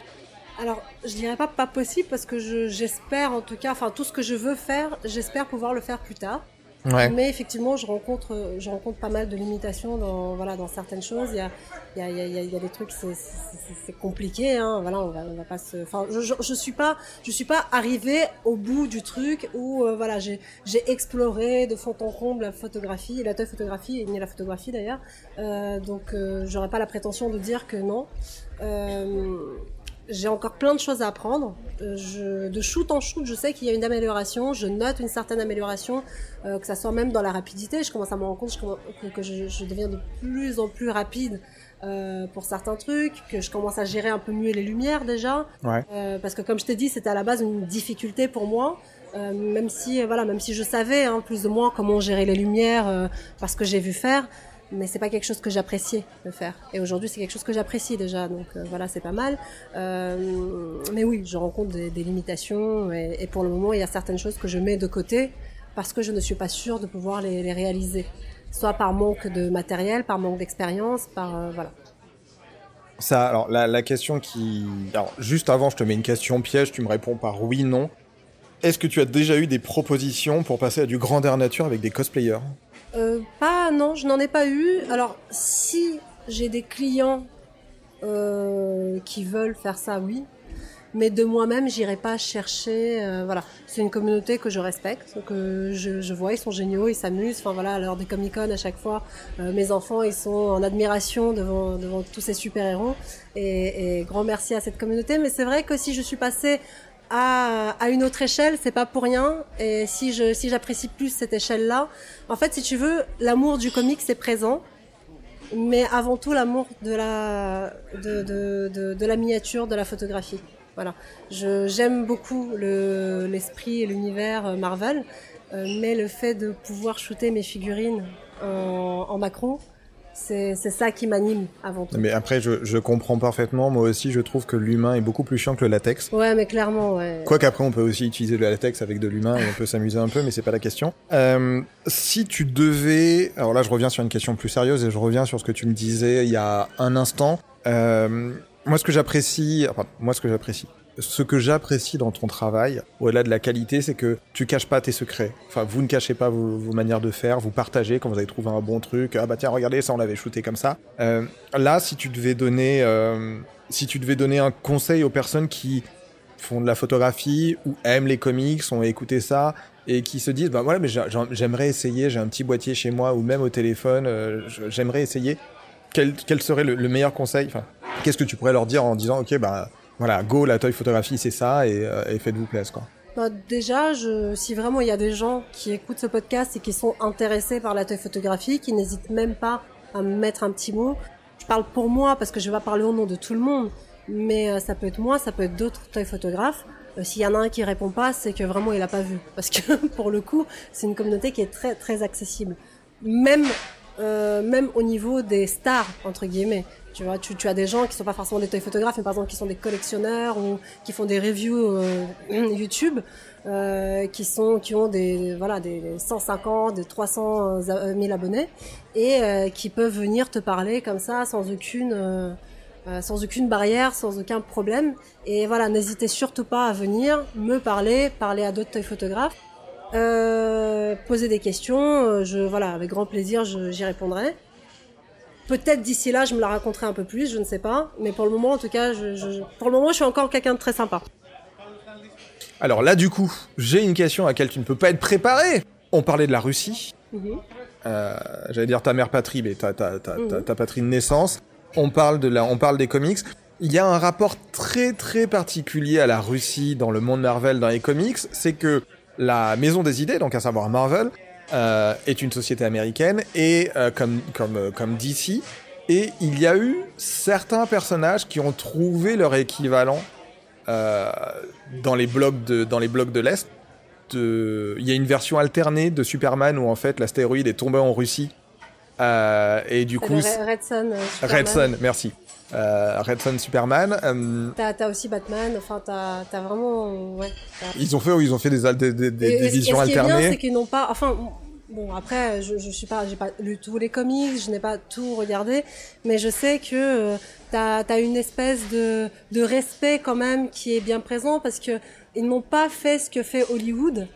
S2: Alors, je dirais pas pas possible parce que j'espère en tout cas, enfin tout ce que je veux faire, j'espère pouvoir le faire plus tard. Mais effectivement, je rencontre, je rencontre pas mal de limitations dans, voilà, dans certaines choses. Il y a, il y a, il y a, il y a des trucs, c'est compliqué. Hein. Voilà, on va, on va pas se. Enfin, je, je, je suis pas, je suis pas arrivée au bout du truc où, euh, voilà, j'ai, j'ai exploré de fond en comble la photographie, la photographie et ni la photographie d'ailleurs. Euh, donc, euh, j'aurais pas la prétention de dire que non. Euh, j'ai encore plein de choses à apprendre. Euh, je, de shoot en shoot, je sais qu'il y a une amélioration. Je note une certaine amélioration, euh, que ça soit même dans la rapidité. Je commence à me rendre compte je, que je, je, deviens de plus en plus rapide euh, pour certains trucs, que je commence à gérer un peu mieux les lumières déjà.
S1: Ouais.
S2: Euh, parce que comme je t'ai dit, c'était à la base une difficulté pour moi. Euh, même si voilà, même si je savais hein, plus ou moins comment gérer les lumières euh, parce que j'ai vu faire, mais c'est pas quelque chose que j'appréciais de faire. Et aujourd'hui, c'est quelque chose que j'apprécie déjà, donc euh, voilà, c'est pas mal. Euh, mais oui, je rencontre des, limitations et, pour le moment, il y a certaines choses que je mets de côté parce que je ne suis pas sûre de pouvoir les, réaliser, soit par manque de matériel, par manque d'expérience, par euh, voilà.
S1: Ça, alors la, la question qui, alors juste avant, je te mets une question piège, tu me réponds par oui, non. Est-ce que tu as déjà eu des propositions pour passer à du grandeur nature avec des cosplayers?
S2: Euh, pas, non, je n'en ai pas eu. Alors, si j'ai des clients euh, qui veulent faire ça, oui. Mais de moi-même, j'irai pas chercher. euh, voilà, c'est une communauté que je respecte, que je, je vois, ils sont géniaux, ils s'amusent. Enfin voilà, lors des Comic Con à chaque fois, euh, mes enfants, ils sont en admiration devant devant tous ces super héros. Et, et grand merci à cette communauté. Mais c'est vrai que si je suis passée à, à une autre échelle, c'est pas pour rien. Et si je si j'apprécie plus cette échelle-là, en fait, si tu veux, l'amour du comic c'est présent, mais avant tout l'amour de la de, de, de, la miniature, de la photographie. Voilà. J'aime beaucoup le l'esprit et l'univers euh, Marvel, euh, mais le fait de pouvoir shooter mes figurines en, en macro, c'est ça qui m'anime avant tout.
S1: Mais après, je, je comprends parfaitement. Moi aussi, je trouve que l'humain est beaucoup plus chiant que le latex.
S2: Ouais, mais clairement, ouais.
S1: Quoique après, on peut aussi utiliser le latex avec de l'humain et on peut s'amuser un peu, mais c'est pas la question. Euh, si tu devais, alors là, je reviens sur une question plus sérieuse et je reviens sur ce que tu me disais il y a un instant. Euh, moi, ce que j'apprécie, enfin, moi, ce que j'apprécie, ce que j'apprécie dans ton travail, au-delà de la qualité, c'est que tu caches pas tes secrets. Enfin, vous ne cachez pas vos, manières de faire, vous partagez quand vous avez trouvé un bon truc. Ah bah tiens, regardez, ça on l'avait shooté comme ça. Euh, là, si tu devais donner, euh, si tu devais donner un conseil aux personnes qui font de la photographie ou aiment les comics, ont écouté ça et qui se disent bah voilà, mais j'ai- j'aimerais essayer, j'ai un petit boîtier chez moi ou même au téléphone, euh, j'aimerais essayer. Quel, serait le, le meilleur conseil? Qu'est-ce que tu pourrais leur dire en disant ok bah voilà, go, la toy photographie, c'est ça, et, euh, faites-vous plaisir, quoi.
S2: Bah, déjà, si vraiment il y a des gens qui écoutent ce podcast et qui sont intéressés par la toy photographie, qui n'hésitent même pas à me mettre un petit mot, je parle pour moi parce que je vais pas parler au nom de tout le monde, mais euh, ça peut être moi, ça peut être d'autres toy photographes. Euh, S'il y en a un qui répond pas, c'est que vraiment il a pas vu, parce que pour le coup, c'est une communauté qui est très très accessible, même euh, même au niveau des stars entre guillemets. Tu vois, tu, tu as des gens qui sont pas forcément des toy photographes, mais par exemple qui sont des collectionneurs ou qui font des reviews euh, YouTube, euh, qui sont qui ont des voilà des, des 150, des 300 000 abonnés et euh, qui peuvent venir te parler comme ça sans aucune euh, euh, sans aucune barrière, sans aucun problème. Et voilà, n'hésitez surtout pas à venir me parler, parler à d'autres toy photographes, euh, poser des questions. euh, Je voilà, avec grand plaisir, j'y répondrai. Peut-être d'ici là, je me la raconterai un peu plus, je ne sais pas. Mais pour le moment, en tout cas, je, je- pour le moment, je suis encore quelqu'un de très sympa.
S1: Alors là, du coup, j'ai une question à laquelle tu ne peux pas être préparé. On parlait de la Russie.
S2: Mhm.
S1: Euh, J'allais dire ta mère patrie, mais ta, ta, ta, ta,
S2: Mhm.
S1: ta patrie de naissance. On parle de la, on parle des comics. Il y a un rapport très très particulier à la Russie dans le monde Marvel, dans les comics. C'est que la maison des idées, donc à savoir Marvel, euh, est une société américaine et euh, comme comme euh, comme DC. Et il y a eu certains personnages qui ont trouvé leur équivalent euh, dans les blocs de dans les blocs de l'est. De- Il y a une version alternée de Superman où en fait l'astéroïde est tombé en Russie et du coup
S2: Red Superman.
S1: Red Sun, merci. Euh, Red Sun Superman. euh,
S2: T'as aussi Batman. Enfin, t'as vraiment ouais.
S1: ils ont fait ils ont fait des des, des, des-
S2: Et-
S1: visions
S2: et ce qui est bien, c'est qu'ils n'ont pas. Enfin, bon, après, je, je suis pas, j'ai pas lu tous les comics, je n'ai pas tout regardé, mais je sais que euh, t'as as une espèce de de respect quand même qui est bien présent parce que ils n'ont pas fait ce que fait Hollywood.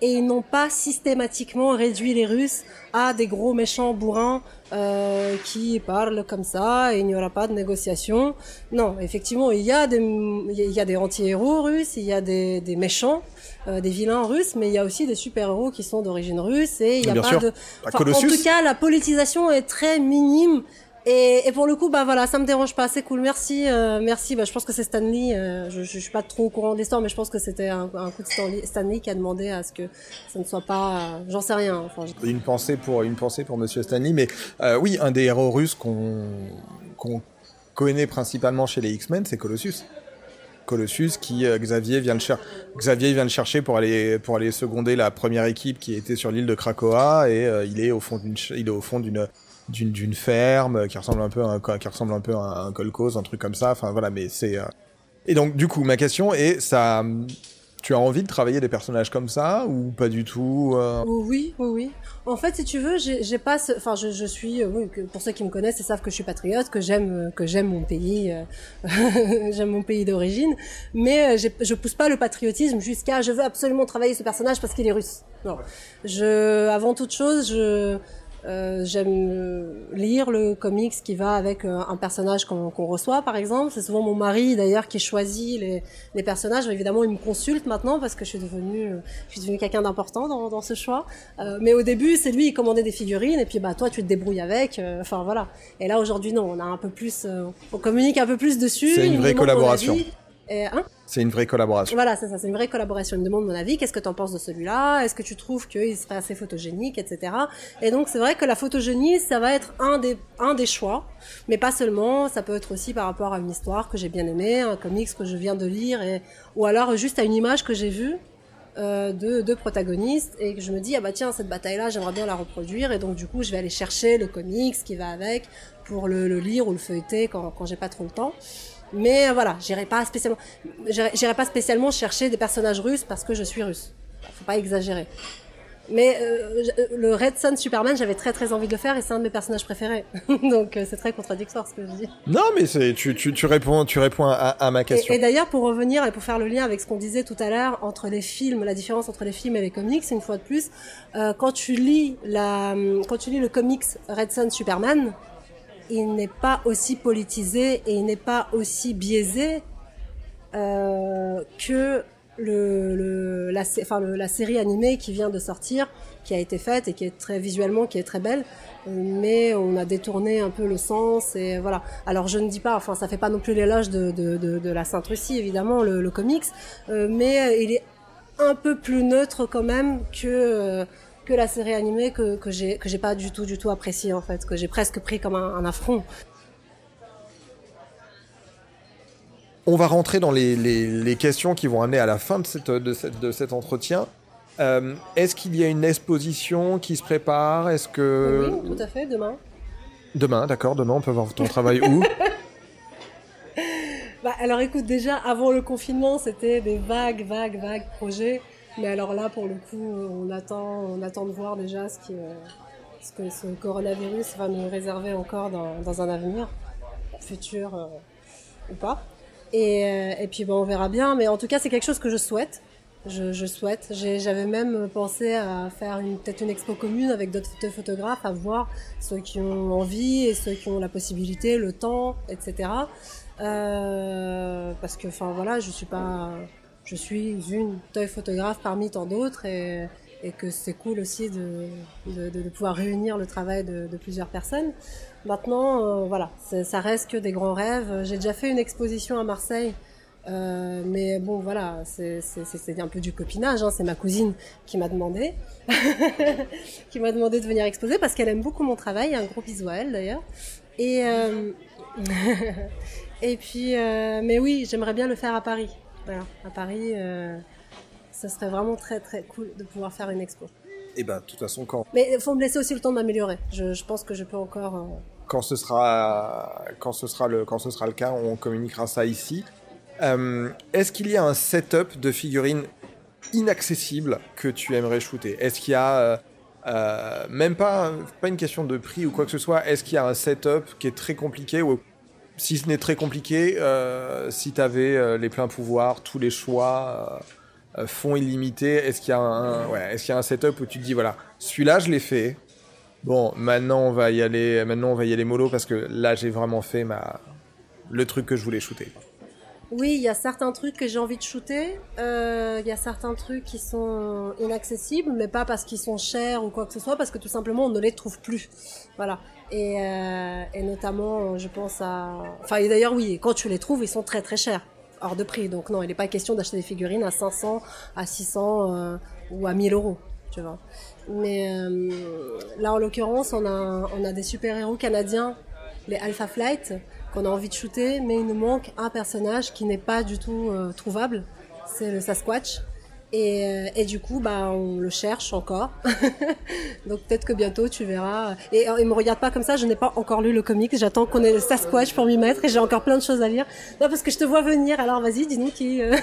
S2: Et ils n'ont pas systématiquement réduit les Russes à des gros méchants bourrins euh, qui parlent comme ça et il n'y aura pas de négociation. Non, effectivement, il y a des, il y a des anti-héros russes, il y a des, des méchants, euh, des vilains russes, mais il y a aussi des super-héros qui sont d'origine russe et il n'y a
S1: Bien
S2: pas
S1: sûr.
S2: de... Enfin, en tout cas, la politisation est très minime. Et, pour le coup, bah voilà, ça me dérange pas, c'est cool, merci, euh, merci. Bah, je pense que c'est Stanley. Euh, je, je suis pas trop au courant de l'histoire, mais je pense que c'était un, coup de Stanley, qui a demandé à ce que ça ne soit pas, euh, j'en sais rien.
S1: Une pensée pour une pensée pour Monsieur Stanley, mais oui, un des héros russes qu'on connaît principalement chez les X-Men, c'est Colossus. Colossus qui Xavier vient le cher Xavier vient le chercher pour aller pour aller seconder la première équipe qui était sur l'île de Krakoa et il est au fond d'une il est au fond d'une d'une ferme qui ressemble un peu à un qui ressemble un peu un kolkhoz, un truc comme ça. Enfin voilà, mais c'est euh, et donc du coup ma question est ça Tu as envie de travailler des personnages comme ça ou pas du tout euh?
S2: Oui, oui, oui. En fait, si tu veux, j'ai pas, ce... enfin, je, je suis, euh, pour ceux qui me connaissent, ils savent que je suis patriote, que j'aime, que j'aime mon pays, j'aime mon pays d'origine, mais je pousse pas le patriotisme jusqu'à je veux absolument travailler ce personnage parce qu'il est russe. Non, je, avant toute chose, je euh, j'aime euh, lire le comics qui va avec euh, un personnage qu'on reçoit, par exemple. C'est souvent mon mari, d'ailleurs, qui choisit les, les, personnages. Évidemment, il me consulte maintenant parce que je suis devenue, je suis devenue quelqu'un d'important dans, dans, ce choix. mais au début, c'est lui, qui commandait des figurines et puis bah toi, tu te débrouilles avec. Enfin voilà. Et là, aujourd'hui, non, on a un peu plus, on communique un peu plus dessus.
S1: C'est une vraie collaboration.
S2: Hein
S1: c'est une vraie collaboration.
S2: Voilà, c'est ça, c'est une vraie collaboration. Il me demande mon avis, qu'est-ce que tu en penses de celui-là? Est-ce que tu trouves qu'il serait assez photogénique, etc. Et donc c'est vrai que la photogénie, ça va être un des, un des choix, mais pas seulement, ça peut être aussi par rapport à une histoire que j'ai bien aimée, un comics que je viens de lire, et, ou alors juste à une image que j'ai vue. Euh, de deux protagonistes et que je me dis ah bah tiens cette bataille là j'aimerais bien la reproduire et donc du coup je vais aller chercher le comics qui va avec pour le, le lire ou le feuilleter quand, quand j'ai pas trop le temps mais voilà, j'irai pas spécialement, j'irai pas spécialement chercher des personnages russes parce que je suis russe. Faut pas exagérer. Mais euh, le Red Sun Superman, j'avais très très envie de le faire et c'est un de mes personnages préférés. Donc euh, c'est très contradictoire ce que je dis.
S1: Non, mais c'est tu, tu, tu réponds tu réponds à, à ma question.
S2: Et, et d'ailleurs pour revenir et pour faire le lien avec ce qu'on disait tout à l'heure entre les films, la différence entre les films et les comics, une fois de plus, euh, quand tu lis la quand tu lis le comics Red Sun Superman, il n'est pas aussi politisé et il n'est pas aussi biaisé euh, que le, la, enfin, la série animée qui vient de sortir, qui a été faite et qui est très visuellement, qui est très belle, mais on a détourné un peu le sens et voilà. Alors je ne dis pas, enfin ça fait pas non plus l'éloge de, de, la Sainte Russie évidemment, le, le comics, euh, mais il est un peu plus neutre quand même que euh, que la série animée que, que j'ai que j'ai pas du tout du tout apprécié en fait, que j'ai presque pris comme un, affront.
S1: On va rentrer dans les, les, questions qui vont amener à la fin de, cette, de, cette, de cet entretien. Euh, est-ce qu'il y a une exposition qui se prépare? Est-ce que
S2: oui, tout à fait, demain.
S1: Demain, d'accord. Demain, on peut voir ton travail où?
S2: Bah, alors écoute, déjà avant le confinement, c'était des vagues, vagues, vagues projets. Mais alors là, pour le coup, on attend, on attend de voir déjà ce, euh, que ce coronavirus va nous réserver encore dans, un avenir futur euh, ou pas. Et, euh, puis bon, on verra bien. Mais en tout cas, c'est quelque chose que je souhaite. Je, souhaite. J'avais même pensé à faire peut-être une expo commune avec d'autres photographes, à voir ceux qui ont envie et ceux qui ont la possibilité, le temps, etc. Parce que, enfin voilà, je suis pas je suis une toy photographe parmi tant d'autres et, que c'est cool aussi de, de, pouvoir réunir le travail de, plusieurs personnes. Maintenant, euh, voilà, ça reste que des grands rêves. J'ai déjà fait une exposition à Marseille, euh, mais bon, voilà, c'est un peu du copinage. Hein. C'est ma cousine qui m'a demandé, qui m'a demandé de venir exposer parce qu'elle aime beaucoup mon travail. Un gros bisou à elle d'ailleurs. Et euh... et puis, mais oui, j'aimerais bien le faire à Paris à Paris, euh, ça serait vraiment très très cool de pouvoir faire une expo.
S1: Et eh ben, de toute façon, quand.
S2: Mais il faut me laisser aussi le temps de m'améliorer. Je, pense que je peux encore. Euh,
S1: quand ce sera, quand ce sera le, quand ce sera le cas, on communiquera ça ici. Euh, est-ce qu'il y a un setup de figurines inaccessible que tu aimerais shooter? Est-ce qu'il y a même pas, pas une question de prix ou quoi que ce soit Est-ce qu'il y a un setup qui est très compliqué ou si ce n'est très compliqué, euh, si tu avais euh, les pleins pouvoirs, tous les choix, euh, fonds illimités, est-ce qu'il y, a un, est-ce qu'il y a un setup où tu te dis, voilà, celui-là, je l'ai fait. Bon, maintenant, on va y aller, maintenant, on va y aller mollo parce que là, j'ai vraiment fait ma, le truc que je voulais shooter.
S2: Oui, il y a certains trucs que j'ai envie de shooter. Il y a certains trucs qui sont inaccessibles, mais pas parce qu'ils sont chers ou quoi que ce soit, parce que tout simplement on ne les trouve plus. Voilà. Et, euh, et notamment, je pense à... Enfin, d'ailleurs, oui, quand tu les trouves, ils sont très très chers, hors de prix. Donc non, il n'est pas question d'acheter des figurines à 500, à 600 euh, ou à 1000 euros, tu vois. Mais euh, là, en l'occurrence, on a, on a des super-héros canadiens, les Alpha Flight, qu'on a envie de shooter, mais il nous manque un personnage qui n'est pas du tout euh, trouvable, c'est le Sasquatch. Et, euh, et, du coup, bah, on le cherche encore. Donc peut-être que bientôt tu verras. Et il me regarde pas comme ça. Je n'ai pas encore lu le comics. J'attends qu'on ait le Sasquatch pour m'y mettre. Et j'ai encore plein de choses à lire. Non, parce que je te vois venir. Alors vas-y, dis-nous qui. Euh.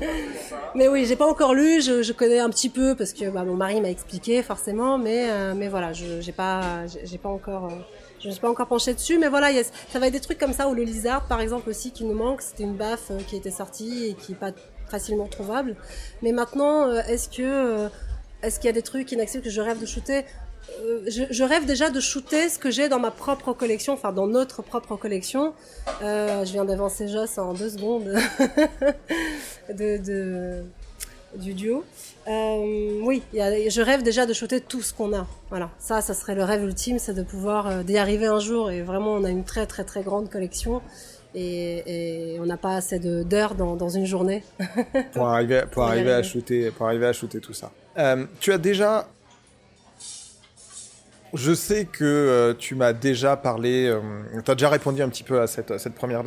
S2: mais oui, j'ai pas encore lu. Je, je, connais un petit peu parce que bah, mon mari m'a expliqué forcément, mais euh, mais voilà, je j'ai pas j'ai pas encore euh, je ne suis pas encore penchée dessus, mais voilà, ça va être des trucs comme ça, ou le lizard, par exemple, aussi, qui nous manque. C'était une baffe euh, qui était sortie et qui n'est pas facilement trouvable. Mais maintenant, est-ce que est-ce qu'il y a des trucs inaccessibles que je rêve de shooter? Je, rêve déjà de shooter ce que j'ai dans ma propre collection, enfin dans notre propre collection. Euh, je viens d'avancer Joss en deux secondes de, de, du duo. Euh, oui, a, je rêve déjà de shooter tout ce qu'on a. Voilà, ça, ça serait le rêve ultime, c'est de pouvoir euh, d'y arriver un jour. Et vraiment, on a une très très très grande collection. Et, et on n'a pas assez d'heures dans, dans, une journée
S1: pour arriver pour arriver à shooter pour arriver à shooter tout ça. Euh, tu as déjà je sais que euh, tu m'as déjà parlé, tu as déjà répondu un petit peu à cette, cette première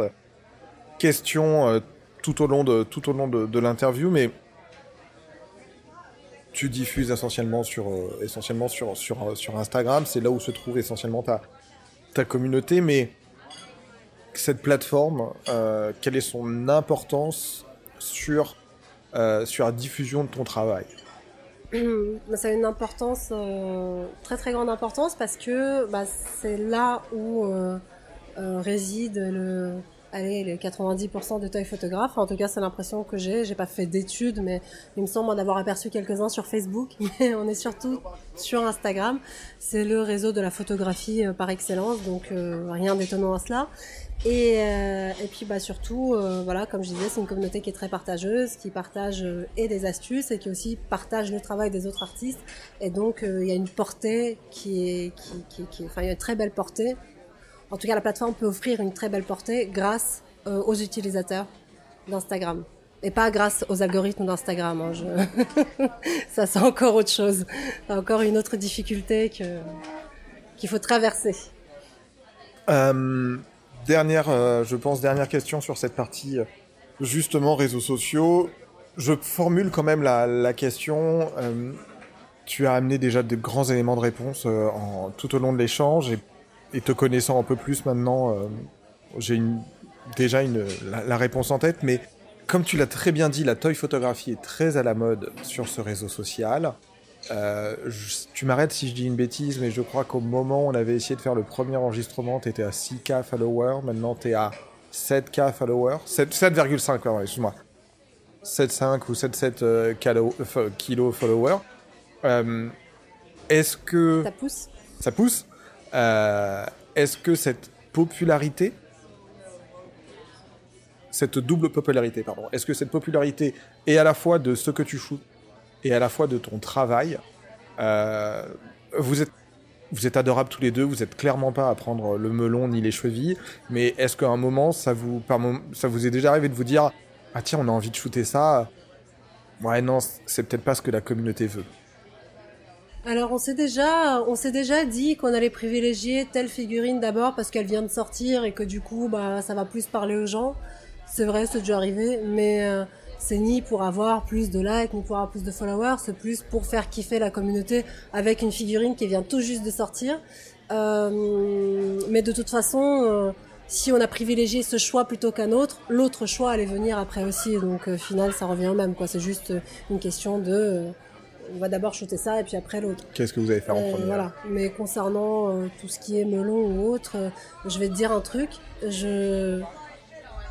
S1: question tout au long de, tout au long de, de l'interview, mais tu diffuses essentiellement sur, essentiellement sur, sur, sur Instagram, c'est là où se trouve essentiellement ta, ta communauté, mais cette plateforme, quelle est son importance sur, sur la diffusion de ton travail?
S2: Ça a une importance, euh, très très grande importance parce que bah, c'est là où euh, euh, réside le, allez, les 90% des toy photographes. En tout cas, c'est l'impression que j'ai. J'ai pas fait d'études, mais il me semble en avoir aperçu quelques-uns sur Facebook. Mais on est surtout sur Instagram. C'est le réseau de la photographie par excellence, donc rien d'étonnant à cela. Et, euh, puis bah surtout, euh, voilà, comme je disais, c'est une communauté qui est très partageuse, qui partage euh, et des astuces et qui aussi partage le travail des autres artistes. Et donc euh, il y a une portée qui est, qui, qui, enfin il y a une très belle portée. En tout cas, la plateforme peut offrir une très belle portée grâce euh, aux utilisateurs d'Instagram. Et pas grâce aux algorithmes d'Instagram. Hein. Ça, c'est encore autre chose. C'est encore une autre difficulté que qu'il faut traverser.
S1: Euh dernière, euh, je pense, dernière question sur cette partie, justement, réseaux sociaux. Je formule quand même la, question. Tu as amené déjà de grands éléments de réponse tout au long de l'échange et, te connaissant un peu plus maintenant, euh, j'ai une, déjà une, la, la, réponse en tête. Mais comme tu l'as très bien dit, la toy photographie est très à la mode sur ce réseau social. Euh, je, tu m'arrêtes si je dis une bêtise, mais je crois qu'au moment où on avait essayé de faire le premier enregistrement, tu étais à 6K followers, maintenant tu es à 7K followers, 7,5, pardon, excuse-moi. 7,5 ou 7,7 euh, kilo, euh, kilo followers. Est-ce que...
S2: Ça pousse?
S1: Ça pousse? Euh, Est-ce que cette popularité, cette double popularité, pardon, est-ce que cette popularité est à la fois de ce que tu shootes et à la fois de ton travail. Euh, vous êtes vous adorables tous les deux, vous êtes clairement pas à prendre le melon ni les chevilles, mais est-ce qu'à un moment ça vous ça vous est déjà arrivé de vous dire ah tiens on a envie de shooter ça ouais non c'est peut-être pas ce que la communauté veut
S2: alors on s'est déjà on s'est déjà dit qu'on allait privilégier telle figurine d'abord parce qu'elle vient de sortir et que du coup bah ça va plus parler aux gens c'est vrai c'est déjà arrivé mais euh, c'est ni pour avoir plus de likes, ni pour avoir plus de followers, c'est plus pour faire kiffer la communauté avec une figurine qui vient tout juste de sortir. Euh, mais de toute façon, euh, si on a privilégié ce choix plutôt qu'un autre, l'autre choix allait venir après aussi. Donc, euh, final, ça revient au même. Quoi. C'est juste une question de. Euh, on va d'abord shooter ça et puis après l'autre.
S1: Qu'est-ce que vous allez faire en premier
S2: Voilà. Mais concernant tout ce qui est melon ou autre, je vais te dire un truc. Je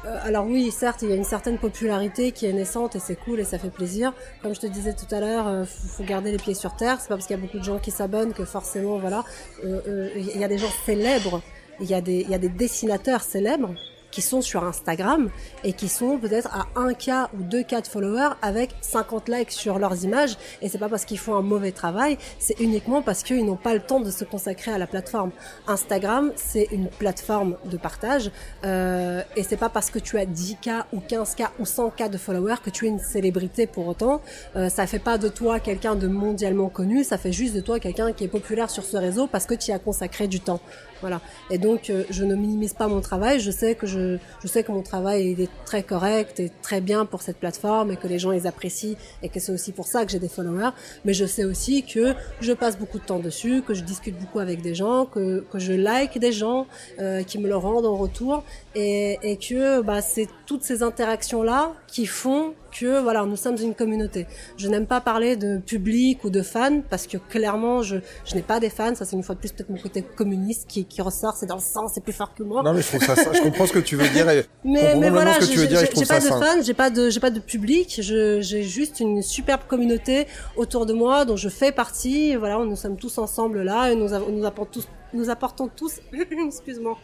S2: euh, alors oui, certes, il y a une certaine popularité qui est naissante et c'est cool et ça fait plaisir. Comme je te disais tout à l'heure, euh, faut, garder les pieds sur terre. C'est pas parce qu'il y a beaucoup de gens qui s'abonnent que forcément, voilà, euh, euh il y a des gens célèbres, il y a des, il y a des dessinateurs célèbres qui sont sur Instagram et qui sont peut-être à 1K ou 2K de followers avec 50 likes sur leurs images. Et c'est pas parce qu'ils font un mauvais travail, c'est uniquement parce qu'ils n'ont pas le temps de se consacrer à la plateforme. Instagram, c'est une plateforme de partage euh, et c'est pas parce que tu as 10K ou 15K ou 100K de followers que tu es une célébrité pour autant. Euh, ça fait pas de toi quelqu'un de mondialement connu, ça fait juste de toi quelqu'un qui est populaire sur ce réseau parce que tu y as consacré du temps. Voilà. Et donc, euh, je ne minimise pas mon travail. Je sais que je, je sais que mon travail est très correct et très bien pour cette plateforme et que les gens les apprécient et que c'est aussi pour ça que j'ai des followers. Mais je sais aussi que je passe beaucoup de temps dessus, que je discute beaucoup avec des gens, que, que je like des gens euh, qui me le rendent en retour et, et que bah, c'est toutes ces interactions là qui font que voilà, nous sommes une communauté. Je n'aime pas parler de public ou de fans parce que clairement, je, je n'ai pas des fans. Ça, c'est une fois de plus peut-être mon côté communiste qui, qui ressort. C'est dans le sang, c'est plus fort que moi.
S1: Non, mais je trouve ça, je comprends ce que tu veux dire. Et
S2: mais, mais voilà,
S1: ce que tu veux dire,
S2: j'ai pas de fans, j'ai pas de, j'ai pas de public. Je, j'ai juste une superbe communauté autour de moi dont je fais partie. Voilà, nous sommes tous ensemble là et nous, nous apportons tous, nous apportons tous, excuse-moi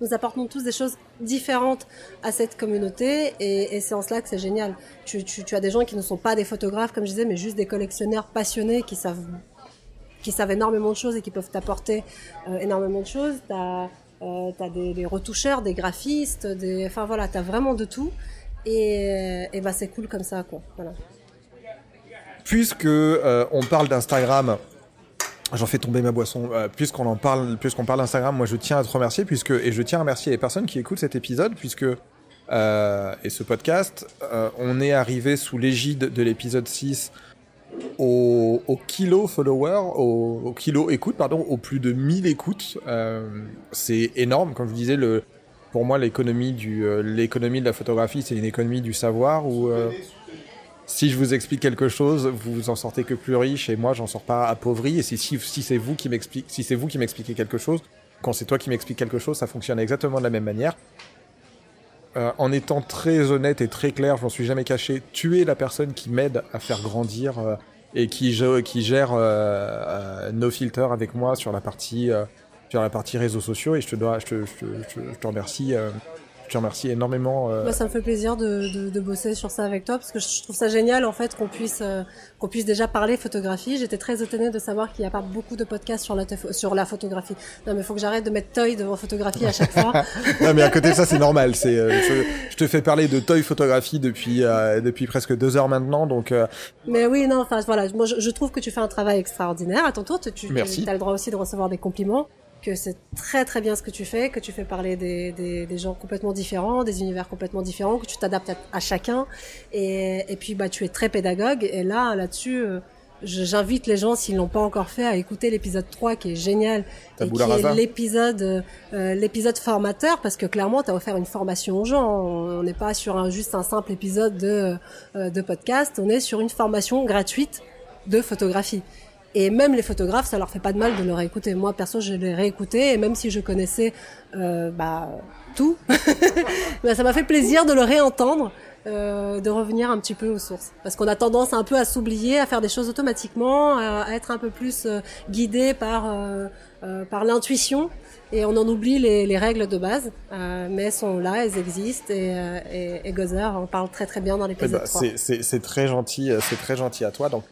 S2: nous apportons tous des choses différentes à cette communauté et, c'est en cela que c'est génial. Tu, tu, tu, as des gens qui ne sont pas des photographes, comme je disais, mais juste des collectionneurs passionnés qui savent, qui savent énormément de choses et qui peuvent t'apporter euh, énormément de choses. Euh, as des, des, retoucheurs, des graphistes, des, enfin voilà, t'as vraiment de tout et, et bah c'est cool comme ça quoi.
S1: Puisque euh, on parle d'Instagram J'en fais tomber ma boisson. Euh, puisqu'on en parle, puisqu'on parle d'Instagram, moi je tiens à te remercier puisque et je tiens à remercier les personnes qui écoutent cet épisode puisque euh, et ce podcast, euh, on est arrivé sous l'égide de l'épisode 6 au, kilo follower, au, au, kilo écoute, pardon, au plus de 1000 écoutes. C'est énorme. Comme je disais, le, pour moi, l'économie du, l'économie de la photographie, c'est une économie du savoir si je vous explique quelque chose, vous en sortez que plus riche et moi j'en sors pas appauvri. Et si, c'est vous qui m'expliquez, quelque chose, quand c'est toi qui m'expliques quelque chose, ça fonctionne exactement de la même manière. Euh, en étant très honnête et très clair, je m'en suis jamais caché. Tu es la personne qui m'aide à faire grandir euh, et qui, gère euh, nos filters avec moi sur la partie sur la réseaux sociaux et je te dois, je te, je te, remercie te remercie énormément. Euh...
S2: Bah, ça me fait plaisir de, de, de, bosser sur ça avec toi parce que je trouve ça génial en fait qu'on puisse euh, qu'on puisse déjà parler photographie. J'étais très étonnée de savoir qu'il n'y a pas beaucoup de podcasts sur la sur la photographie. Non mais faut que j'arrête de mettre toy devant photographie à chaque fois.
S1: non mais à côté de ça c'est normal. C'est euh, je, je, te fais parler de toy photographie depuis depuis presque deux heures maintenant donc.
S2: Mais oui non enfin voilà moi je, je, trouve que tu fais un travail extraordinaire. À ton tour tu, tu
S1: Merci.
S2: as le droit aussi de recevoir des compliments que c'est très très bien ce que tu fais, que tu fais parler des, des, des gens complètement différents, des univers complètement différents, que tu t'adaptes à, à, chacun. Et, et, puis bah tu es très pédagogue. Et là là-dessus, euh, j'invite les gens s'ils l'ont pas encore fait à écouter l'épisode 3 qui est génial et qui est l'épisode euh, l'épisode formateur parce que clairement tu as offert une formation aux gens. On n'est pas sur un, juste un simple épisode de euh, de podcast, on est sur une formation gratuite de photographie. Et même les photographes, ça leur fait pas de mal de le réécouter. Moi, perso, je l'ai réécouté et même si je connaissais euh, bah, tout, bah, ça m'a fait plaisir de le réentendre, euh, de revenir un petit peu aux sources. Parce qu'on a tendance un peu à s'oublier, à faire des choses automatiquement, à, à être un peu plus euh, guidé par euh, par l'intuition. Et on en oublie les, les règles de base, mais elles sont là, elles existent. Et, et, et Gozer en parle très très bien dans l'épisode
S1: bah, 3. C'est très gentil, c'est très gentil à toi. Donc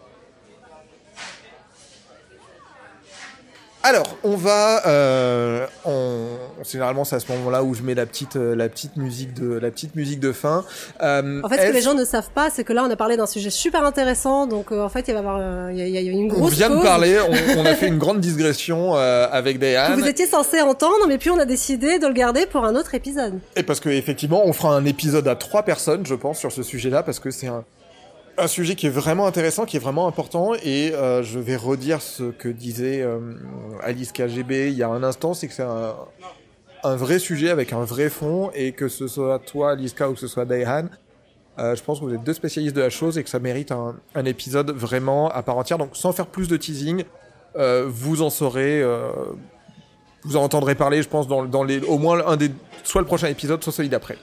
S1: Alors, on va, euh, on, généralement c'est à ce moment-là où je mets la petite, euh, la petite musique de, la petite musique de fin.
S2: Euh, en fait, ce que les gens ne savent pas, c'est que là, on a parlé d'un sujet super intéressant, donc euh, en fait, il va y avoir, il y, a, il y a une grosse.
S1: On vient
S2: pause.
S1: de parler, on, on, a fait une grande digression avec Diane.
S2: Que vous étiez censé entendre, mais puis on a décidé de le garder pour un autre épisode.
S1: Et parce que effectivement, on fera un épisode à trois personnes, je pense, sur ce sujet-là, parce que c'est un un sujet qui est vraiment intéressant, qui est vraiment important, et euh, je vais redire ce que disait euh, Alice KGB il y a un instant, c'est que c'est un, vrai sujet avec un vrai fond, et que ce soit toi, Aliska, ou que ce soit Daihan, euh, je pense que vous êtes deux spécialistes de la chose et que ça mérite un, épisode vraiment à part entière. Donc sans faire plus de teasing, euh, vous en saurez, vous en entendrez parler, je pense, au moins un des, soit le prochain épisode, soit celui d'après.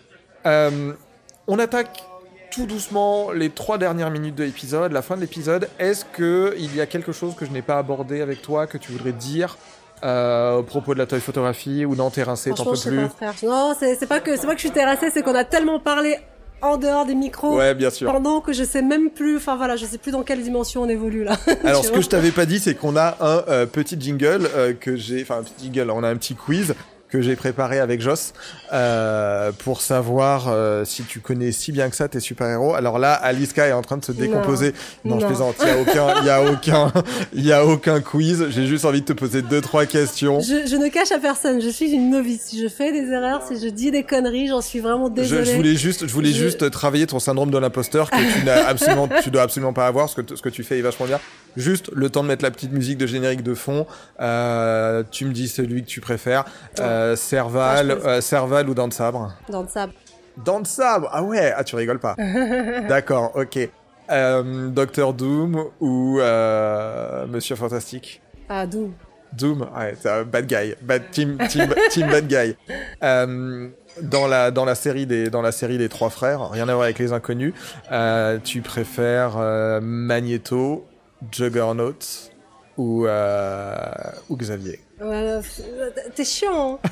S1: On attaque tout doucement les trois dernières minutes de l'épisode, la fin de l'épisode. Est-ce que il y a quelque chose que je n'ai pas abordé avec toi que tu voudrais dire euh, au propos de la toy photographie ou non t'es rincé, t'en peux plus?
S2: pas, Non, c'est pas que c'est pas que je suis terrassé, c'est qu'on a tellement parlé en dehors des micros
S1: ouais, bien sûr.
S2: pendant que je sais même plus enfin voilà je sais plus dans quelle dimension on évolue là
S1: alors ce que je t'avais pas dit c'est qu'on a un euh, petit jingle euh, que j'ai enfin un petit jingle on a un petit quiz que j'ai préparé avec Joss euh, pour savoir euh, si tu connais si bien que ça tes super-héros. Alors là, Aliska est en train de se décomposer. Non, non, je plaisante. Il y a aucun, il y a aucun, il y a aucun quiz. J'ai juste envie de te poser deux trois questions.
S2: Je, je, ne cache à personne. Je suis une novice. Si je fais des erreurs, si je dis des conneries, j'en suis vraiment désolée.
S1: Je, je, voulais juste, je voulais je... juste travailler ton syndrome de l'imposteur que tu n'as absolument, tu dois absolument pas avoir. Ce que ce que tu fais est vachement bien. Juste le temps de mettre la petite musique de générique de fond. Euh, tu me dis celui que tu préfères. Euh, Serval, euh, Serval ou Dents de Sabre
S2: Dents de Sabre.
S1: Dans le sabre Ah ouais, ah tu rigoles pas. D'accord, ok. Euh, Docteur Doom ou euh, Monsieur Fantastique
S2: Ah, Doom.
S1: Doom, ouais, c'est un bad guy, bad team, team, team bad guy. Euh, dans la dans la série des dans la série des trois frères, rien à voir avec les inconnus. Euh, tu préfères euh, Magneto, Juggernaut ou euh, ou Xavier?
S2: Euh, T'es chiant. hein.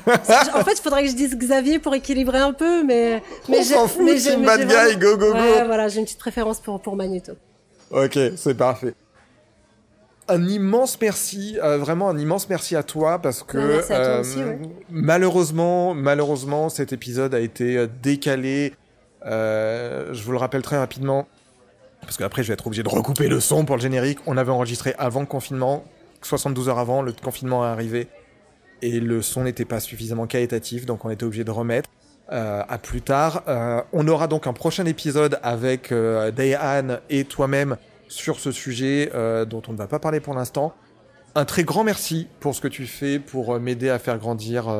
S2: en fait, il faudrait que je dise Xavier pour équilibrer un peu, mais. mais
S1: On
S2: j'ai-
S1: s'en fout,
S2: mais j'ai-
S1: bad guy, go go
S2: Ouais,
S1: go.
S2: voilà, j'ai une petite préférence pour, pour Magneto.
S1: Ok, c'est parfait. Un immense merci, euh, vraiment un immense merci à toi parce que
S2: Ouais, à toi
S1: euh,
S2: aussi, ouais.
S1: malheureusement, malheureusement, cet épisode a été euh, décalé. Je vous le rappelle très rapidement parce qu'après je vais être obligé de recouper le son pour le générique. On avait enregistré avant le confinement, 72 heures avant, le confinement est arrivé et le son n'était pas suffisamment qualitatif, donc on était obligé de remettre. Euh, à plus tard. Euh, on aura donc un prochain épisode avec euh, Dayan et toi-même sur ce sujet dont on ne va pas parler pour l'instant. Un très grand merci pour ce que tu fais pour m'aider à faire grandir,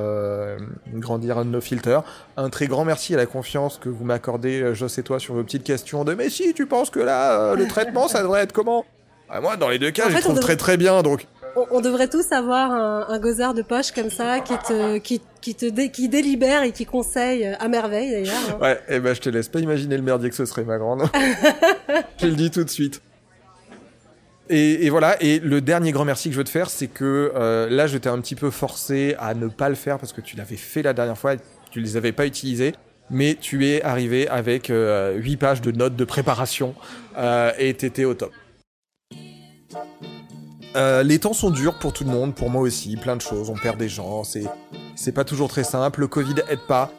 S1: grandir No Filter. Un très grand merci à la confiance que vous m'accordez, Joss et toi, sur vos petites questions de mais si tu penses que là, le traitement, ça devrait être comment? Ah, Moi, dans les deux cas,
S2: En
S1: je
S2: fait,
S1: trouve
S2: devrait-
S1: très très bien, donc
S2: On, on devrait tous avoir un, un gozard de poche comme ça qui te, qui, qui te dé- qui délibère et qui conseille euh, à merveille d'ailleurs. hein.
S1: Ouais, et ben je te laisse pas imaginer le merdier que ce serait, ma grande. je le dis tout de suite. Et, et voilà, et le dernier grand merci que je veux te faire, c'est que euh, là, je t'ai un petit peu forcé à ne pas le faire parce que tu l'avais fait la dernière fois, et tu les avais pas utilisés, mais tu es arrivé avec euh, 8 pages de notes de préparation euh, et t'étais au top. Euh, les temps sont durs pour tout le monde, pour moi aussi, plein de choses, on perd des gens, c'est pas toujours très simple, le Covid aide pas.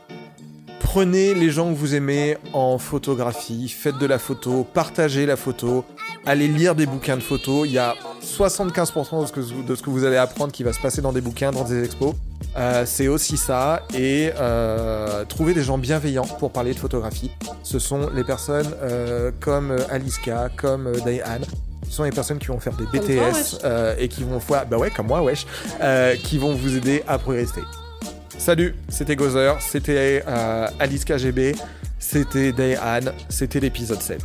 S1: Prenez les gens que vous aimez en photographie, faites de la photo, partagez la photo, allez lire des bouquins de photos. Il y a 75% de ce, que, vous- de ce que vous allez apprendre qui va se passer dans des bouquins, dans des expos. Euh, c'est aussi ça. Et euh, trouver des gens bienveillants pour parler de photographie. Ce sont les personnes euh, comme Aliska, comme Diane. Ce sont les personnes qui vont faire des BTS
S2: toi,
S1: euh, et qui vont bah ouais, comme moi, wesh, euh, qui vont vous aider à progresser. Salut, c'était Gozer, c'était euh, Alice KGB, c'était Dayan, c'était l'épisode 7.